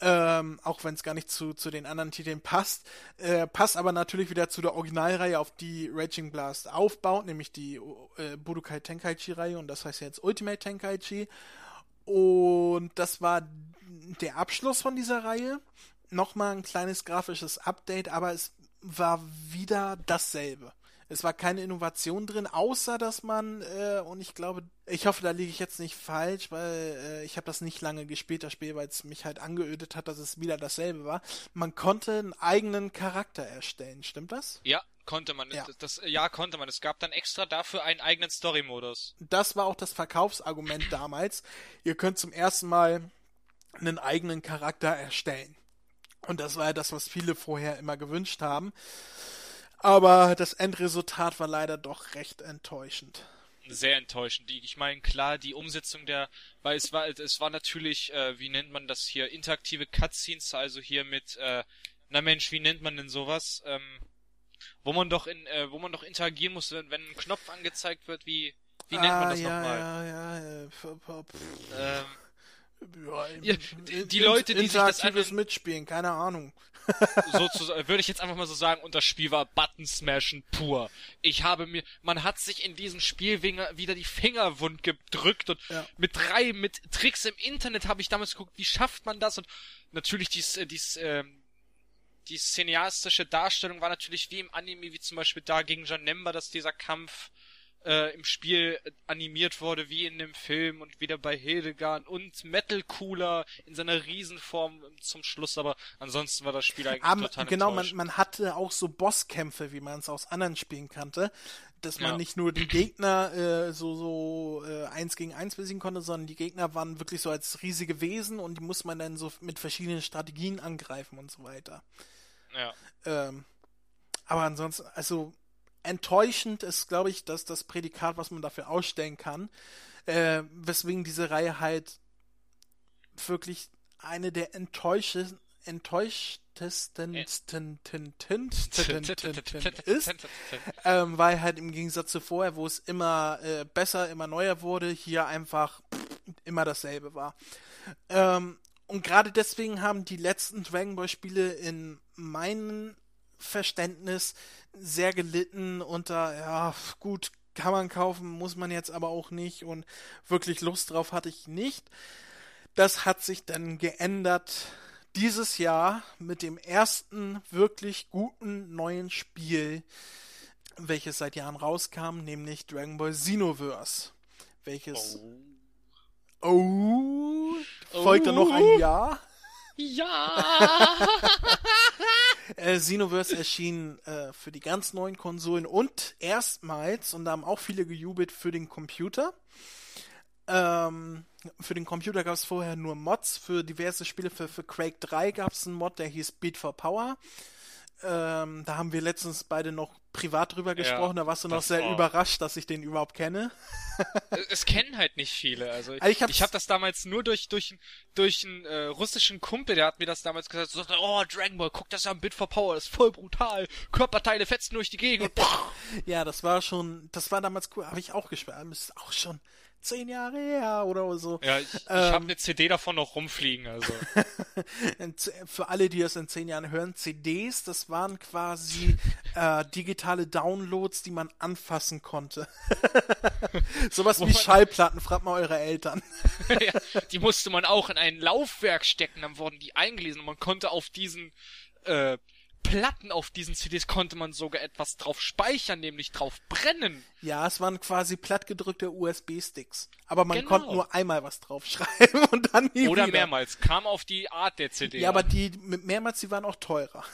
A: ähm, auch wenn es gar nicht zu, zu den anderen Titeln passt. Äh, passt aber natürlich wieder zu der Originalreihe, auf die Raging Blast aufbaut, nämlich die äh, Budokai Tenkaichi-Reihe und das heißt jetzt Ultimate Tenkaichi. Und das war der Abschluss von dieser Reihe. Nochmal ein kleines grafisches Update, aber es war wieder dasselbe. Es war keine Innovation drin, außer dass man, äh, und ich glaube, ich hoffe, da liege ich jetzt nicht falsch, weil äh, ich habe das nicht lange gespielt, das Spiel, weil es mich halt angeödet hat, dass es wieder dasselbe war. Man konnte einen eigenen Charakter erstellen, stimmt das?
B: Ja, konnte man. Ja. Das, ja, konnte man. Es gab dann extra dafür einen eigenen Story-Modus.
A: Das war auch das Verkaufsargument damals. Ihr könnt zum ersten Mal einen eigenen Charakter erstellen. Und das war ja das, was viele vorher immer gewünscht haben. Aber das Endresultat war leider doch recht enttäuschend.
B: Sehr enttäuschend. Ich meine, klar, die Umsetzung der, weil es war, es war natürlich, äh, wie nennt man das hier, interaktive Cutscenes, also hier mit, äh, na Mensch, wie nennt man denn sowas? Ähm, wo man doch in, äh, wo man doch interagieren muss, wenn, wenn ein Knopf angezeigt wird, wie, wie nennt ah, man das ja, nochmal? Ja, ja, ja. Ähm,
A: ja, ja, die, die Leute, die sich das einfach mitspielen, keine Ahnung
B: sozusagen, würde ich jetzt einfach mal so sagen, und das Spiel war Button Smashen pur. Ich habe mir, man hat sich in diesem Spiel wieder die Finger wund gedrückt und ja. mit drei, mit Tricks im Internet habe ich damals geguckt, wie schafft man das und natürlich dies, äh, dies, ähm, die cineastische Darstellung war natürlich wie im Anime, wie zum Beispiel da gegen Janemba, dass dieser Kampf äh, im Spiel animiert wurde wie in dem Film und wieder bei Hildegard und Metal Cooler in seiner Riesenform zum Schluss, aber ansonsten war das Spiel eigentlich aber, total
A: Genau, man, man hatte auch so Bosskämpfe, wie man es aus anderen Spielen kannte, dass man ja. nicht nur die Gegner äh, so so äh, eins gegen eins besiegen konnte, sondern die Gegner waren wirklich so als riesige Wesen und die muss man dann so mit verschiedenen Strategien angreifen und so weiter.
B: Ja.
A: Ähm, aber ansonsten, also enttäuschend ist, glaube ich, dass das Prädikat, was man dafür ausstellen kann, äh, weswegen diese Reihe halt wirklich eine der enttäuschtesten enttäuschtesten ist, ähm, weil halt im Gegensatz zu vorher, wo es immer äh, besser, immer neuer wurde, hier einfach immer dasselbe war. Ähm, und gerade deswegen haben die letzten Dragon Ball Spiele in meinen Verständnis sehr gelitten unter, ja, gut, kann man kaufen, muss man jetzt aber auch nicht und wirklich Lust drauf hatte ich nicht. Das hat sich dann geändert dieses Jahr mit dem ersten wirklich guten neuen Spiel, welches seit Jahren rauskam, nämlich Dragon Ball Xenoverse. Welches. Oh. Oh. Folgt oh. da noch ein Jahr?
B: Ja!
A: äh, Xenoverse erschien äh, für die ganz neuen Konsolen und erstmals, und da haben auch viele gejubelt, für den Computer. Ähm, für den Computer gab es vorher nur Mods. Für diverse Spiele, für, für Quake 3 gab es einen Mod, der hieß Beat for Power. Ähm, da haben wir letztens beide noch privat drüber gesprochen, ja, da warst du noch sehr war... überrascht, dass ich den überhaupt kenne.
B: es kennen halt nicht viele. Also, also ich, ich habe das damals nur durch durch durch einen äh, russischen Kumpel, der hat mir das damals gesagt, so, oh Dragon Ball, guck das an, Bit for Power, das ist voll brutal, Körperteile fetzen durch die Gegend.
A: ja, das war schon, das war damals cool, habe ich auch gespielt, das ist auch schon zehn Jahre her oder so.
B: Ja, ich, ich ähm, habe eine CD davon noch rumfliegen, also.
A: Für alle, die das in zehn Jahren hören, CDs, das waren quasi äh, digitale Downloads, die man anfassen konnte. Sowas wie Schallplatten, fragt mal eure Eltern.
B: ja, die musste man auch in ein Laufwerk stecken, dann wurden die eingelesen und man konnte auf diesen äh, Platten auf diesen CDs konnte man sogar etwas drauf speichern, nämlich drauf brennen.
A: Ja, es waren quasi plattgedrückte USB-Sticks. Aber man genau. konnte nur einmal was draufschreiben und dann nie
B: Oder
A: wieder.
B: mehrmals. Kam auf die Art der CD.
A: Ja, aber die mit mehrmals, die waren auch teurer.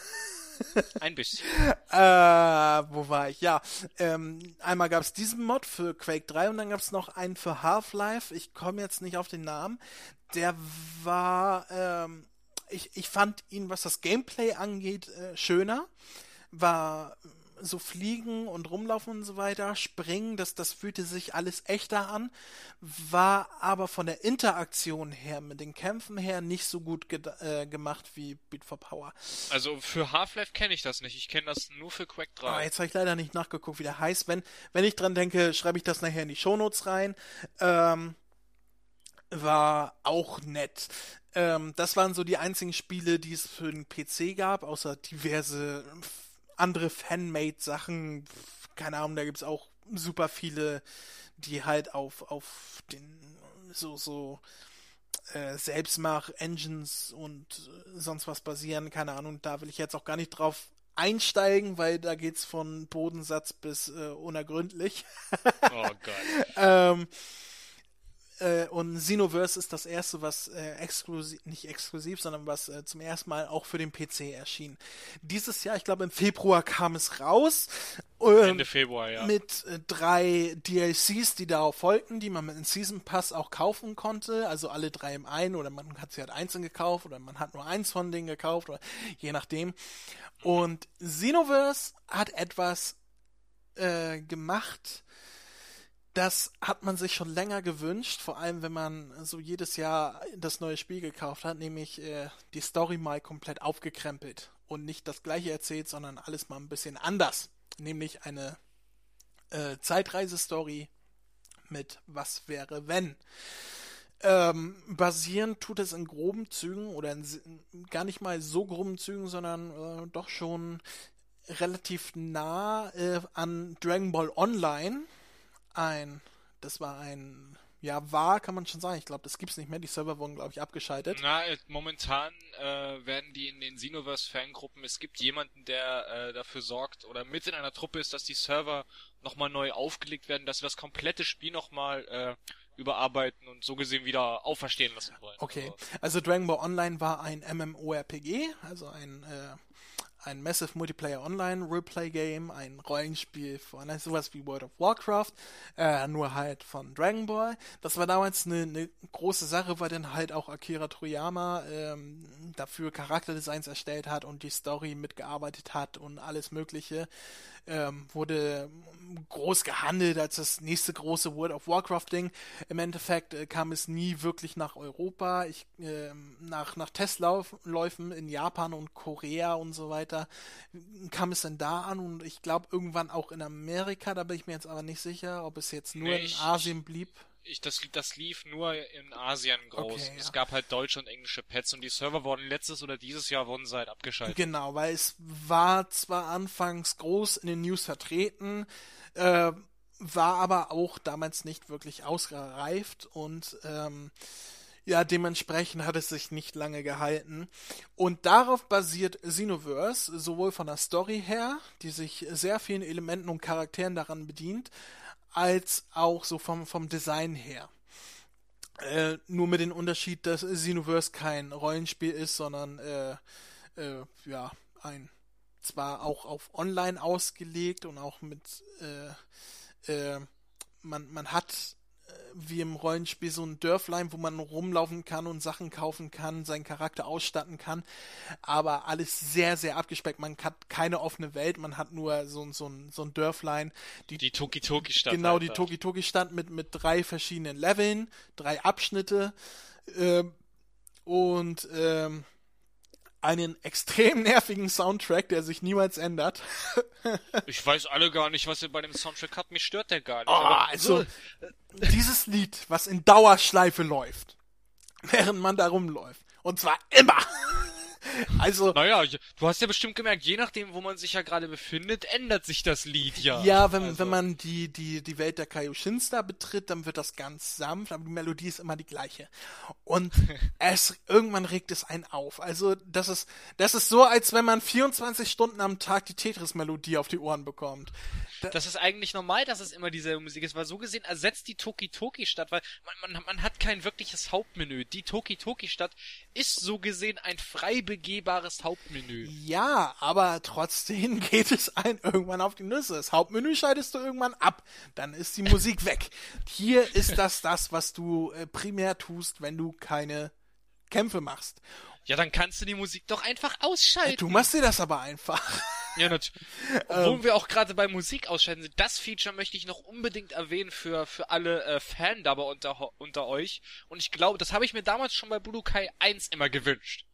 B: Ein bisschen.
A: äh, wo war ich? Ja, ähm, einmal gab es diesen Mod für Quake 3 und dann gab es noch einen für Half-Life. Ich komme jetzt nicht auf den Namen. Der war ähm, ich, ich fand ihn, was das Gameplay angeht, äh, schöner. War so fliegen und rumlaufen und so weiter, springen, das, das fühlte sich alles echter an, war aber von der Interaktion her, mit den Kämpfen her, nicht so gut äh, gemacht wie Beat for Power.
B: Also für Half-Life kenne ich das nicht, ich kenne das nur für Quake 3.
A: Aber jetzt habe ich leider nicht nachgeguckt, wie der heißt. Wenn, wenn ich dran denke, schreibe ich das nachher in die Shownotes rein. Ähm, war auch nett. Ähm, das waren so die einzigen Spiele, die es für den PC gab, außer diverse andere Fanmade-Sachen. Keine Ahnung, da gibt es auch super viele, die halt auf, auf den so, so äh, Selbstmach-Engines und äh, sonst was basieren. Keine Ahnung, da will ich jetzt auch gar nicht drauf einsteigen, weil da geht's von Bodensatz bis äh, unergründlich. oh Gott. ähm, äh, und Xenoverse ist das erste, was äh, exklusiv, nicht exklusiv, sondern was äh, zum ersten Mal auch für den PC erschien. Dieses Jahr, ich glaube im Februar kam es raus.
B: Ähm, Ende Februar, ja.
A: Mit äh, drei DLCs, die darauf folgten, die man mit einem Season Pass auch kaufen konnte. Also alle drei im einen oder man hat sie halt einzeln gekauft oder man hat nur eins von denen gekauft oder je nachdem. Und Xenoverse hat etwas äh, gemacht, das hat man sich schon länger gewünscht, vor allem wenn man so jedes Jahr das neue Spiel gekauft hat, nämlich äh, die Story mal komplett aufgekrempelt und nicht das gleiche erzählt, sondern alles mal ein bisschen anders. Nämlich eine äh, Zeitreise-Story mit Was wäre wenn. Ähm, basieren tut es in groben Zügen oder in, gar nicht mal so groben Zügen, sondern äh, doch schon relativ nah äh, an Dragon Ball Online ein, das war ein, ja, war, kann man schon sagen. Ich glaube, das gibt's nicht mehr. Die Server wurden, glaube ich, abgeschaltet.
B: Na, äh, momentan äh, werden die in den Xenoverse-Fangruppen, es gibt jemanden, der äh, dafür sorgt oder mit in einer Truppe ist, dass die Server nochmal neu aufgelegt werden, dass wir das komplette Spiel nochmal äh, überarbeiten und so gesehen wieder auferstehen lassen wollen.
A: Okay, also, also Dragon Ball Online war ein MMORPG, also ein äh, ein Massive Multiplayer Online Roleplay Game, ein Rollenspiel von sowas wie World of Warcraft, äh, nur halt von Dragon Ball. Das war damals eine, eine große Sache, weil dann halt auch Akira Toriyama ähm, dafür Charakterdesigns erstellt hat und die Story mitgearbeitet hat und alles Mögliche. Ähm, wurde groß gehandelt als das nächste große World of Warcraft Ding. Im Endeffekt äh, kam es nie wirklich nach Europa. Ich, äh, nach, nach Testläufen in Japan und Korea und so weiter kam es dann da an und ich glaube irgendwann auch in Amerika, da bin ich mir jetzt aber nicht sicher, ob es jetzt nur nee, in Asien blieb
B: ich, das, das lief nur in Asien groß. Okay, ja. Es gab halt deutsche und englische Pads und die Server wurden letztes oder dieses Jahr wurden sie halt abgeschaltet.
A: Genau, weil es war zwar anfangs groß in den News vertreten, äh, war aber auch damals nicht wirklich ausgereift und ähm, ja, dementsprechend hat es sich nicht lange gehalten. Und darauf basiert Xenoverse, sowohl von der Story her, die sich sehr vielen Elementen und Charakteren daran bedient, als auch so vom, vom Design her. Äh, nur mit dem Unterschied, dass Xenoverse kein Rollenspiel ist, sondern äh, äh, ja, ein zwar auch auf online ausgelegt und auch mit äh, äh, man, man hat wie im Rollenspiel so ein Dörflein, wo man rumlaufen kann und Sachen kaufen kann, seinen Charakter ausstatten kann. Aber alles sehr, sehr abgespeckt. Man hat keine offene Welt, man hat nur so, so, ein, so ein Dörflein.
B: Die, die Toki-Toki-Stadt.
A: Genau, die Toki-Toki-Stadt mit, mit drei verschiedenen Leveln, drei Abschnitte. Ähm, und ähm, einen extrem nervigen Soundtrack, der sich niemals ändert.
B: ich weiß alle gar nicht, was ihr bei dem Soundtrack habt. Mich stört der gar nicht.
A: Oh, also, dieses Lied, was in Dauerschleife läuft, während man da rumläuft. Und zwar immer. Also.
B: Naja, du hast ja bestimmt gemerkt, je nachdem, wo man sich ja gerade befindet, ändert sich das Lied ja.
A: Ja, wenn, also. wenn man die, die, die Welt der Kaioshins da betritt, dann wird das ganz sanft, aber die Melodie ist immer die gleiche. Und es, irgendwann regt es einen auf. Also, das ist, das ist so, als wenn man 24 Stunden am Tag die Tetris-Melodie auf die Ohren bekommt.
B: Da das ist eigentlich normal, dass es immer dieselbe Musik ist, weil so gesehen ersetzt die Toki-Toki-Stadt, weil man, man, man hat kein wirkliches Hauptmenü. Die Toki-Toki-Stadt ist so gesehen ein frei begehbares Hauptmenü.
A: Ja, aber trotzdem geht es ein irgendwann auf die Nüsse. Das Hauptmenü schaltest du irgendwann ab. Dann ist die Musik weg. Hier ist das das, was du äh, primär tust, wenn du keine Kämpfe machst.
B: Ja, dann kannst du die Musik doch einfach ausschalten.
A: Du machst dir das aber einfach.
B: Ja, natürlich. Obwohl ähm, wir auch gerade bei Musik ausschalten sind. Das Feature möchte ich noch unbedingt erwähnen für, für alle äh, Fandubber unter, unter euch. Und ich glaube, das habe ich mir damals schon bei Budokai 1 immer gewünscht.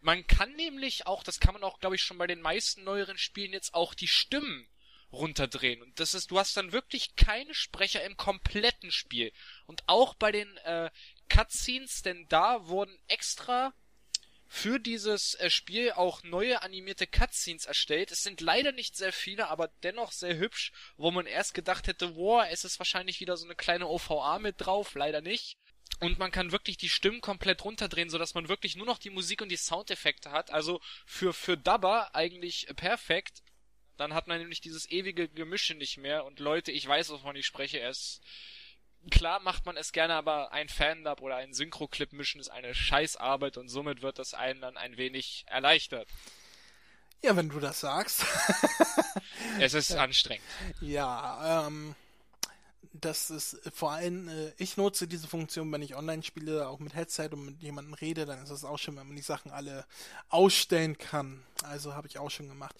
B: Man kann nämlich auch, das kann man auch, glaube ich, schon bei den meisten neueren Spielen jetzt auch die Stimmen runterdrehen. Und das ist, du hast dann wirklich keine Sprecher im kompletten Spiel. Und auch bei den äh, Cutscenes, denn da wurden extra für dieses äh, Spiel auch neue animierte Cutscenes erstellt. Es sind leider nicht sehr viele, aber dennoch sehr hübsch, wo man erst gedacht hätte, wow, es ist wahrscheinlich wieder so eine kleine OVA mit drauf, leider nicht. Und man kann wirklich die Stimmen komplett runterdrehen, sodass man wirklich nur noch die Musik und die Soundeffekte hat. Also für, für Dubber eigentlich perfekt. Dann hat man nämlich dieses ewige Gemische nicht mehr. Und Leute, ich weiß, wovon ich spreche. Ist klar macht man es gerne, aber ein Fan-Dub oder ein Synchro-Clip mischen ist eine Scheißarbeit und somit wird das einen dann ein wenig erleichtert.
A: Ja, wenn du das sagst.
B: es ist anstrengend.
A: Ja, ähm, das ist vor allem, äh, ich nutze diese Funktion, wenn ich online spiele, auch mit Headset und mit jemandem rede, dann ist es auch schön, wenn man die Sachen alle ausstellen kann. Also habe ich auch schon gemacht.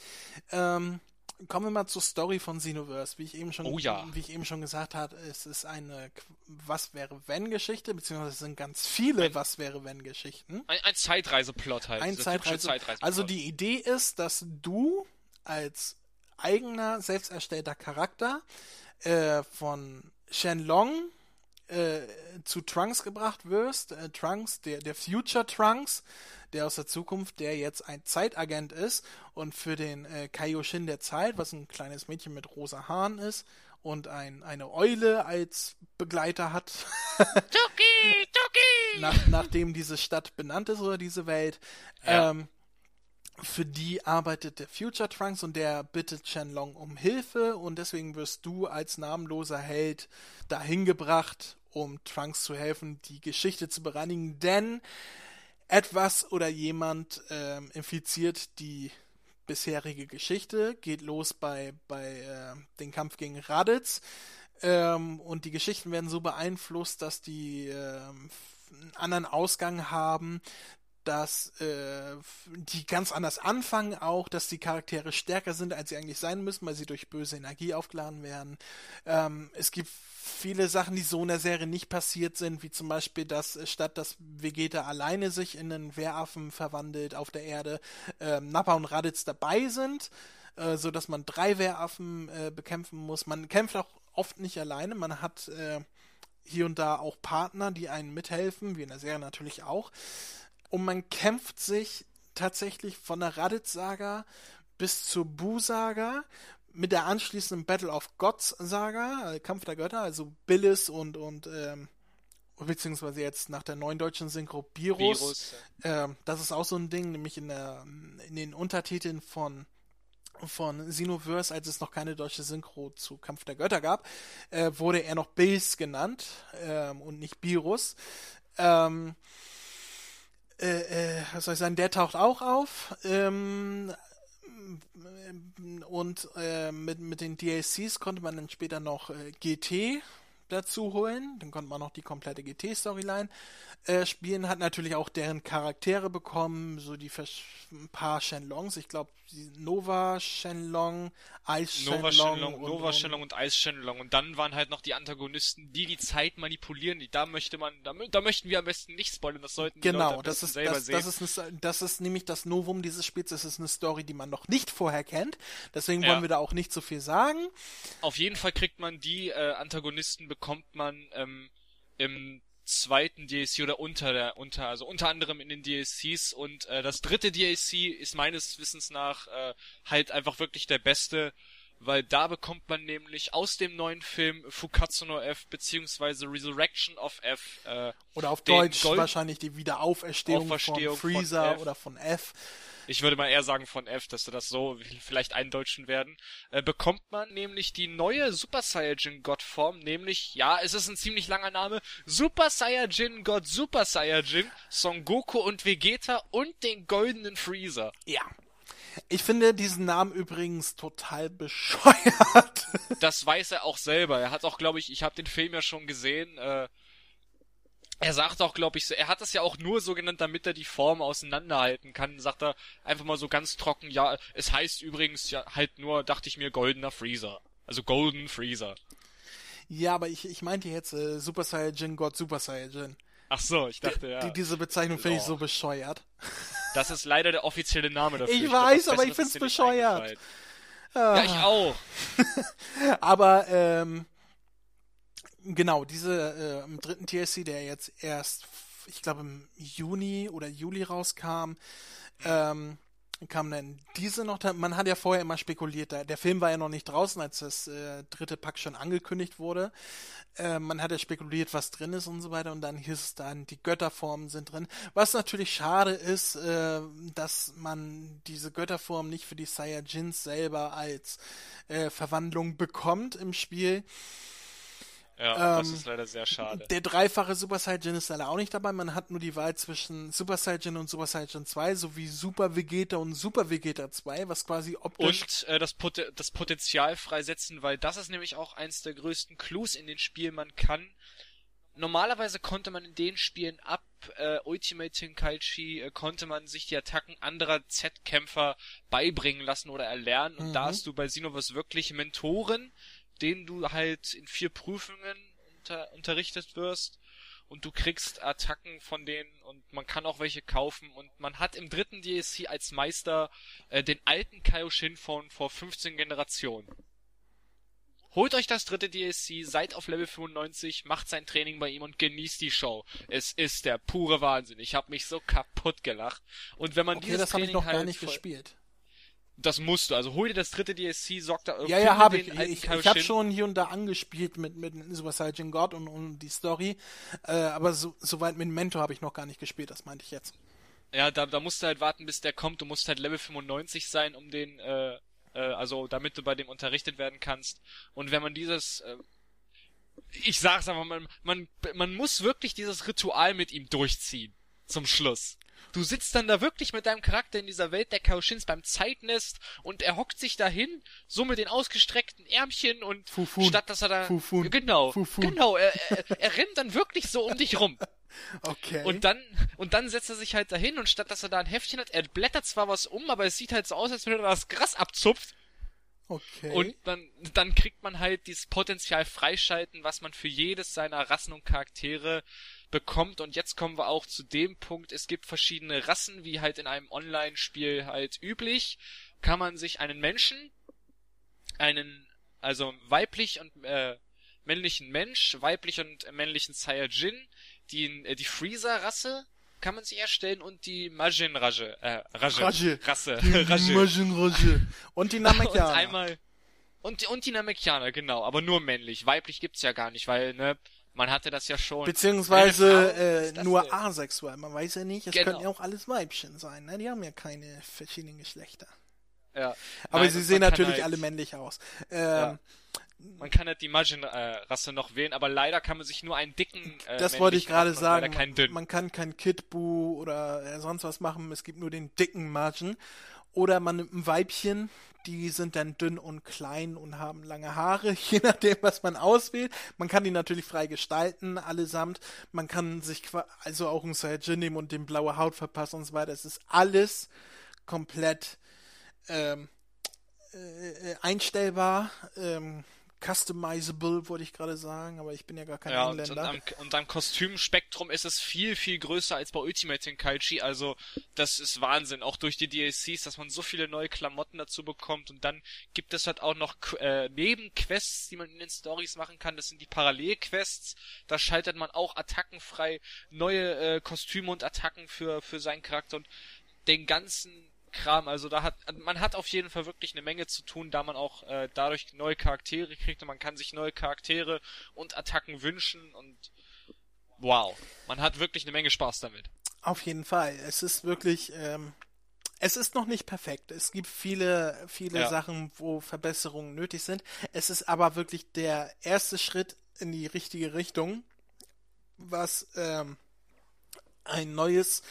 A: Ähm, kommen wir mal zur Story von Xenoverse. Wie ich eben schon,
B: oh ja.
A: wie ich eben schon gesagt habe, es ist eine Was wäre wenn Geschichte, beziehungsweise es sind ganz viele ein, Was wäre wenn Geschichten.
B: Ein, ein Zeitreiseplot halt.
A: Ein Zeitreise Zeitreiseplot. Also die Idee ist, dass du als eigener, selbst erstellter Charakter äh, von Shenlong äh, zu Trunks gebracht wirst. Äh, Trunks, der, der Future Trunks, der aus der Zukunft, der jetzt ein Zeitagent ist und für den äh, Kaioshin der Zeit, was ein kleines Mädchen mit rosa Haaren ist und ein, eine Eule als Begleiter hat.
B: Tuki, Tuki!
A: Nach, nachdem diese Stadt benannt ist oder diese Welt. Ja. Ähm, für die arbeitet der Future Trunks und der bittet Shenlong um Hilfe und deswegen wirst du als namenloser Held dahin gebracht, um Trunks zu helfen, die Geschichte zu bereinigen, denn etwas oder jemand ähm, infiziert die bisherige Geschichte, geht los bei, bei äh, den Kampf gegen Raditz. Ähm, und die Geschichten werden so beeinflusst, dass die äh, einen anderen Ausgang haben, dass äh, die ganz anders anfangen auch, dass die Charaktere stärker sind, als sie eigentlich sein müssen, weil sie durch böse Energie aufgeladen werden. Ähm, es gibt viele Sachen, die so in der Serie nicht passiert sind, wie zum Beispiel, dass äh, statt dass Vegeta alleine sich in einen Wehraffen verwandelt auf der Erde, äh, Nappa und Raditz dabei sind, äh, so man drei Wehraffen äh, bekämpfen muss. Man kämpft auch oft nicht alleine, man hat äh, hier und da auch Partner, die einen mithelfen, wie in der Serie natürlich auch. Und man kämpft sich tatsächlich von der Raditz-Saga bis zur Bu-Saga mit der anschließenden Battle of Gods Saga, äh, Kampf der Götter, also Billis und, und ähm, beziehungsweise jetzt nach der neuen deutschen Synchro Virus. Virus ja. ähm, das ist auch so ein Ding, nämlich in, der, in den Untertiteln von von Xenoverse, als es noch keine deutsche Synchro zu Kampf der Götter gab, äh, wurde er noch Bills genannt ähm, und nicht Virus. Ähm, äh, äh, was soll ich sagen, der taucht auch auf. Ähm, und äh, mit, mit den DLCs konnte man dann später noch äh, GT dazu holen. Dann konnte man noch die komplette GT-Storyline äh, spielen. Hat natürlich auch deren Charaktere bekommen, so die ein paar Shenlongs. Ich glaube, Nova Shenlong, Eis Shenlong.
B: Nova Shenlong, und, Nova Shenlong und Eis Shenlong. Und dann waren halt noch die Antagonisten, die die Zeit manipulieren. Die, da möchte man, da, da möchten wir am besten nicht spoilern. Das sollten
A: genau, das ist, selber das, sehen. Das ist, eine, das ist nämlich das Novum dieses Spiels. Das ist eine Story, die man noch nicht vorher kennt. Deswegen ja. wollen wir da auch nicht so viel sagen.
B: Auf jeden Fall kriegt man die äh, Antagonisten, bekommt man ähm, im zweiten DLC oder unter der unter also unter anderem in den DLCs und äh, das dritte DLC ist meines Wissens nach äh, halt einfach wirklich der beste, weil da bekommt man nämlich aus dem neuen Film Fukatsu no F beziehungsweise Resurrection of F äh,
A: oder auf Deutsch Gold wahrscheinlich die Wiederauferstehung, Auferstehung von Freezer von oder von F
B: ich würde mal eher sagen von F, dass sie das so vielleicht eindeutschen werden, äh, bekommt man nämlich die neue Super Saiyajin God Form, nämlich, ja, es ist ein ziemlich langer Name, Super Saiyajin God Super Saiyajin, Son Goku und Vegeta und den goldenen Freezer.
A: Ja. Ich finde diesen Namen übrigens total bescheuert.
B: Das weiß er auch selber. Er hat auch, glaube ich, ich habe den Film ja schon gesehen, äh, er sagt auch, glaube ich, so, er hat das ja auch nur so genannt, damit er die Form auseinanderhalten kann. Sagt er einfach mal so ganz trocken, ja, es heißt übrigens ja halt nur, dachte ich mir, goldener Freezer. Also Golden Freezer.
A: Ja, aber ich, ich meinte jetzt äh, Super Saiyajin God Super Saiyajin.
B: Ach so, ich dachte, ja.
A: Die, diese Bezeichnung finde ich so bescheuert.
B: Das ist leider der offizielle Name dafür.
A: Ich, ich weiß, aber ich finde es bescheuert.
B: Ja, ich auch.
A: aber, ähm, Genau, diese äh, im dritten TSC, der jetzt erst, ich glaube im Juni oder Juli rauskam, ähm, kam dann diese noch. Man hat ja vorher immer spekuliert, der, Film war ja noch nicht draußen, als das äh, dritte Pack schon angekündigt wurde. Äh, man hat ja spekuliert, was drin ist und so weiter, und dann hieß es dann, die Götterformen sind drin. Was natürlich schade ist, äh, dass man diese Götterform nicht für die Saiyajins selber als äh, Verwandlung bekommt im Spiel.
B: Ja, ähm, das ist leider sehr schade.
A: Der dreifache Super Saiyan ist leider auch nicht dabei. Man hat nur die Wahl zwischen Super Saiyan und Super Saiyan 2 sowie Super Vegeta und Super Vegeta 2, was quasi optisch...
B: Und äh, das, Pot das Potenzial freisetzen, weil das ist nämlich auch eins der größten Clues in den Spielen. Man kann... Normalerweise konnte man in den Spielen ab äh, Ultimate Tenkaichi äh, konnte man sich die Attacken anderer Z-Kämpfer beibringen lassen oder erlernen. Und mhm. da hast du bei Xenoverse wirklich Mentoren, denen du halt in vier Prüfungen unter, unterrichtet wirst und du kriegst Attacken von denen und man kann auch welche kaufen und man hat im dritten DLC als Meister äh, den alten Kaioshin von vor 15 Generationen. Holt euch das dritte DLC, seid auf Level 95, macht sein Training bei ihm und genießt die Show. Es ist der pure Wahnsinn. Ich habe mich so kaputt gelacht. Und wenn man
A: okay,
B: dieses
A: das
B: Training
A: ich noch
B: halt
A: gar nicht gespielt
B: das musst du. Also hol dir das dritte DLC, sorg da
A: Ja, ja, habe ich. Ich, ich habe schon hier und da angespielt mit, mit Super Saiyan God und, und die Story. Äh, aber so, so weit mit Mentor habe ich noch gar nicht gespielt, das meinte ich jetzt.
B: Ja, da, da musst du halt warten, bis der kommt. Du musst halt Level 95 sein, um den, äh, äh, also damit du bei dem unterrichtet werden kannst. Und wenn man dieses, äh, ich sag's einfach, man, man, man muss wirklich dieses Ritual mit ihm durchziehen. Zum Schluss. Du sitzt dann da wirklich mit deinem Charakter in dieser Welt der Kaoshins beim Zeitnest und er hockt sich dahin, so mit den ausgestreckten Ärmchen und
A: Fufun.
B: statt dass er da
A: Fufun.
B: genau
A: Fufun.
B: genau er, er, er rennt dann wirklich so um dich rum.
A: Okay.
B: Und dann und dann setzt er sich halt dahin und statt dass er da ein Heftchen hat, er blättert zwar was um, aber es sieht halt so aus, als wenn er das Gras abzupft.
A: Okay.
B: Und dann, dann kriegt man halt dieses Potenzial freischalten, was man für jedes seiner Rassen und Charaktere bekommt. Und jetzt kommen wir auch zu dem Punkt, es gibt verschiedene Rassen, wie halt in einem Online-Spiel halt üblich. Kann man sich einen Menschen, einen, also weiblich und äh, männlichen Mensch, weiblich und männlichen Saiyajin, die, äh, die Freezer-Rasse kann man sich erstellen und die Majin Raje, äh, Raje, Raje. Rasse,
A: Raje. Majin Raje. Und die Namekianer.
B: und einmal, und, und die Namekianer, genau, aber nur männlich. Weiblich gibt's ja gar nicht, weil, ne, man hatte das ja schon.
A: Beziehungsweise äh, nur denn? asexuell. Man weiß ja nicht, es genau. können ja auch alles Weibchen sein. Ne? Die haben ja keine verschiedenen Geschlechter.
B: Ja.
A: Aber Nein, sie sehen natürlich halt, alle männlich aus. Ähm, ja.
B: Man kann halt die Majin-Rasse noch wählen, aber leider kann man sich nur einen dicken.
A: Äh, das wollte ich gerade sagen. Man, man, kann kein Kid Buu oder äh, sonst was machen. Es gibt nur den dicken Majin. Oder man nimmt ein Weibchen, die sind dann dünn und klein und haben lange Haare, je nachdem, was man auswählt. Man kann die natürlich frei gestalten, allesamt. Man kann sich also auch ein Saiyajin nehmen und dem blaue Haut verpassen und so weiter. Es ist alles komplett ähm, äh, einstellbar. Ähm, customizable, wollte ich gerade sagen, aber ich bin ja gar kein ja, Engländer.
B: Und, am, und am Kostümspektrum ist es viel, viel größer als bei Ultimate Tenkaichi, also das ist Wahnsinn, auch durch die DLCs, dass man so viele neue Klamotten dazu bekommt. Und dann gibt es halt auch noch äh, Nebenquests, die man in den Stories machen kann, das sind die Parallelquests, da schaltet man auch attackenfrei neue äh, Kostüme und Attacken für, für seinen Charakter. Und den ganzen Kram. Also da hat man hat auf jeden Fall wirklich eine Menge zu tun, da man auch äh, dadurch neue Charaktere kriegt und man kann sich neue Charaktere und Attacken wünschen und wow, man hat wirklich eine Menge Spaß damit.
A: Auf jeden Fall. Es ist wirklich, ähm, es ist noch nicht perfekt. Es gibt viele, viele ja. Sachen, wo Verbesserungen nötig sind. Es ist aber wirklich der erste Schritt in die richtige Richtung, was ähm, ein neues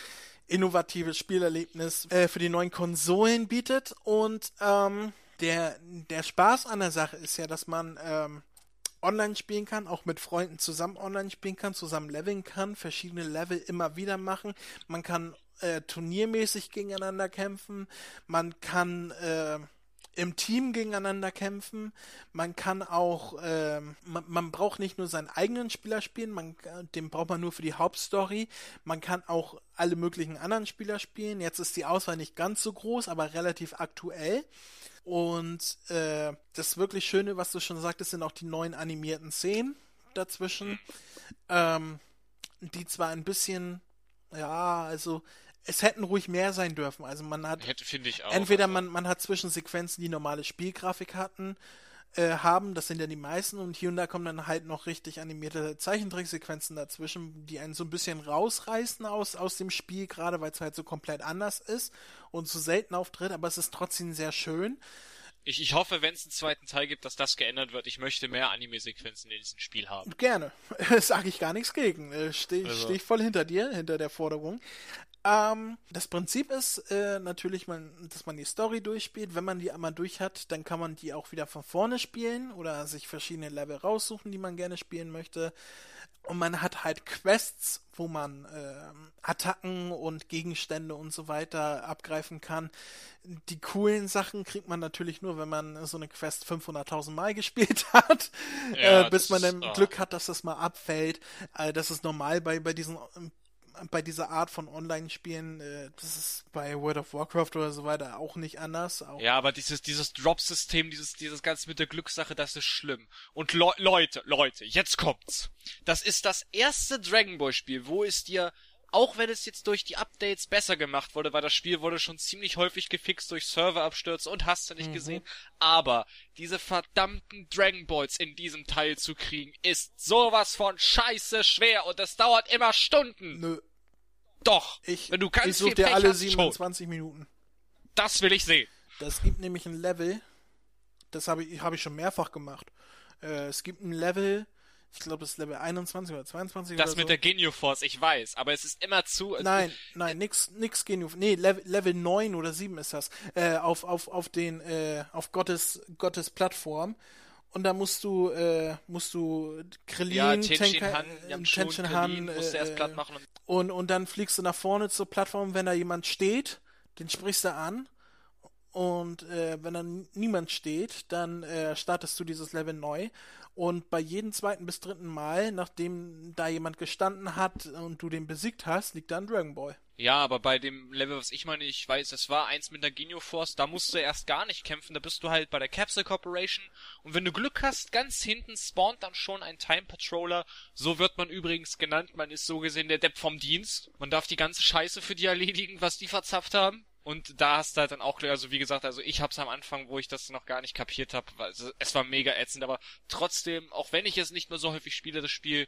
A: innovatives Spielerlebnis äh, für die neuen Konsolen bietet. Und ähm, der, der Spaß an der Sache ist ja, dass man ähm, online spielen kann, auch mit Freunden zusammen online spielen kann, zusammen leveln kann, verschiedene Level immer wieder machen. Man kann äh, turniermäßig gegeneinander kämpfen. Man kann äh, im Team gegeneinander kämpfen. Man kann auch, äh, man, man, braucht nicht nur seinen eigenen Spieler spielen, man, den braucht man nur für die Hauptstory. Man kann auch alle möglichen anderen Spieler spielen. Jetzt ist die Auswahl nicht ganz so groß, aber relativ aktuell. Und äh, das wirklich Schöne, was du schon sagtest, sind auch die neuen animierten Szenen dazwischen. Ähm, die zwar ein bisschen, ja, also es hätten ruhig mehr sein dürfen. Also man hat
B: hätte auch.
A: Entweder also. man man hat Zwischensequenzen, die normale Spielgrafik hatten, äh, haben, das sind ja die meisten und hier und da kommen dann halt noch richtig animierte Zeichentricksequenzen dazwischen, die einen so ein bisschen rausreißen aus aus dem Spiel, gerade weil es halt so komplett anders ist und so selten auftritt, aber es ist trotzdem sehr schön.
B: Ich, ich hoffe, wenn es einen zweiten Teil gibt, dass das geändert wird. Ich möchte mehr Anime-Sequenzen in diesem Spiel haben.
A: Gerne. Sage ich gar nichts gegen. Äh, Stehe also. steh ich voll hinter dir, hinter der Forderung. Ähm, das Prinzip ist äh, natürlich, man, dass man die Story durchspielt. Wenn man die einmal durch hat, dann kann man die auch wieder von vorne spielen oder sich verschiedene Level raussuchen, die man gerne spielen möchte. Und man hat halt Quests, wo man äh, Attacken und Gegenstände und so weiter abgreifen kann. Die coolen Sachen kriegt man natürlich nur, wenn man so eine Quest 500.000 Mal gespielt hat, ja, äh, bis man dann oh. Glück hat, dass das mal abfällt. Äh, das ist normal bei, bei diesen bei dieser Art von Online-Spielen, äh, das ist bei World of Warcraft oder so weiter auch nicht anders. Auch
B: ja, aber dieses, dieses Drop-System, dieses, dieses Ganze mit der Glückssache, das ist schlimm. Und Le Leute, Leute, jetzt kommt's. Das ist das erste Dragon Ball Spiel, wo es dir auch wenn es jetzt durch die Updates besser gemacht wurde, weil das Spiel wurde schon ziemlich häufig gefixt durch Serverabstürze und hast du nicht mhm. gesehen. Aber diese verdammten Dragon Balls in diesem Teil zu kriegen, ist sowas von scheiße schwer und es dauert immer Stunden.
A: Nö.
B: Doch.
A: Ich, wenn du kannst, ich such dir alle 27 schon. Minuten.
B: Das will ich sehen.
A: Das gibt nämlich ein Level, das habe ich, hab ich schon mehrfach gemacht. Äh, es gibt ein Level, ich glaube, das ist Level 21 oder 22
B: Das
A: oder
B: mit
A: so.
B: der Genio Force, ich weiß, aber es ist immer zu.
A: Nein, nein, nix, nix Genio. Nee, Level, Level 9 oder 7 ist das. Äh, auf, auf, auf den, äh, auf Gottes, Gottes Plattform. Und da musst du, äh, musst du Krillin, ja,
B: Tenshin Han, äh, Tenshin Han, musst du erst platt
A: äh,
B: machen.
A: Und, und dann fliegst du nach vorne zur Plattform, wenn da jemand steht, den sprichst du an. Und äh, wenn dann niemand steht, dann äh, startest du dieses Level neu. Und bei jedem zweiten bis dritten Mal, nachdem da jemand gestanden hat und du den besiegt hast, liegt da ein Dragon Ball.
B: Ja, aber bei dem Level, was ich meine, ich weiß, das war eins mit der Genio Force, da musst du erst gar nicht kämpfen, da bist du halt bei der Capsule Corporation und wenn du Glück hast, ganz hinten spawnt dann schon ein Time Patroller, so wird man übrigens genannt, man ist so gesehen der Depp vom Dienst, man darf die ganze Scheiße für die erledigen, was die verzapft haben. Und da hast du halt dann auch, also wie gesagt, also ich hab's am Anfang, wo ich das noch gar nicht kapiert habe, also es war mega ätzend, aber trotzdem, auch wenn ich es nicht mehr so häufig spiele, das Spiel,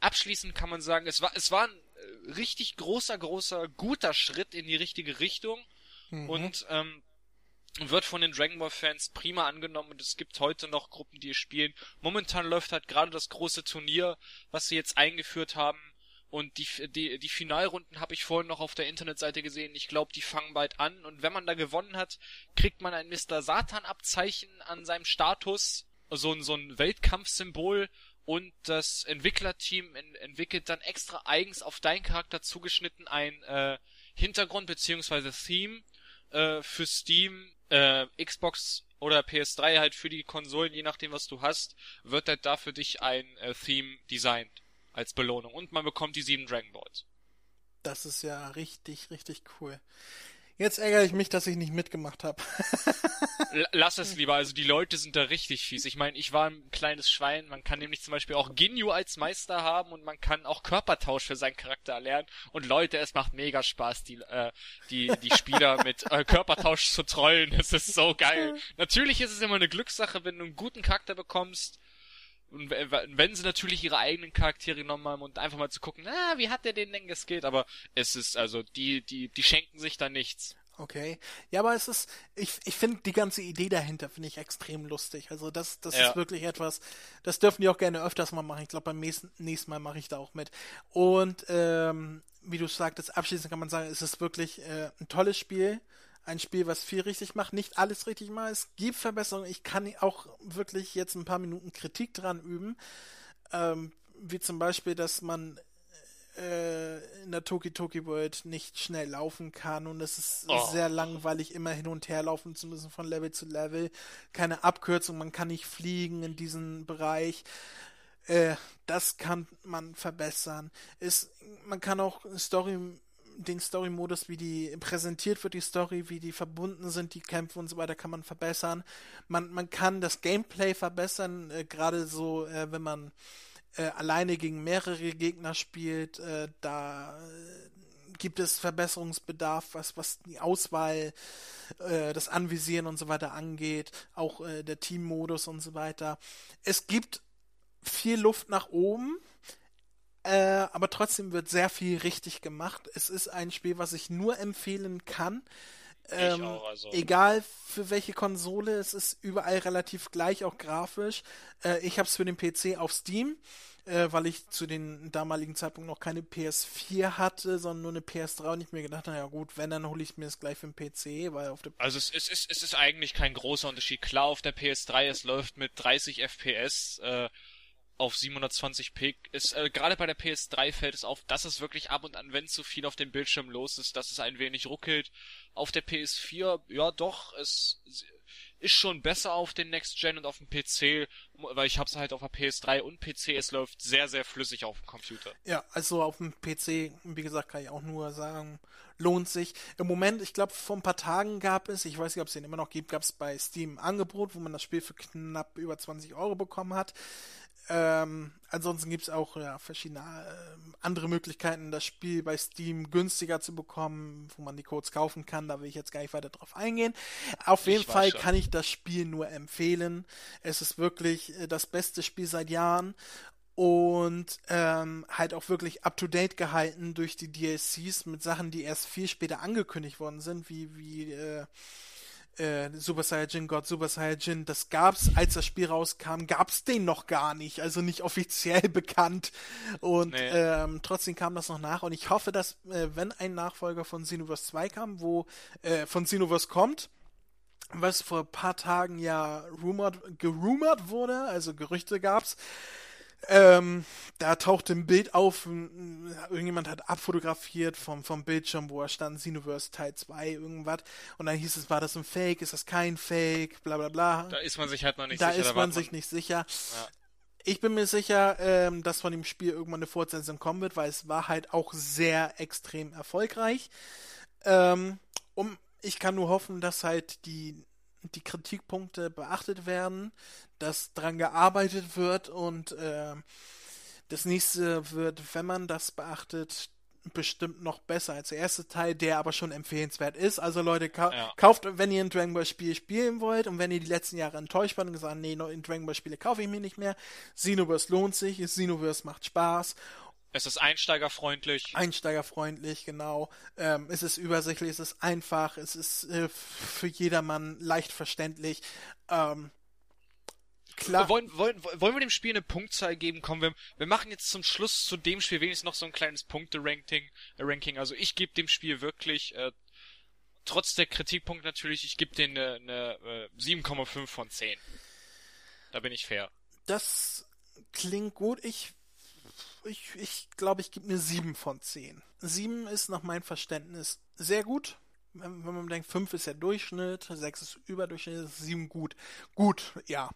B: abschließend kann man sagen, es war, es war ein äh, richtig großer, großer, guter Schritt in die richtige Richtung mhm. und ähm, wird von den Dragon Ball Fans prima angenommen und es gibt heute noch Gruppen, die es spielen. Momentan läuft halt gerade das große Turnier, was sie jetzt eingeführt haben Und die, die, die Finalrunden habe ich vorhin noch auf der Internetseite gesehen. Ich glaube, die fangen bald an. Und wenn man da gewonnen hat, kriegt man ein Mr. Satan-Abzeichen an seinem Status. So ein, so ein Weltkampfsymbol. Und das Entwicklerteam en entwickelt dann extra eigens auf deinen Charakter zugeschnitten ein äh, Hintergrund beziehungsweise Theme äh, für Steam, äh, Xbox oder PS3 halt für die Konsolen, je nachdem was du hast, wird halt da für dich ein äh, Theme designt als Belohnung. Und man bekommt die sieben Dragon Balls.
A: Das ist ja richtig, richtig cool. Jetzt ärgere ich mich, dass ich nicht mitgemacht habe.
B: Lass es lieber, also die Leute sind da richtig fies. Ich meine, ich war ein kleines Schwein, man kann nämlich zum Beispiel auch Ginyu als Meister haben und man kann auch Körpertausch für seinen Charakter erlernen. Und Leute, es macht mega Spaß, die, äh, die, die Spieler mit äh, Körpertausch zu trollen. Es ist so geil. Natürlich ist es immer eine Glückssache, wenn du einen guten Charakter bekommst, und wenn sie natürlich ihre eigenen Charaktere genommen haben und einfach mal zu gucken, ah, wie hat der den denn geskillt? Aber es ist, also, die, die, die schenken sich da nichts.
A: Okay. Ja, aber es ist, ich, ich finde die ganze Idee dahinter finde ich extrem lustig. Also das, das ja. ist wirklich etwas, das dürfen die auch gerne öfters mal machen. Ich glaube, beim nächsten, nächsten Mal mache ich da auch mit. Und ähm, wie du sagtest, abschließend kann man sagen, es ist wirklich äh, ein tolles Spiel ein Spiel, was viel richtig macht, nicht alles richtig macht. Es gibt Verbesserungen. Ich kann auch wirklich jetzt ein paar Minuten Kritik dran üben. Ähm, wie zum Beispiel, dass man äh, in der Toki Toki World nicht schnell laufen kann und es ist oh. sehr langweilig, immer hin und her laufen zu müssen von Level zu Level. Keine Abkürzung, man kann nicht fliegen in diesem Bereich. Äh, das kann man verbessern. Ist, man kann auch Story den Story-Modus, wie die präsentiert wird, die Story, wie die verbunden sind, die Kämpfe und so weiter, kann man verbessern. Man, man kann das Gameplay verbessern, äh, gerade so, äh, wenn man äh, alleine gegen mehrere Gegner spielt, äh, da äh, gibt es Verbesserungsbedarf, was, was die Auswahl, äh, das Anvisieren und so weiter angeht, auch der Team-Modus und so weiter. Es gibt viel Luft nach oben äh, aber trotzdem wird sehr viel richtig gemacht. Es ist ein Spiel, was ich nur empfehlen kann. Ähm, auch, also. Egal für welche Konsole, es ist überall relativ gleich, auch grafisch. Äh, ich habe es für den PC auf Steam, äh, weil ich zu dem damaligen Zeitpunkt noch keine PS4 hatte, sondern nur eine PS3 und ich mir gedacht, naja gut, wenn, dann hole ich mir das gleich für den PC, weil auf der
B: Also es ist, es ist eigentlich kein großer Unterschied. Klar, auf der PS3, es läuft mit 30 FPS, äh, auf 720p ist äh, gerade bei der PS3 fällt es auf, dass es wirklich ab und an, wenn zu viel auf dem Bildschirm los ist, dass es ein wenig ruckelt. Auf der PS4, ja doch, es ist schon besser auf den Next Gen und auf dem PC, weil ich hab's halt auf der PS3 und PC, es läuft sehr sehr flüssig auf dem Computer.
A: Ja, also auf dem PC, wie gesagt, kann ich auch nur sagen, lohnt sich. Im Moment, ich glaube, vor ein paar Tagen gab es, ich weiß nicht, ob es den immer noch gibt, gab es bei Steam ein Angebot, wo man das Spiel für knapp über 20 Euro bekommen hat. Ähm, ansonsten gibt es auch ja, verschiedene äh, andere Möglichkeiten, das Spiel bei Steam günstiger zu bekommen, wo man die Codes kaufen kann. Da will ich jetzt gar nicht weiter drauf eingehen. Auf jeden Fall schon. kann ich das Spiel nur empfehlen. Es ist wirklich äh, das beste Spiel seit Jahren und ähm, halt auch wirklich up to date gehalten durch die DLCs mit Sachen, die erst viel später angekündigt worden sind, wie wie äh, äh, Super Saiyajin God, Super Saiyajin, das gab's, als das Spiel rauskam, gab's den noch gar nicht, also nicht offiziell bekannt. Und nee. ähm, trotzdem kam das noch nach. Und ich hoffe, dass, äh, wenn ein Nachfolger von Xenoverse 2 kam, wo äh, von Xenoverse kommt, was vor ein paar Tagen ja rumored, gerumort wurde, also Gerüchte gab's, ähm, da tauchte ein Bild auf, irgendjemand hat abfotografiert vom, vom Bildschirm, wo er stand, Xenoverse Teil 2, irgendwas. Und dann hieß es, war das ein Fake, ist das kein Fake, bla bla bla.
B: Da ist man sich halt noch nicht
A: da
B: sicher.
A: Da ist man sich nicht sicher. Ja. Ich bin mir sicher, ähm, dass von dem Spiel irgendwann eine Fortsetzung kommen wird, weil es war halt auch sehr extrem erfolgreich. Ähm, um, ich kann nur hoffen, dass halt die die Kritikpunkte beachtet werden, dass dran gearbeitet wird und äh, das nächste wird, wenn man das beachtet, bestimmt noch besser als der erste Teil, der aber schon empfehlenswert ist. Also Leute, ka ja. kauft, wenn ihr ein Dragon Ball Spiel spielen wollt und wenn ihr die letzten Jahre enttäuscht wart und gesagt, nee, in Dragon Ball Spiele kaufe ich mir nicht mehr. Xenoverse lohnt sich, Xenoverse macht Spaß
B: es ist einsteigerfreundlich.
A: Einsteigerfreundlich, genau. Ähm, es ist übersichtlich, es ist einfach, es ist äh, für jedermann leicht verständlich. Ähm,
B: Klar. Wollen, wollen, wollen wir dem Spiel eine Punktzahl geben? Komm, wir, wir machen jetzt zum Schluss zu dem Spiel wenigstens noch so ein kleines Punkte-Ranking. Äh, Ranking. Also ich gebe dem Spiel wirklich, äh, trotz der Kritikpunkt natürlich, ich gebe denen eine, eine äh, 7,5 von 10. Da bin ich fair.
A: Das klingt gut. Ich ich, ich glaube, ich gebe mir 7 von 10. 7 ist nach meinem Verständnis sehr gut wenn, wenn man denkt, 5 ist der Durchschnitt, 6 ist Überdurchschnitt, 7 gut. Gut, ja.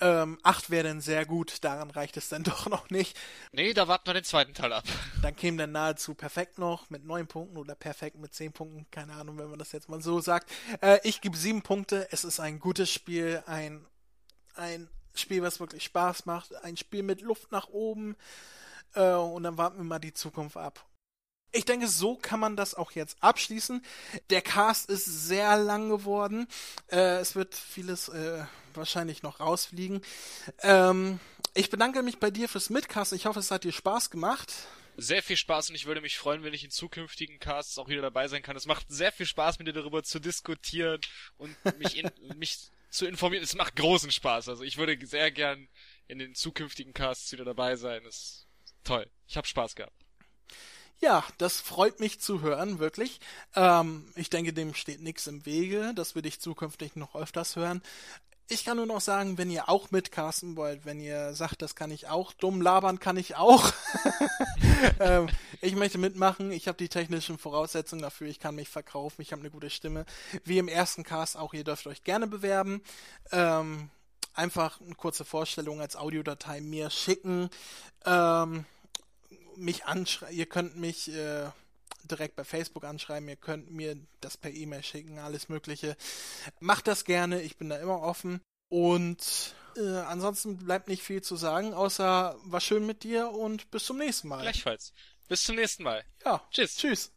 A: Ähm, 8 wäre dann sehr gut, daran reicht es dann doch noch nicht.
B: Nee, da warten wir den zweiten Teil ab.
A: Dann käme dann nahezu perfekt noch mit 9 Punkten oder perfekt mit 10 Punkten, keine Ahnung, wenn man das jetzt mal so sagt. Äh, ich gebe 7 Punkte, es ist ein gutes Spiel, ein, ein Spiel, was wirklich Spaß macht, ein Spiel mit Luft nach oben. Äh, und dann warten wir mal die Zukunft ab. Ich denke, so kann man das auch jetzt abschließen. Der Cast ist sehr lang geworden. Äh, es wird vieles äh, wahrscheinlich noch rausfliegen. Ähm, ich bedanke mich bei dir fürs Mitcasten. Ich hoffe, es hat dir Spaß gemacht.
B: Sehr viel Spaß und ich würde mich freuen, wenn ich in zukünftigen Casts auch wieder dabei sein kann. Es macht sehr viel Spaß, mit dir darüber zu diskutieren und mich, in, mich zu informieren. Es macht großen Spaß. Also ich würde sehr gern in den zukünftigen Casts wieder dabei sein. Ist toll. Ich habe Spaß gehabt.
A: Ja, das freut mich zu hören, wirklich. Ähm, ich denke, dem steht nichts im Wege. Das würde ich zukünftig noch öfters hören. Ich kann nur noch sagen, wenn ihr auch mitcasten wollt, wenn ihr sagt, das kann ich auch, dumm labern kann ich auch. ähm, ich möchte mitmachen, ich habe die technischen Voraussetzungen dafür, ich kann mich verkaufen, ich habe eine gute Stimme. Wie im ersten Cast auch, ihr dürft euch gerne bewerben. Ähm, einfach eine kurze Vorstellung als Audiodatei mir schicken. Ähm, mich anschreiben, ihr könnt mich äh, direkt bei Facebook anschreiben, ihr könnt mir das per E-Mail schicken, alles Mögliche. Macht das gerne, ich bin da immer offen. Und äh, ansonsten bleibt nicht viel zu sagen, außer war schön mit dir und bis zum nächsten Mal.
B: Gleichfalls. Bis zum nächsten Mal.
A: Ja. Tschüss. Tschüss.